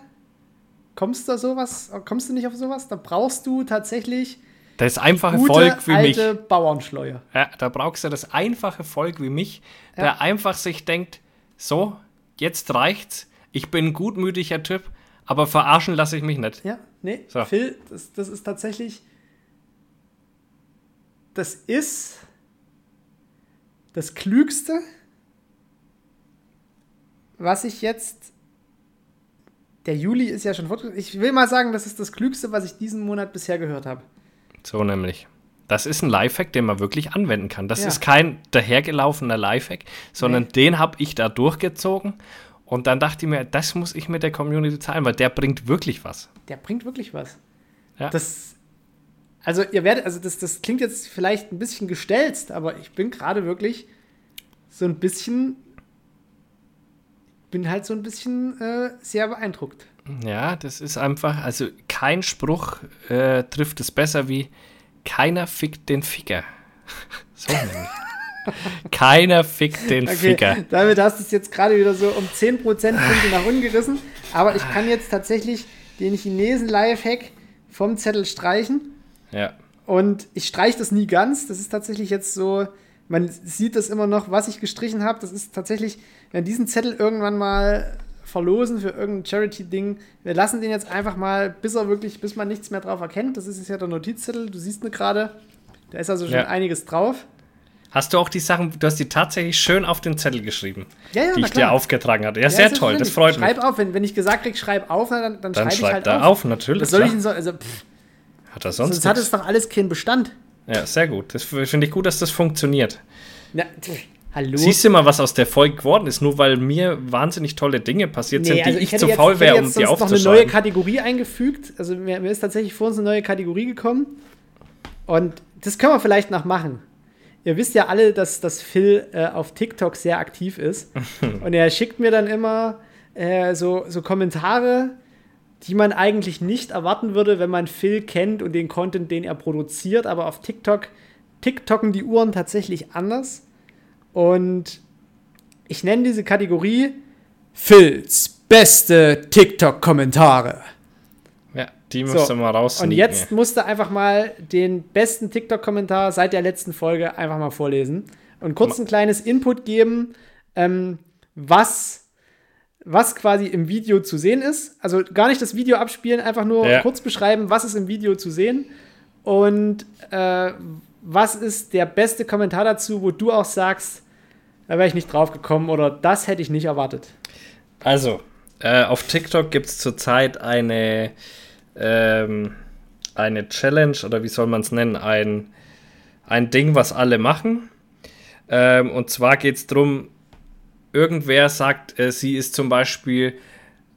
kommst du sowas, kommst du nicht auf sowas? Da brauchst du tatsächlich Das einfache gute Volk wie mich. alte Bauernschleue. Ja, da brauchst du das einfache Volk wie mich, Ja. der einfach sich denkt, so, jetzt reicht's. Ich bin ein gutmütiger Typ, aber verarschen lasse ich mich nicht. Ja, nee, So. Phil, das, das ist tatsächlich. Das ist das Klügste, was ich jetzt. Der Juli ist ja schon fortgeschritten. Ich will mal sagen, das ist das Klügste, was ich diesen Monat bisher gehört habe. So nämlich. Das ist ein Lifehack, den man wirklich anwenden kann. Das Ja. ist kein dahergelaufener Lifehack, sondern Nee. den habe ich da durchgezogen. Und dann dachte ich mir, das muss ich mit der Community teilen, weil der bringt wirklich was. Der bringt wirklich was. Ja. Das. Also, ihr werdet, also das, das klingt jetzt vielleicht ein bisschen gestelzt, aber ich bin gerade wirklich so ein bisschen. Bin halt so ein bisschen äh, sehr beeindruckt. Ja, das ist einfach, also kein Spruch äh, trifft es besser wie keiner fickt den Ficker. [LAUGHS] so nämlich. [LAUGHS] keiner fickt den Ficker. damit hast du es jetzt gerade wieder so um 10 Prozentpunkte nach unten gerissen. Aber ich kann jetzt tatsächlich den Chinesen-Lifehack vom Zettel streichen. Ja. Und ich streiche das nie ganz. Das ist tatsächlich jetzt so, man sieht das immer noch, was ich gestrichen habe. Das ist tatsächlich, wenn diesen Zettel irgendwann mal verlosen für irgendein Charity-Ding. Wir lassen den jetzt einfach mal, bis er wirklich, bis man nichts mehr drauf erkennt. Das ist jetzt ja der Notizzettel, du siehst ihn gerade. Da ist also schon Ja. einiges drauf. Hast du auch die Sachen, du hast die tatsächlich schön auf den Zettel geschrieben, Ja, ja, die ich dir aufgetragen hatte. Ja, Ja, sehr toll, das freut mich. Schreib auf, wenn, wenn ich gesagt krieg, schreib auf, na, dann, dann, Dann schreibe ich schreib halt da auf. auf, natürlich. Was soll ich denn so? Also, pff, Hat er sonst sonst hat es doch alles keinen Bestand. Ja, sehr gut. Das finde ich gut, dass das funktioniert. Na, hallo? Siehst du mal, was aus der Folge geworden ist, nur weil mir wahnsinnig tolle Dinge passiert sind, die also ich, zu jetzt- faul ich wäre, um die sonst noch eine neue aufzuschreiben. Kategorie eingefügt. Also mir, mir ist tatsächlich vor uns eine neue Kategorie gekommen. Und das können wir vielleicht noch machen. Ihr wisst ja alle, dass, dass Phil äh, auf TikTok sehr aktiv ist. [LAUGHS] Und er schickt mir dann immer äh, so, so Kommentare, die man eigentlich nicht erwarten würde, wenn man Phil kennt und den Content, den er produziert. Aber auf TikTok TikToken die Uhren tatsächlich anders. Und ich nenne diese Kategorie Phils beste TikTok-Kommentare. Die musst So, du mal raus. Und jetzt musst du einfach mal den besten TikTok-Kommentar seit der letzten Folge einfach mal vorlesen und kurz ein kleines Input geben, ähm, was, was quasi im Video zu sehen ist. Also gar nicht das Video abspielen, einfach nur Ja. kurz beschreiben, was ist im Video zu sehen und äh, was ist der beste Kommentar dazu, wo du auch sagst, da wäre ich nicht drauf gekommen oder das hätte ich nicht erwartet. Also, äh, auf TikTok gibt es zurzeit eine, ähm, eine Challenge oder wie soll man es nennen? Ein, ein Ding, was alle machen. Ähm, und zwar geht es darum, irgendwer sagt, äh, sie ist zum Beispiel,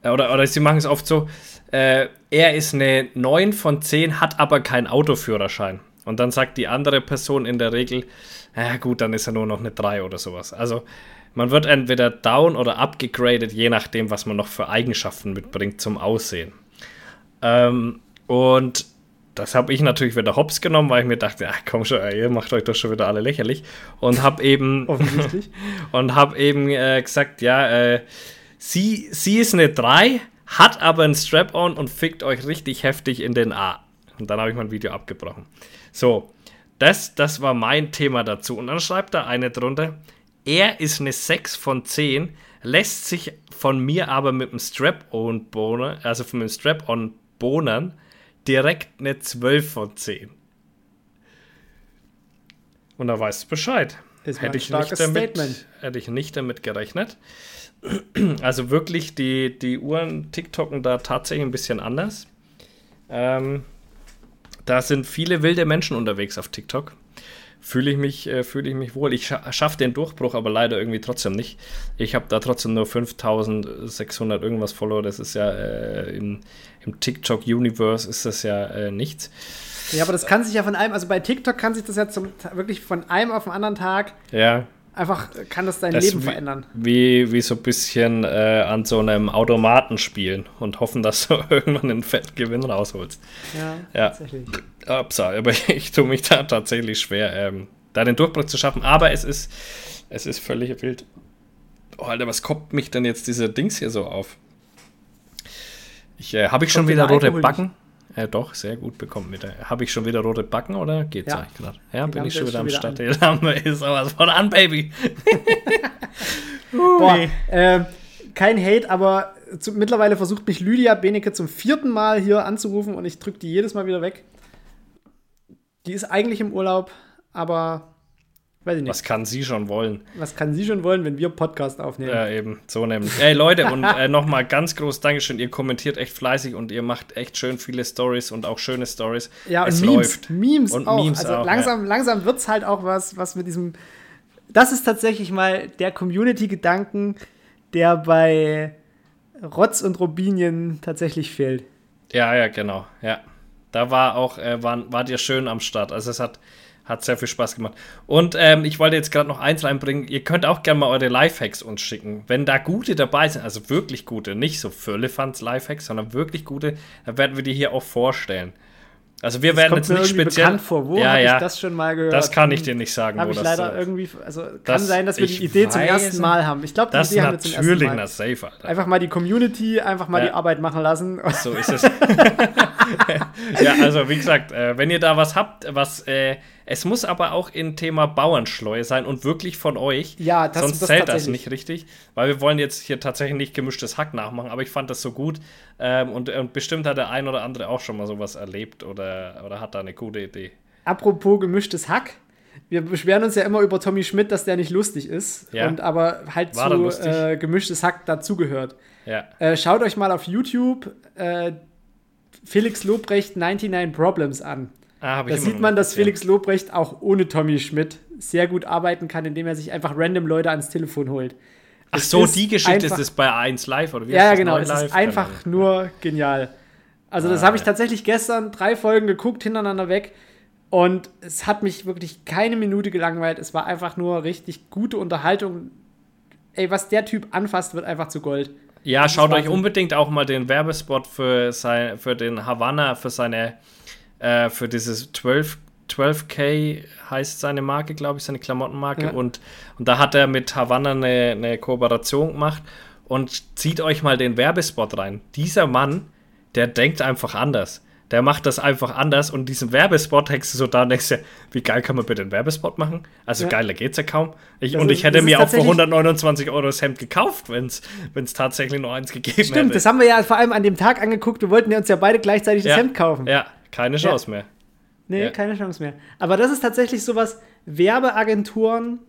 äh, oder, oder sie machen es oft so, äh, er ist eine 9 von 10, hat aber keinen Autoführerschein. Und dann sagt die andere Person in der Regel, ja gut, dann ist er nur noch eine 3 oder sowas. Also man wird entweder down oder abgegradet, je nachdem, was man noch für Eigenschaften mitbringt zum Aussehen. Ähm, und das habe ich natürlich wieder hops genommen, weil ich mir dachte, ach komm schon, ihr macht euch doch schon wieder alle lächerlich. Und habe eben, [LAUGHS] [LAUGHS] und habe eben äh, gesagt, ja, äh, sie, sie ist eine 3, hat aber ein Strap-on und fickt euch richtig heftig in den A. Und dann habe ich mein Video abgebrochen. So, das, das war mein Thema dazu. Und dann schreibt da eine drunter, er ist eine 6 von 10, lässt sich von mir aber mit dem Strap-on bohnen, also von dem Strap-on bohnen, direkt eine 12 von 10. Und da weißt du Bescheid. Ist Hätte ich, nicht damit, Statement. hätte ich nicht damit gerechnet. [CLEARS THROAT] Also wirklich, die, die Uhren TikToken da tatsächlich ein bisschen anders. Ähm, da sind viele wilde Menschen unterwegs auf TikTok. Fühle ich, mich, äh, fühle ich mich wohl. Ich scha schaffe den Durchbruch, aber leider irgendwie trotzdem nicht. Ich habe da trotzdem nur 5600 irgendwas Follower. Das ist ja äh, im, im TikTok-Universe ist das ja äh, nichts. Ja, aber das kann sich ja von einem, also bei TikTok kann sich das ja zum, wirklich von einem auf den anderen Tag Ja, einfach, kann das dein Das Leben wie- verändern. wie, wie so ein bisschen äh, an so einem Automaten spielen und hoffen, dass du [LAUGHS] irgendwann einen fetten Gewinn rausholst. Ja, Ja. tatsächlich. Upsa, aber [LAUGHS] ich tue mich da tatsächlich schwer, ähm, da den Durchbruch zu schaffen. Aber es ist, es ist völlig wild. Oh, Alter, was kommt mich denn jetzt dieser Dings hier so auf? Ich, äh, habe ich schon wieder der rote Backen? Äh, doch, sehr gut bekommen mit der. Habe ich schon wieder rote Backen oder geht's Ja. eigentlich gerade? Ja, Die bin ich schon wieder am Start. [LAUGHS] Die Lampe ist sowas von an, Baby. [LAUGHS] Boah, ähm, kein Hate, aber zu, mittlerweile versucht mich Lydia Benecke zum vierten Mal hier anzurufen und ich drücke die jedes Mal wieder weg. Die ist eigentlich im Urlaub, aber weiß ich nicht. Was kann sie schon wollen? Was kann sie schon wollen, wenn wir Podcast aufnehmen? Ja, eben, so nämlich. Ey, Leute, und äh, [LAUGHS] nochmal ganz groß Dankeschön. Ihr kommentiert echt fleißig und ihr macht echt schön viele Stories und auch schöne Stories. Ja, und es Memes. läuft. Memes Und auch. Memes also auch, langsam, langsam wird es halt auch was, was mit diesem. Das ist tatsächlich mal der Community-Gedanken, der bei Rotz und Robinien tatsächlich fehlt. Ja, ja, genau. Ja. Da war auch, äh, waren, wart ihr schön am Start. Also es hat, hat sehr viel Spaß gemacht. Und ähm, ich wollte jetzt gerade noch eins reinbringen. Ihr könnt auch gerne mal eure Lifehacks uns schicken. Wenn da gute dabei sind, also wirklich gute, nicht so Firlefanz Lifehacks, sondern wirklich gute, dann werden wir die hier auch vorstellen. Also wir werden Kommt jetzt nicht speziell. bekannt vor. Wo ja, ja, ich das schon mal gehört? das kann ich dir nicht sagen, Habe wo ich das leider äh, irgendwie, also kann das- sein, dass wir die Idee zum ersten Mal haben. Ich glaube, die Das Idee haben wir zum ersten natürlich, Mal. na safe, Alter. Einfach mal die Community, einfach mal Ja. die Arbeit machen lassen. [LAUGHS] So ist es. [LAUGHS] [LAUGHS] ja, also wie gesagt, äh, wenn ihr da was habt, was äh, es muss aber auch in Thema Bauernschleue sein und wirklich von euch. Ja, das- sonst das zählt das nicht richtig, weil wir wollen jetzt hier tatsächlich nicht gemischtes Hack nachmachen, aber ich fand das so gut ähm, und, und bestimmt hat der ein oder andere auch schon mal sowas erlebt oder, oder hat da eine gute Idee. Apropos gemischtes Hack. Wir beschweren uns ja immer über Tommy Schmidt, dass der nicht lustig ist. Ja. Und aber halt War zu äh, gemischtes Hack dazugehört. Ja, Äh, schaut euch mal auf YouTube äh, Felix Lobrecht 99 Problems an. Ah, Da sieht man, dass. Felix Lobrecht auch ohne Tommy Schmidt sehr gut arbeiten kann, indem er sich einfach random Leute ans Telefon holt. Ach Es so, die Geschichte ist es bei 1 Live oder wie Ja, ja, das? genau. 9 Es Live? ist einfach Ahnung. nur genial. Also, das Ah, habe ich tatsächlich gestern drei Folgen geguckt, hintereinander weg. Und es hat mich wirklich keine Minute gelangweilt. Es war einfach nur richtig gute Unterhaltung. Ey, was der Typ anfasst, wird einfach zu Gold. Ja, Das schaut euch unbedingt auch mal den Werbespot für, sein, für den Havanna, für seine, äh, für dieses 12, 12K heißt seine Marke, glaube ich, seine Klamottenmarke. Ja. Und, und da hat er mit Havanna eine, eine Kooperation gemacht. Und zieht euch mal den Werbespot rein. Dieser Mann, der denkt einfach anders. Der macht das einfach anders und diesen Werbespot hängst du so da und denkst dir, wie geil kann man bitte einen Werbespot machen? Also Ja. geiler geht's ja kaum. Ich, Das und ich hätte das mir auch für tatsächlich- 129 Euro das Hemd gekauft, wenn es tatsächlich nur eins gegeben hätte. Stimmt, das haben wir ja vor allem an dem Tag angeguckt. Wir wollten ja uns ja beide gleichzeitig das ja. Hemd kaufen. Ja, keine Chance mehr. Nee, Ja. keine Chance mehr. Aber das ist tatsächlich sowas, Werbeagenturen,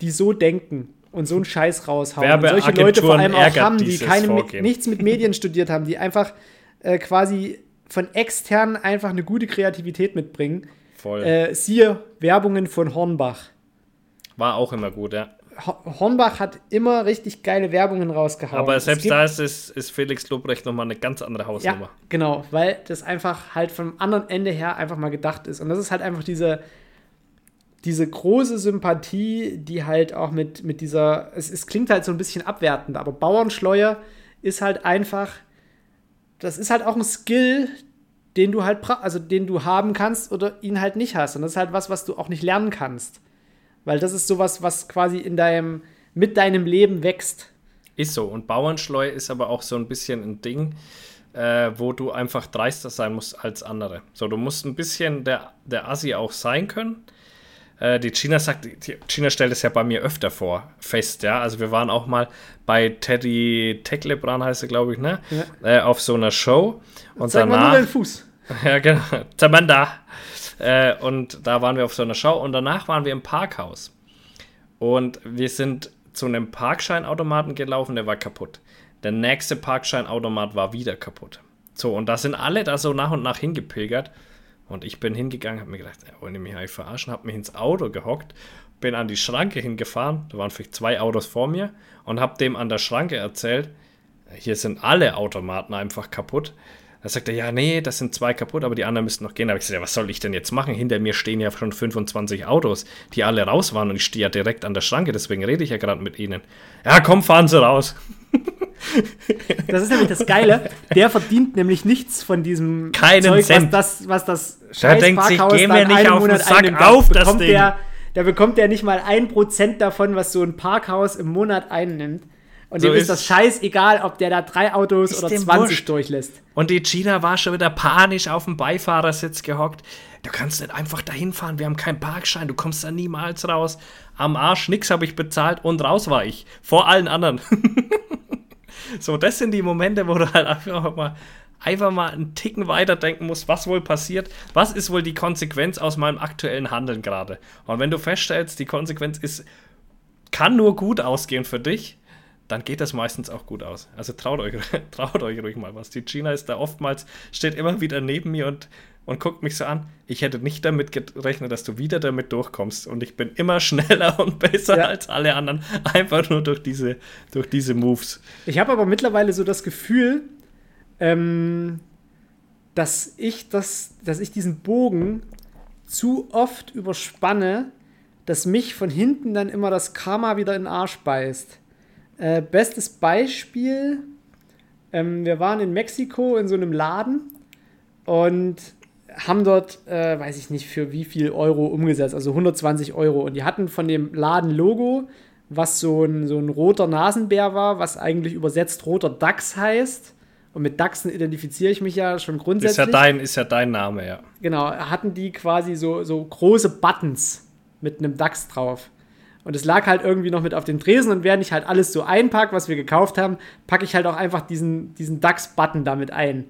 die so denken und so einen Scheiß raushauen. Und solche Leute vor Werbeagenturen allem auch haben, die keine, nichts mit Medien studiert haben, die einfach äh, quasi von extern einfach eine gute Kreativität mitbringen. Voll. Äh, siehe Werbungen von Hornbach. War auch immer gut, ja. Hornbach hat immer richtig geile Werbungen rausgehauen. Aber selbst da ist, ist, ist Felix Lobrecht nochmal eine ganz andere Hausnummer. Ja, genau, weil das einfach halt vom anderen Ende her einfach mal gedacht ist. Und das ist halt einfach diese, diese große Sympathie, die halt auch mit, mit dieser, es, es klingt halt so ein bisschen abwertend, aber Bauernschleue ist halt einfach, das ist halt auch ein Skill, den du halt, also den du haben kannst oder ihn halt nicht hast. Und das ist halt was, was du auch nicht lernen kannst. Weil das ist sowas, was quasi in deinem, mit deinem Leben wächst. Ist so. Und Bauernschleu ist aber auch so ein bisschen ein Ding, äh, wo du einfach dreister sein musst als andere. So, du musst ein bisschen der, der Assi auch sein können. Äh, die China sagt, die China stellt es ja bei mir öfter vor, fest, ja. Also wir waren auch mal bei Teddy Teklebran, heißt er, glaube ich, ne? Ja. Äh, auf so einer Show. Und Zeig danach. Mal nur deinen Fuß. [LAUGHS] Ja, genau. Tamanda. Äh, und da waren wir auf so einer Show und danach waren wir im Parkhaus. Und wir sind zu einem Parkscheinautomaten gelaufen, der war kaputt. Der nächste Parkscheinautomat war wieder kaputt. So, und da sind alle da so nach und nach hingepilgert. Und ich bin hingegangen, habe mir gedacht, wollen die mich eigentlich verarschen, habe mich ins Auto gehockt, bin an die Schranke hingefahren, da waren vielleicht zwei Autos vor mir und habe dem an der Schranke erzählt, hier sind alle Automaten einfach kaputt. Da sagt er, ja, nee, das sind zwei kaputt, aber die anderen müssten noch gehen. Da habe ich gesagt, ja, was soll ich denn jetzt machen? Hinter mir stehen ja schon 25 Autos, die alle raus waren und ich stehe ja direkt an der Schranke, deswegen rede ich ja gerade mit ihnen. Ja, komm, fahren Sie raus. [LAUGHS] Das ist nämlich das Geile. Der verdient nämlich nichts von diesem Keinen Zeug, Cent. was das, was das da denkt sich, geh mir nicht auf den Sack einnimmt. auf, das Ding. Der, da bekommt er nicht mal ein Prozent davon, was so ein Parkhaus im Monat einnimmt. Und so dem ist, ist das scheißegal, ob der da drei Autos oder 20 wurscht. durchlässt. Und die China war schon wieder panisch auf dem Beifahrersitz gehockt. Du kannst nicht einfach dahin fahren, wir haben keinen Parkschein, du kommst da niemals raus. Am Arsch, nix habe ich bezahlt und raus war ich. Vor allen anderen. [LAUGHS] so, das sind die Momente, wo du halt einfach mal, einfach mal einen Ticken weiterdenken musst, was wohl passiert, was ist wohl die Konsequenz aus meinem aktuellen Handeln gerade. Und wenn du feststellst, die Konsequenz ist, kann nur gut ausgehen für dich, dann geht das meistens auch gut aus. Also traut euch, [LAUGHS] traut euch ruhig mal was. Die Gina ist da oftmals, steht immer wieder neben mir und, und guckt mich so an. Ich hätte nicht damit gerechnet, dass du wieder damit durchkommst. Und ich bin immer [LAUGHS] schneller und besser ja. als alle anderen. Einfach nur durch diese, durch diese Moves. Ich habe aber mittlerweile so das Gefühl, ähm, dass ich das, dass ich diesen Bogen zu oft überspanne, dass mich von hinten dann immer das Karma wieder in den Arsch beißt. Äh, bestes Beispiel, ähm, wir waren in Mexiko in so einem Laden und haben dort, äh, weiß ich nicht, für wie viel Euro umgesetzt, also 120 Euro. Und die hatten von dem Laden Logo, was so ein, so ein roter Nasenbär war, was eigentlich übersetzt roter Dachs heißt. Und mit Dachsen identifiziere ich mich ja schon grundsätzlich. Ist ja dein, ist ja dein Name, ja. Genau, hatten die quasi so, so große Buttons mit einem Dachs drauf. Und es lag halt irgendwie noch mit auf dem Tresen und während ich halt alles so einpacke, was wir gekauft haben, packe ich halt auch einfach diesen, diesen DAX-Button damit ein.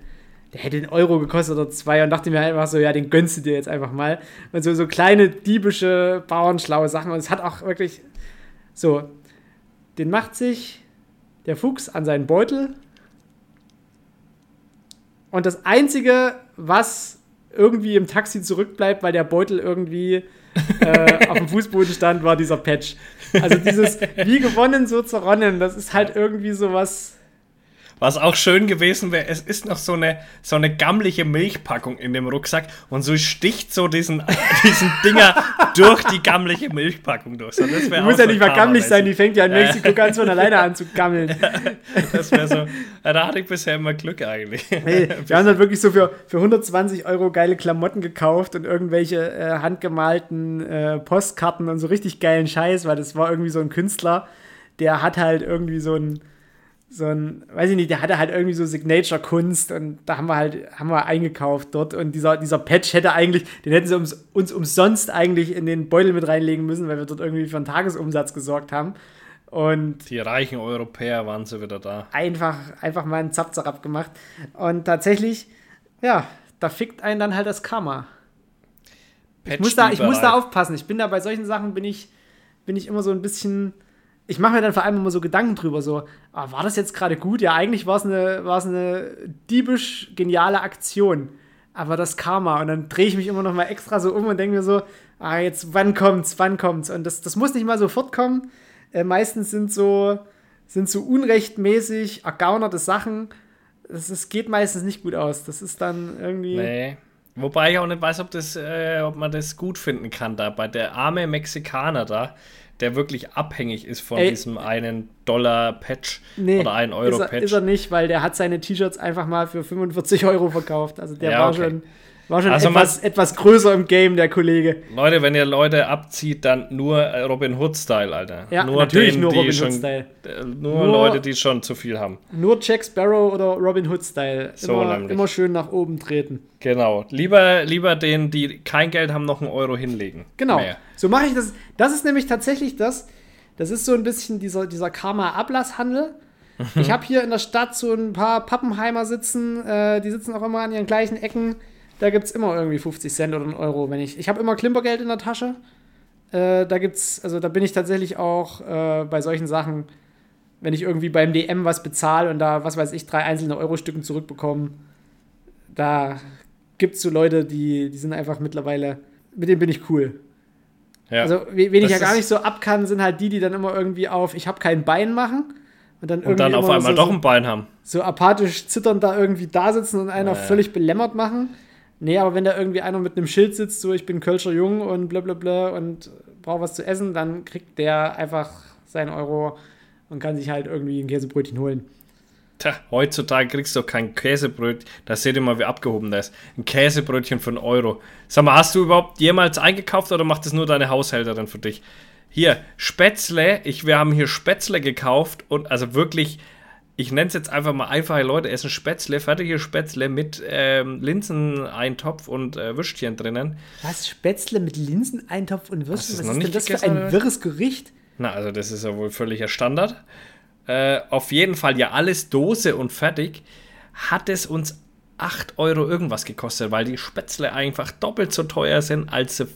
Der hätte einen Euro gekostet oder zwei und dachte mir einfach so, ja, den gönnst du dir jetzt einfach mal. Und so, so kleine diebische, bauernschlaue Sachen. Und es hat auch wirklich so, den macht sich der Fuchs an seinen Beutel. Und das Einzige, was irgendwie im Taxi zurückbleibt, weil der Beutel irgendwie äh, auf dem Fußboden stand, war dieser Patch. Also dieses wie gewonnen, so zerronnen, das ist halt irgendwie sowas was auch schön gewesen wäre, es ist noch so eine, so eine gammliche Milchpackung in dem Rucksack und so sticht so diesen, [LAUGHS] diesen Dinger durch die gammliche Milchpackung durch. So, das die muss ja nicht mal gammelig sein, die fängt ja in Mexiko ganz von alleine an zu gammeln. [LAUGHS] das wäre so, da hatte ich bisher immer Glück eigentlich. Hey, [LAUGHS] wir haben dann wirklich so für, für 120 Euro geile Klamotten gekauft und irgendwelche äh, handgemalten äh, Postkarten und so richtig geilen Scheiß, weil das war irgendwie so ein Künstler, der hat halt irgendwie so ein so ein, weiß ich nicht, der hatte halt irgendwie so Signature-Kunst und da haben wir halt, haben wir eingekauft dort und dieser, dieser Patch hätte eigentlich, den hätten sie uns, uns umsonst eigentlich in den Beutel mit reinlegen müssen, weil wir dort irgendwie für einen Tagesumsatz gesorgt haben. Und die reichen Europäer waren sie wieder da. Einfach, einfach mal einen Zapzer abgemacht. Und tatsächlich, ja, da fickt einen dann halt das Karma. ich muss, da, ich muss da aufpassen. Ich bin da bei solchen Sachen, bin ich, bin ich immer so ein bisschen ich mache mir dann vor allem immer so Gedanken drüber, so, ah, war das jetzt gerade gut? Ja, eigentlich war es eine, eine diebisch geniale Aktion. Aber das Karma. Und dann drehe ich mich immer noch mal extra so um und denke mir so, ah, jetzt, wann kommt's, wann kommt's? Und das, das muss nicht mal sofort kommen. Äh, meistens sind so, sind so unrechtmäßig ergaunerte Sachen. Es, es geht meistens nicht gut aus. Das ist dann irgendwie. Nee. Wobei ich auch nicht weiß, ob, das, äh, ob man das gut finden kann da. Bei der arme Mexikaner da, der wirklich abhängig ist von Ey. diesem einen Dollar-Patch Nee, oder einen ist Euro-Patch. ist er nicht, weil der hat seine T-Shirts einfach mal für 45 Euro verkauft. Also der Ja, war okay. schon, war schon Also etwas, etwas größer im Game, der Kollege. Leute, wenn ihr Leute abzieht, dann nur äh, Robin Hood-Style, Alter. Ja, nur natürlich denen, nur Robin Hood-Style. äh, Nur, Nur- Leute, die schon zu viel haben. Nur Jack Sparrow oder Robin Hood-Style. So Immer, immer schön nach oben treten. Genau. Lieber, lieber denen, die kein Geld haben, noch einen Euro hinlegen. Genau. Mehr. So mache ich das. Das ist nämlich tatsächlich das. Das ist so ein bisschen dieser, dieser Karma-Ablasshandel. [LAUGHS] Ich habe hier in der Stadt so ein paar Pappenheimer sitzen. Äh, die sitzen auch immer an ihren gleichen Ecken. Da gibt es immer irgendwie 50 Cent oder einen Euro. Wenn ich, ich habe immer Klimpergeld in der Tasche. Äh, da gibt's, also da bin ich tatsächlich auch äh, bei solchen Sachen, wenn ich irgendwie beim DM was bezahle und da, was weiß ich, drei einzelne Euro-Stücken zurückbekomme, da gibt es so Leute, die, die sind einfach mittlerweile, mit denen bin ich cool. Ja. Also, we- wen ich ja gar nicht so ab kann, sind halt die, die dann immer irgendwie auf, ich habe kein Bein machen. Und dann, und dann irgendwie auf einmal so, doch ein Bein haben. so apathisch zitternd da irgendwie da sitzen und einer Naja. völlig belämmert machen. Nee, aber wenn da irgendwie einer mit einem Schild sitzt, so ich bin Kölscher Jung und bla bla bla und brauche was zu essen, dann kriegt der einfach seinen Euro und kann sich halt irgendwie ein Käsebrötchen holen. Tja, heutzutage kriegst du doch kein Käsebrötchen. Da seht ihr mal, wie abgehoben das ist. Ein Käsebrötchen für einen Euro. Sag mal, hast du überhaupt jemals eingekauft oder macht das nur deine Haushälterin für dich? Hier, Spätzle. Ich, wir haben hier Spätzle gekauft und also wirklich, ich nenne es jetzt einfach mal einfache Leute essen Spätzle, fertige Spätzle mit ähm, Linseneintopf und äh, Würstchen drinnen. Was? Spätzle mit Linseneintopf und Würstchen? Was ist denn das für ein oder? wirres Gericht? Na, also das ist ja wohl völliger Standard. Äh, auf jeden Fall ja alles Dose und fertig. Hat es uns 8 Euro irgendwas gekostet, weil die Spätzle einfach doppelt so teuer sind, als sie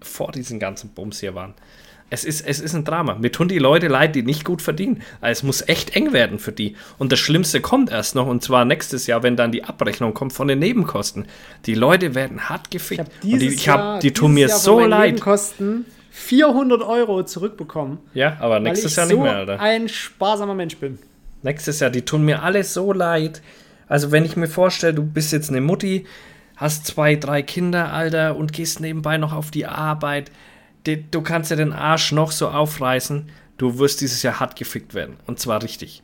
vor diesen ganzen Bums hier waren. Es ist, es ist ein Drama. Mir tun die Leute leid, die nicht gut verdienen. Also es muss echt eng werden für die. Und das Schlimmste kommt erst noch, und zwar nächstes Jahr, wenn dann die Abrechnung kommt von den Nebenkosten. Die Leute werden hart gefickt. Ich die, ich hab, Jahr, die tun mir Jahr so leid. Nebenkosten 400 Euro zurückbekommen. Ja, aber nächstes Jahr so nicht mehr, Alter. ein sparsamer Mensch bin. Nächstes Jahr, die tun mir alle so leid. Also, wenn ich mir vorstelle, du bist jetzt eine Mutti, hast zwei, drei Kinder, Alter, und gehst nebenbei noch auf die Arbeit, die, du kannst ja den Arsch noch so aufreißen, du wirst dieses Jahr hart gefickt werden. Und zwar richtig.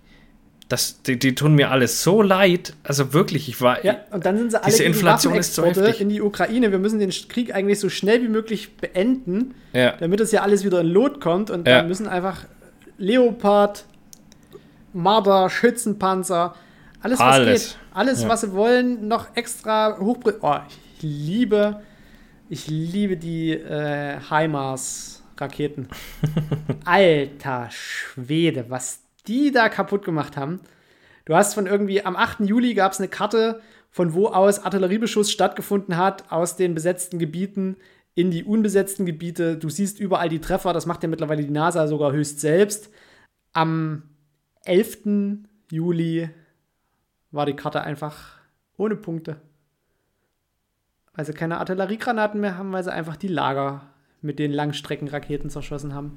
Das, die, die tun mir alles so leid. Also wirklich, ich war. Ja, und dann sind sie alle Diese Inflation ist so heftig. in die Ukraine. Wir müssen den Krieg eigentlich so schnell wie möglich beenden, Ja. damit es ja alles wieder in Lot kommt. Und Ja. dann müssen einfach Leopard, Marder, Schützenpanzer, alles, was Alles. geht, alles, Ja. was sie wollen, noch extra hochbringen. Oh, ich liebe, ich liebe die äh, HIMARS-Raketen. [LAUGHS] Alter Schwede, was die da kaputt gemacht haben. Du hast von irgendwie, am 8. Juli gab es eine Karte, von wo aus Artilleriebeschuss stattgefunden hat, aus den besetzten Gebieten in die unbesetzten Gebiete. Du siehst überall die Treffer, das macht ja mittlerweile die NASA sogar höchst selbst. Am 11. Juli war die Karte einfach ohne Punkte. Weil sie keine Artilleriegranaten mehr haben, weil sie einfach die Lager mit den Langstreckenraketen zerschossen haben.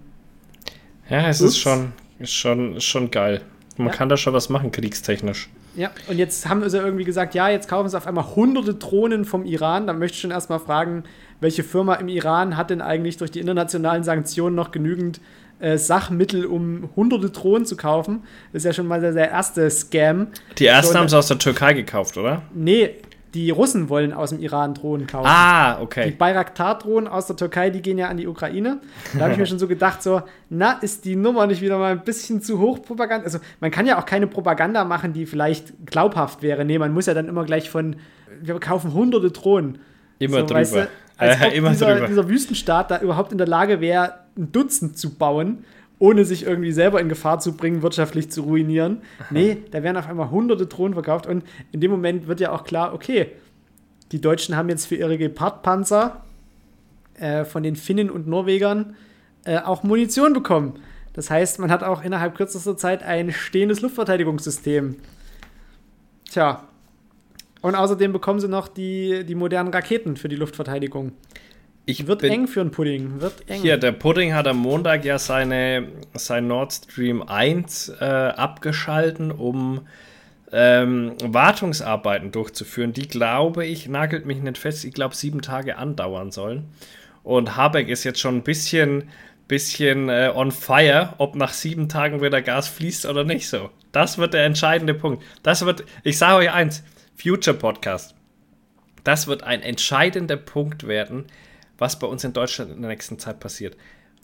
Ja, es Ups. ist schon, ist schon, ist schon geil. Man Ja. kann da schon was machen, kriegstechnisch. Ja, und jetzt haben sie irgendwie gesagt, ja, jetzt kaufen sie auf einmal hunderte Drohnen vom Iran. Da möchte ich schon erstmal fragen, welche Firma im Iran hat denn eigentlich durch die internationalen Sanktionen noch genügend äh, Sachmittel, um hunderte Drohnen zu kaufen? Das ist ja schon mal der, der erste Scam. Die ersten haben sie aus der Türkei gekauft, oder? Nee, die Russen wollen aus dem Iran Drohnen kaufen. Ah, Die okay. Bayraktar-Drohnen aus der Türkei, die gehen ja an die Ukraine. Da habe ich mir schon so gedacht, so, na, ist die Nummer nicht wieder mal ein bisschen zu hoch Propaganda? Also, man kann ja auch keine Propaganda machen, die vielleicht glaubhaft wäre. Nee, man muss ja dann immer gleich von, wir kaufen hunderte Drohnen. Immer So, drüber. weißt du, als [LAUGHS] Äh, ob immer dieser, drüber. dieser Wüstenstaat da überhaupt in der Lage wäre, ein Dutzend zu bauen, ohne sich irgendwie selber in Gefahr zu bringen, wirtschaftlich zu ruinieren. Nee, da werden auf einmal hunderte Drohnen verkauft und in dem Moment wird ja auch klar, okay, die Deutschen haben jetzt für ihre Gepard-Panzer äh, von den Finnen und Norwegern äh, auch Munition bekommen. Das heißt, man hat auch innerhalb kürzester Zeit ein stehendes Luftverteidigungssystem. Tja. Und außerdem bekommen sie noch die, die modernen Raketen für die Luftverteidigung. Ich Wird bin- eng für einen Pudding. Wird eng. Hier, der Pudding hat am Montag ja seine, sein Nord Stream 1 äh, abgeschalten, um ähm, Wartungsarbeiten durchzuführen, die, glaube ich, nagelt mich nicht fest, ich glaube, sieben Tage andauern sollen. Und Habeck ist jetzt schon ein bisschen, bisschen äh, on fire, ob nach sieben Tagen wieder Gas fließt oder nicht so. Das wird der entscheidende Punkt. Das wird, ich sage euch eins, Future Podcast. Das wird ein entscheidender Punkt werden, was bei uns in Deutschland in der nächsten Zeit passiert.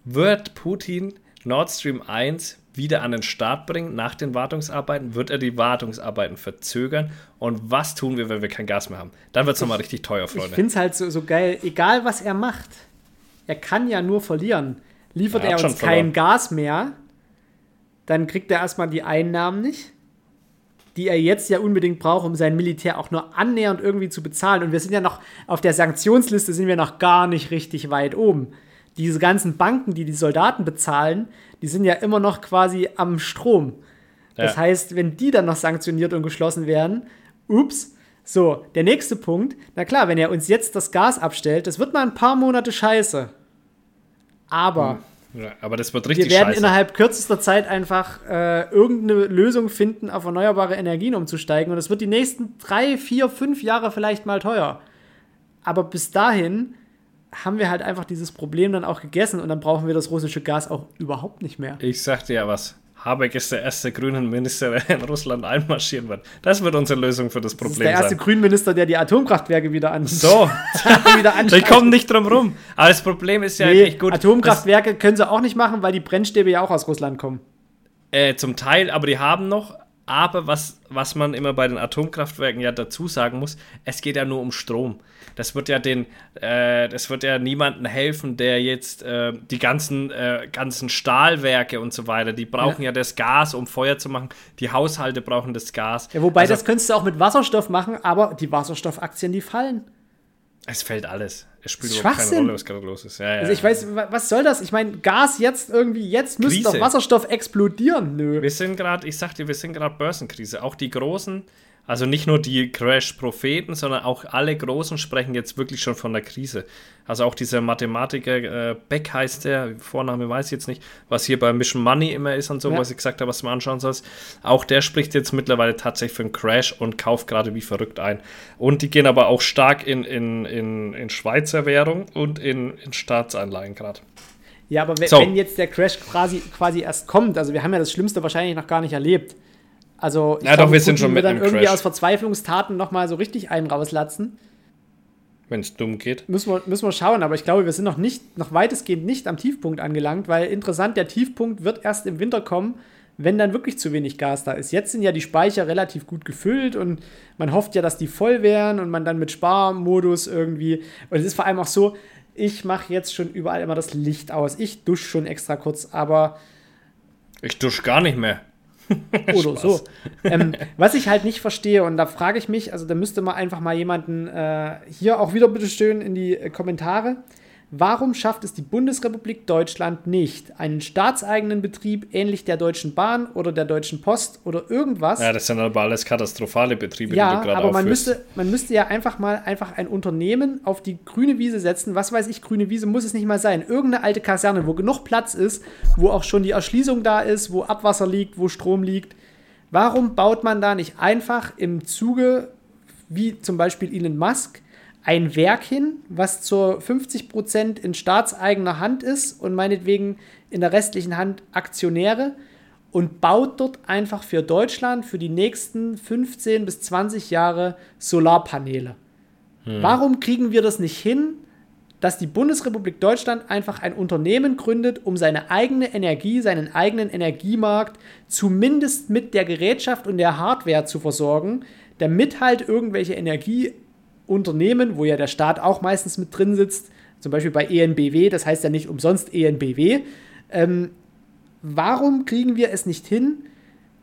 Wird Putin Nord Stream 1 wieder an den Start bringen nach den Wartungsarbeiten? Wird er die Wartungsarbeiten verzögern? Und was tun wir, wenn wir kein Gas mehr haben? Dann wird es nochmal richtig teuer, Ich Freunde. finde es halt so, so geil, egal was er macht, er kann ja nur verlieren. Liefert Er er, uns kein verloren. Gas mehr, dann kriegt er erstmal die Einnahmen nicht, die er jetzt ja unbedingt braucht, um sein Militär auch nur annähernd irgendwie zu bezahlen. Und wir sind ja noch auf der Sanktionsliste, sind wir noch gar nicht richtig weit oben. Diese ganzen Banken, die die Soldaten bezahlen, die sind ja immer noch quasi am Strom. Das Ja. heißt, wenn die dann noch sanktioniert und geschlossen werden, ups. So, der nächste Punkt, na klar, wenn er uns jetzt das Gas abstellt, das wird mal ein paar Monate scheiße. Aber Ja, aber das wird wir richtig werden scheiße. innerhalb kürzester Zeit einfach äh, irgendeine Lösung finden, auf erneuerbare Energien umzusteigen. Und es wird die nächsten drei, vier, fünf Jahre vielleicht mal teuer. Aber bis dahin haben wir halt einfach dieses Problem dann auch gegessen und dann brauchen wir das russische Gas auch überhaupt nicht mehr. Ich sag dir ja was. Habeck ist der erste grünen Minister, der in Russland einmarschieren wird. Das wird unsere Lösung für das Das ist Problem der erste sein. Grünminister, der die Atomkraftwerke wieder an So, [LAUGHS] wieder [LAUGHS] wir anschaltet. kommen nicht drum rum. Aber das Problem ist ja Nee, eigentlich gut. Atomkraftwerke können sie auch nicht machen, weil die Brennstäbe ja auch aus Russland kommen. Äh, zum Teil, aber die haben noch. Aber was, was man immer bei den Atomkraftwerken ja dazu sagen muss, es geht ja nur um Strom. Das wird ja den, äh, das wird ja niemandem helfen, der jetzt äh, die ganzen, äh, ganzen Stahlwerke und so weiter, die brauchen ja. das Gas, um Feuer zu machen. Die Haushalte brauchen das Gas. Ja, wobei, Also, das könntest du auch mit Wasserstoff machen, aber die Wasserstoffaktien, die fallen. Es fällt alles. Es spielt überhaupt keine. Rolle, was gerade los ist. Ja, ja, Also ich ja. weiß, wa- was soll das? Ich meine, Gas jetzt irgendwie, jetzt müsste doch Wasserstoff explodieren. Nö. Wir sind gerade, ich sag dir, wir sind gerade Börsenkrise. Auch die Großen, also nicht nur die Crash-Propheten, sondern auch alle Großen sprechen jetzt wirklich schon von der Krise. Also auch dieser Mathematiker, äh, Beck heißt der, Vorname weiß ich jetzt nicht, was hier bei Mission Money immer ist und so, Ja. was ich gesagt habe, was du mal anschauen sollst. Auch der spricht jetzt mittlerweile tatsächlich für einen Crash und kauft gerade wie verrückt ein. Und die gehen aber auch stark in, in, in, in Schweizer Währung und in, in Staatsanleihen gerade. Ja, aber So. wenn jetzt der Crash quasi, quasi erst kommt, also wir haben ja das Schlimmste wahrscheinlich noch gar nicht erlebt. Also, ich Ja, doch, wir sind schon mitten dann irgendwie Crash. aus Verzweiflungstaten nochmal so richtig einen rauslatzen. Wenn es dumm geht. Müssen wir, müssen wir schauen, aber ich glaube, wir sind noch nicht, noch weitestgehend nicht am Tiefpunkt angelangt, weil interessant, der Tiefpunkt wird erst im Winter kommen, wenn dann wirklich zu wenig Gas da ist. Jetzt sind ja die Speicher relativ gut gefüllt und man hofft ja, dass die voll wären und man dann mit Sparmodus irgendwie. Und es ist vor allem auch so, ich mache jetzt schon überall immer das Licht aus. Ich dusche schon extra kurz, aber Ich dusche gar nicht mehr. [LAUGHS] oder so. Ähm, was ich halt nicht verstehe, und da frage ich mich, also da müsste man einfach mal jemanden äh, hier auch wieder bitte schön in die äh, Kommentare. Warum schafft es die Bundesrepublik Deutschland nicht, einen staatseigenen Betrieb ähnlich der Deutschen Bahn oder der Deutschen Post oder irgendwas? Ja, das sind aber alles katastrophale Betriebe, Ja, die du gerade aber man aufführst. müsste, man müsste ja einfach mal einfach ein Unternehmen auf die grüne Wiese setzen. Was weiß ich, grüne Wiese muss es nicht mal sein. Irgendeine alte Kaserne, wo genug Platz ist, wo auch schon die Erschließung da ist, wo Abwasser liegt, wo Strom liegt. Warum baut man da nicht einfach im Zuge, wie zum Beispiel Elon Musk, ein Werk hin, was zur 50% in staatseigener Hand ist und meinetwegen in der restlichen Hand Aktionäre und baut dort einfach für Deutschland für die nächsten 15 bis 20 Jahre Solarpaneele. Warum kriegen wir das nicht hin, dass die Bundesrepublik Deutschland einfach ein Unternehmen gründet, um seine eigene Energie, seinen eigenen Energiemarkt zumindest mit der Gerätschaft und der Hardware zu versorgen, damit halt irgendwelche Energieunternehmen, wo ja der Staat auch meistens mit drin sitzt, zum Beispiel bei ENBW, das heißt ja nicht umsonst ENBW, ähm, warum kriegen wir es nicht hin,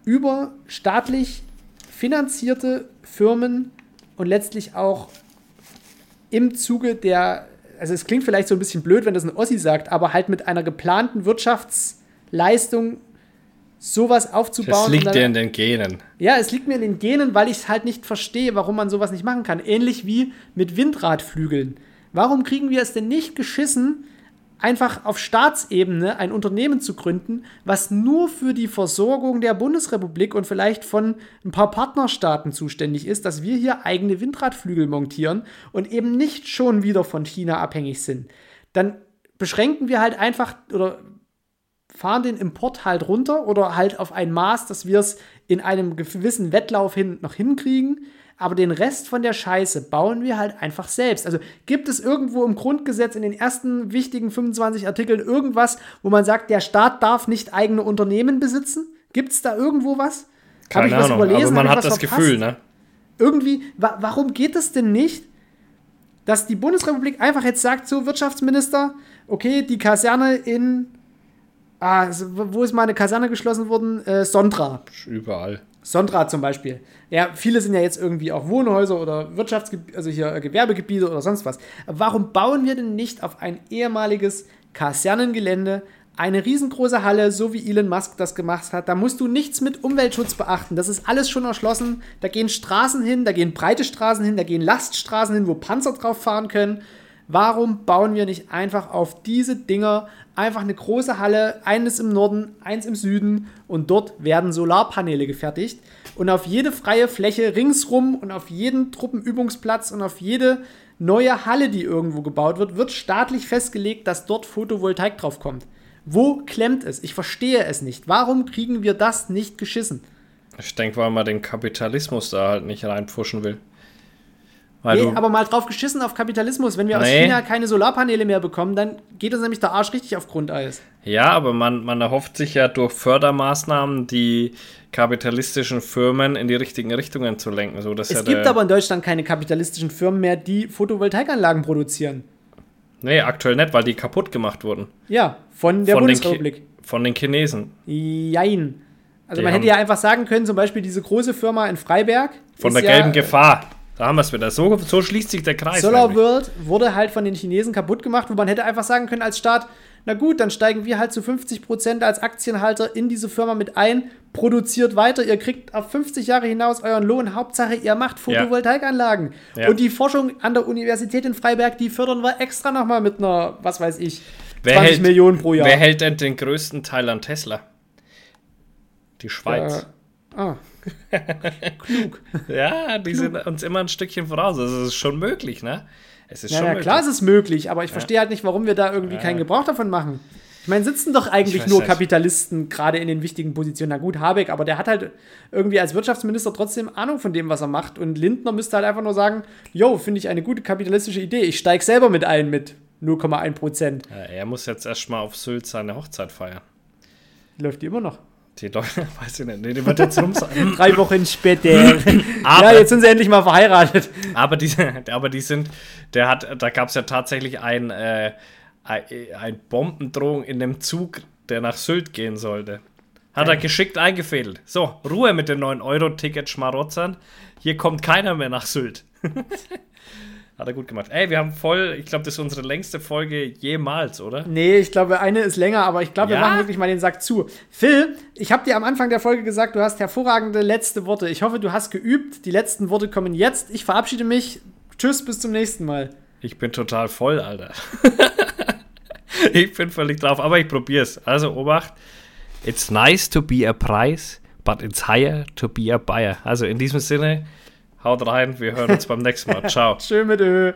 über staatlich finanzierte Firmen und letztlich auch im Zuge der, also es klingt vielleicht so ein bisschen blöd, wenn das ein Ossi sagt, aber halt mit einer geplanten Wirtschaftsleistung sowas aufzubauen. Das liegt dann- dir in den Genen. ja, es liegt mir in den Genen, weil ich es halt nicht verstehe, warum man sowas nicht machen kann. Ähnlich wie mit Windradflügeln. Warum kriegen wir es denn nicht geschissen, einfach auf Staatsebene ein Unternehmen zu gründen, was nur für die Versorgung der Bundesrepublik und vielleicht von ein paar Partnerstaaten zuständig ist, dass wir hier eigene Windradflügel montieren und eben nicht schon wieder von China abhängig sind. Dann beschränken wir halt einfach oder fahren den Import halt runter oder halt auf ein Maß, dass wir es in einem gewissen Wettlauf hin noch hinkriegen aber den Rest von der Scheiße bauen wir halt einfach selbst. Also gibt es irgendwo im Grundgesetz in den ersten wichtigen 25 Artikeln irgendwas, wo man sagt, der Staat darf nicht eigene Unternehmen besitzen? Gibt es da irgendwo was? Keine ich was Ahnung, überlesen? aber man hat das verpasst? Gefühl, ne? Irgendwie, wa warum geht es denn nicht, dass die Bundesrepublik einfach jetzt sagt, so Wirtschaftsminister, okay, die Kaserne in, ah, wo ist meine Kaserne geschlossen worden? Äh, Sondra. Überall. Sondra zum Beispiel. Ja, viele sind ja jetzt irgendwie auch Wohnhäuser oder Wirtschaftsgebiete, also hier Gewerbegebiete oder sonst was. warum bauen wir denn nicht auf ein ehemaliges Kasernengelände eine riesengroße Halle, so wie Elon Musk das gemacht hat? Da musst du nichts mit Umweltschutz beachten. Das ist alles schon erschlossen. Da gehen Straßen hin, da gehen breite Straßen hin, da gehen Laststraßen hin, wo Panzer drauf fahren können. Warum bauen wir nicht einfach auf diese Dinger einfach eine große Halle, eines im Norden, eins im Süden und dort werden Solarpaneele gefertigt und auf jede freie Fläche ringsrum und auf jeden Truppenübungsplatz und auf jede neue Halle, die irgendwo gebaut wird, wird staatlich festgelegt, dass dort Photovoltaik drauf kommt. Wo klemmt es? Ich verstehe es nicht. Warum kriegen wir das nicht geschissen? Ich denke, weil man den Kapitalismus da halt nicht reinpfuschen will. Weil nee, aber mal drauf geschissen auf Kapitalismus. Wenn wir nee. aus China keine Solarpaneele mehr bekommen, dann geht uns nämlich der Arsch richtig auf Grundeis. Ja, aber man, man erhofft sich ja durch Fördermaßnahmen die kapitalistischen Firmen in die richtigen Richtungen zu lenken. So, es ja gibt aber in Deutschland keine kapitalistischen Firmen mehr, die Photovoltaikanlagen produzieren. Nee, aktuell nicht, weil die kaputt gemacht wurden. Ja, von der von Bundesrepublik. Den von den Chinesen. Jein. Also die man hätte ja einfach sagen können, zum Beispiel diese große Firma in Freiberg. Von der gelben ja, Gefahr. Da haben wir es wieder. So, so schließt sich der Kreis. Solar World wurde halt von den Chinesen kaputt gemacht, wo man hätte einfach sagen können als Staat, na gut, dann steigen wir halt zu 50% als Aktienhalter in diese Firma mit ein, produziert weiter, ihr kriegt auf 50 Jahre hinaus euren Lohn, Hauptsache ihr macht Photovoltaikanlagen. Ja. Und die Forschung an der Universität in Freiberg, die fördern wir extra nochmal mit einer, was weiß ich, 20 hält, Millionen pro Jahr. Wer hält denn den größten Teil an Tesla? Die Schweiz. Ja. Ah. Klug. Ja, die Klug. sind uns immer ein Stückchen voraus. Also es ist schon möglich, ne? Es ist ja, schon ja, möglich. klar, es ist möglich, aber ich ja. verstehe halt nicht, warum wir da irgendwie ja. keinen Gebrauch davon machen. Ich meine, sitzen doch eigentlich nur nicht. Kapitalisten gerade in den wichtigen Positionen. Na gut, Habeck, aber der hat halt irgendwie als Wirtschaftsminister trotzdem Ahnung von dem, was er macht. Und Lindner müsste halt einfach nur sagen: Jo, finde ich eine gute kapitalistische Idee. Ich steige selber mit ein mit 0,1 Prozent. er muss jetzt erstmal auf Sylt seine Hochzeit feiern. Läuft die immer noch? Die Deutsche, [LAUGHS] weiß ich nicht. Nee, die wird jetzt rum sein. [LAUGHS] Drei Wochen später. aber, ja, jetzt sind sie endlich mal verheiratet. Aber die, [LAUGHS] aber die sind, der hat, da gab es ja tatsächlich ein, äh, ein, ein Bombendrohung in dem Zug, der nach Sylt gehen sollte. Hat er geschickt eingefädelt. So, Ruhe mit den 9-Euro-Ticket-Schmarotzern. Hier kommt keiner mehr nach Sylt. Hat er gut gemacht. Ey, wir haben voll, ich glaube, das ist unsere längste Folge jemals, oder? Nee, ich glaube, eine ist länger, aber ich glaube, ja? wir machen wirklich mal den Sack zu. Phil, ich habe dir am Anfang der Folge gesagt, du hast hervorragende letzte Worte. Ich hoffe, du hast geübt. Die letzten Worte kommen jetzt. Ich verabschiede mich. Tschüss, bis zum nächsten Mal. Ich bin total voll, Alter. [LAUGHS] ich bin völlig drauf, aber ich probier's. Also, Obacht. It's nice to be a price, but it's higher to be a buyer. Also, in diesem Sinne. Haut rein, wir hören uns beim nächsten Mal. Ciao. [LAUGHS] Schön mit Ö.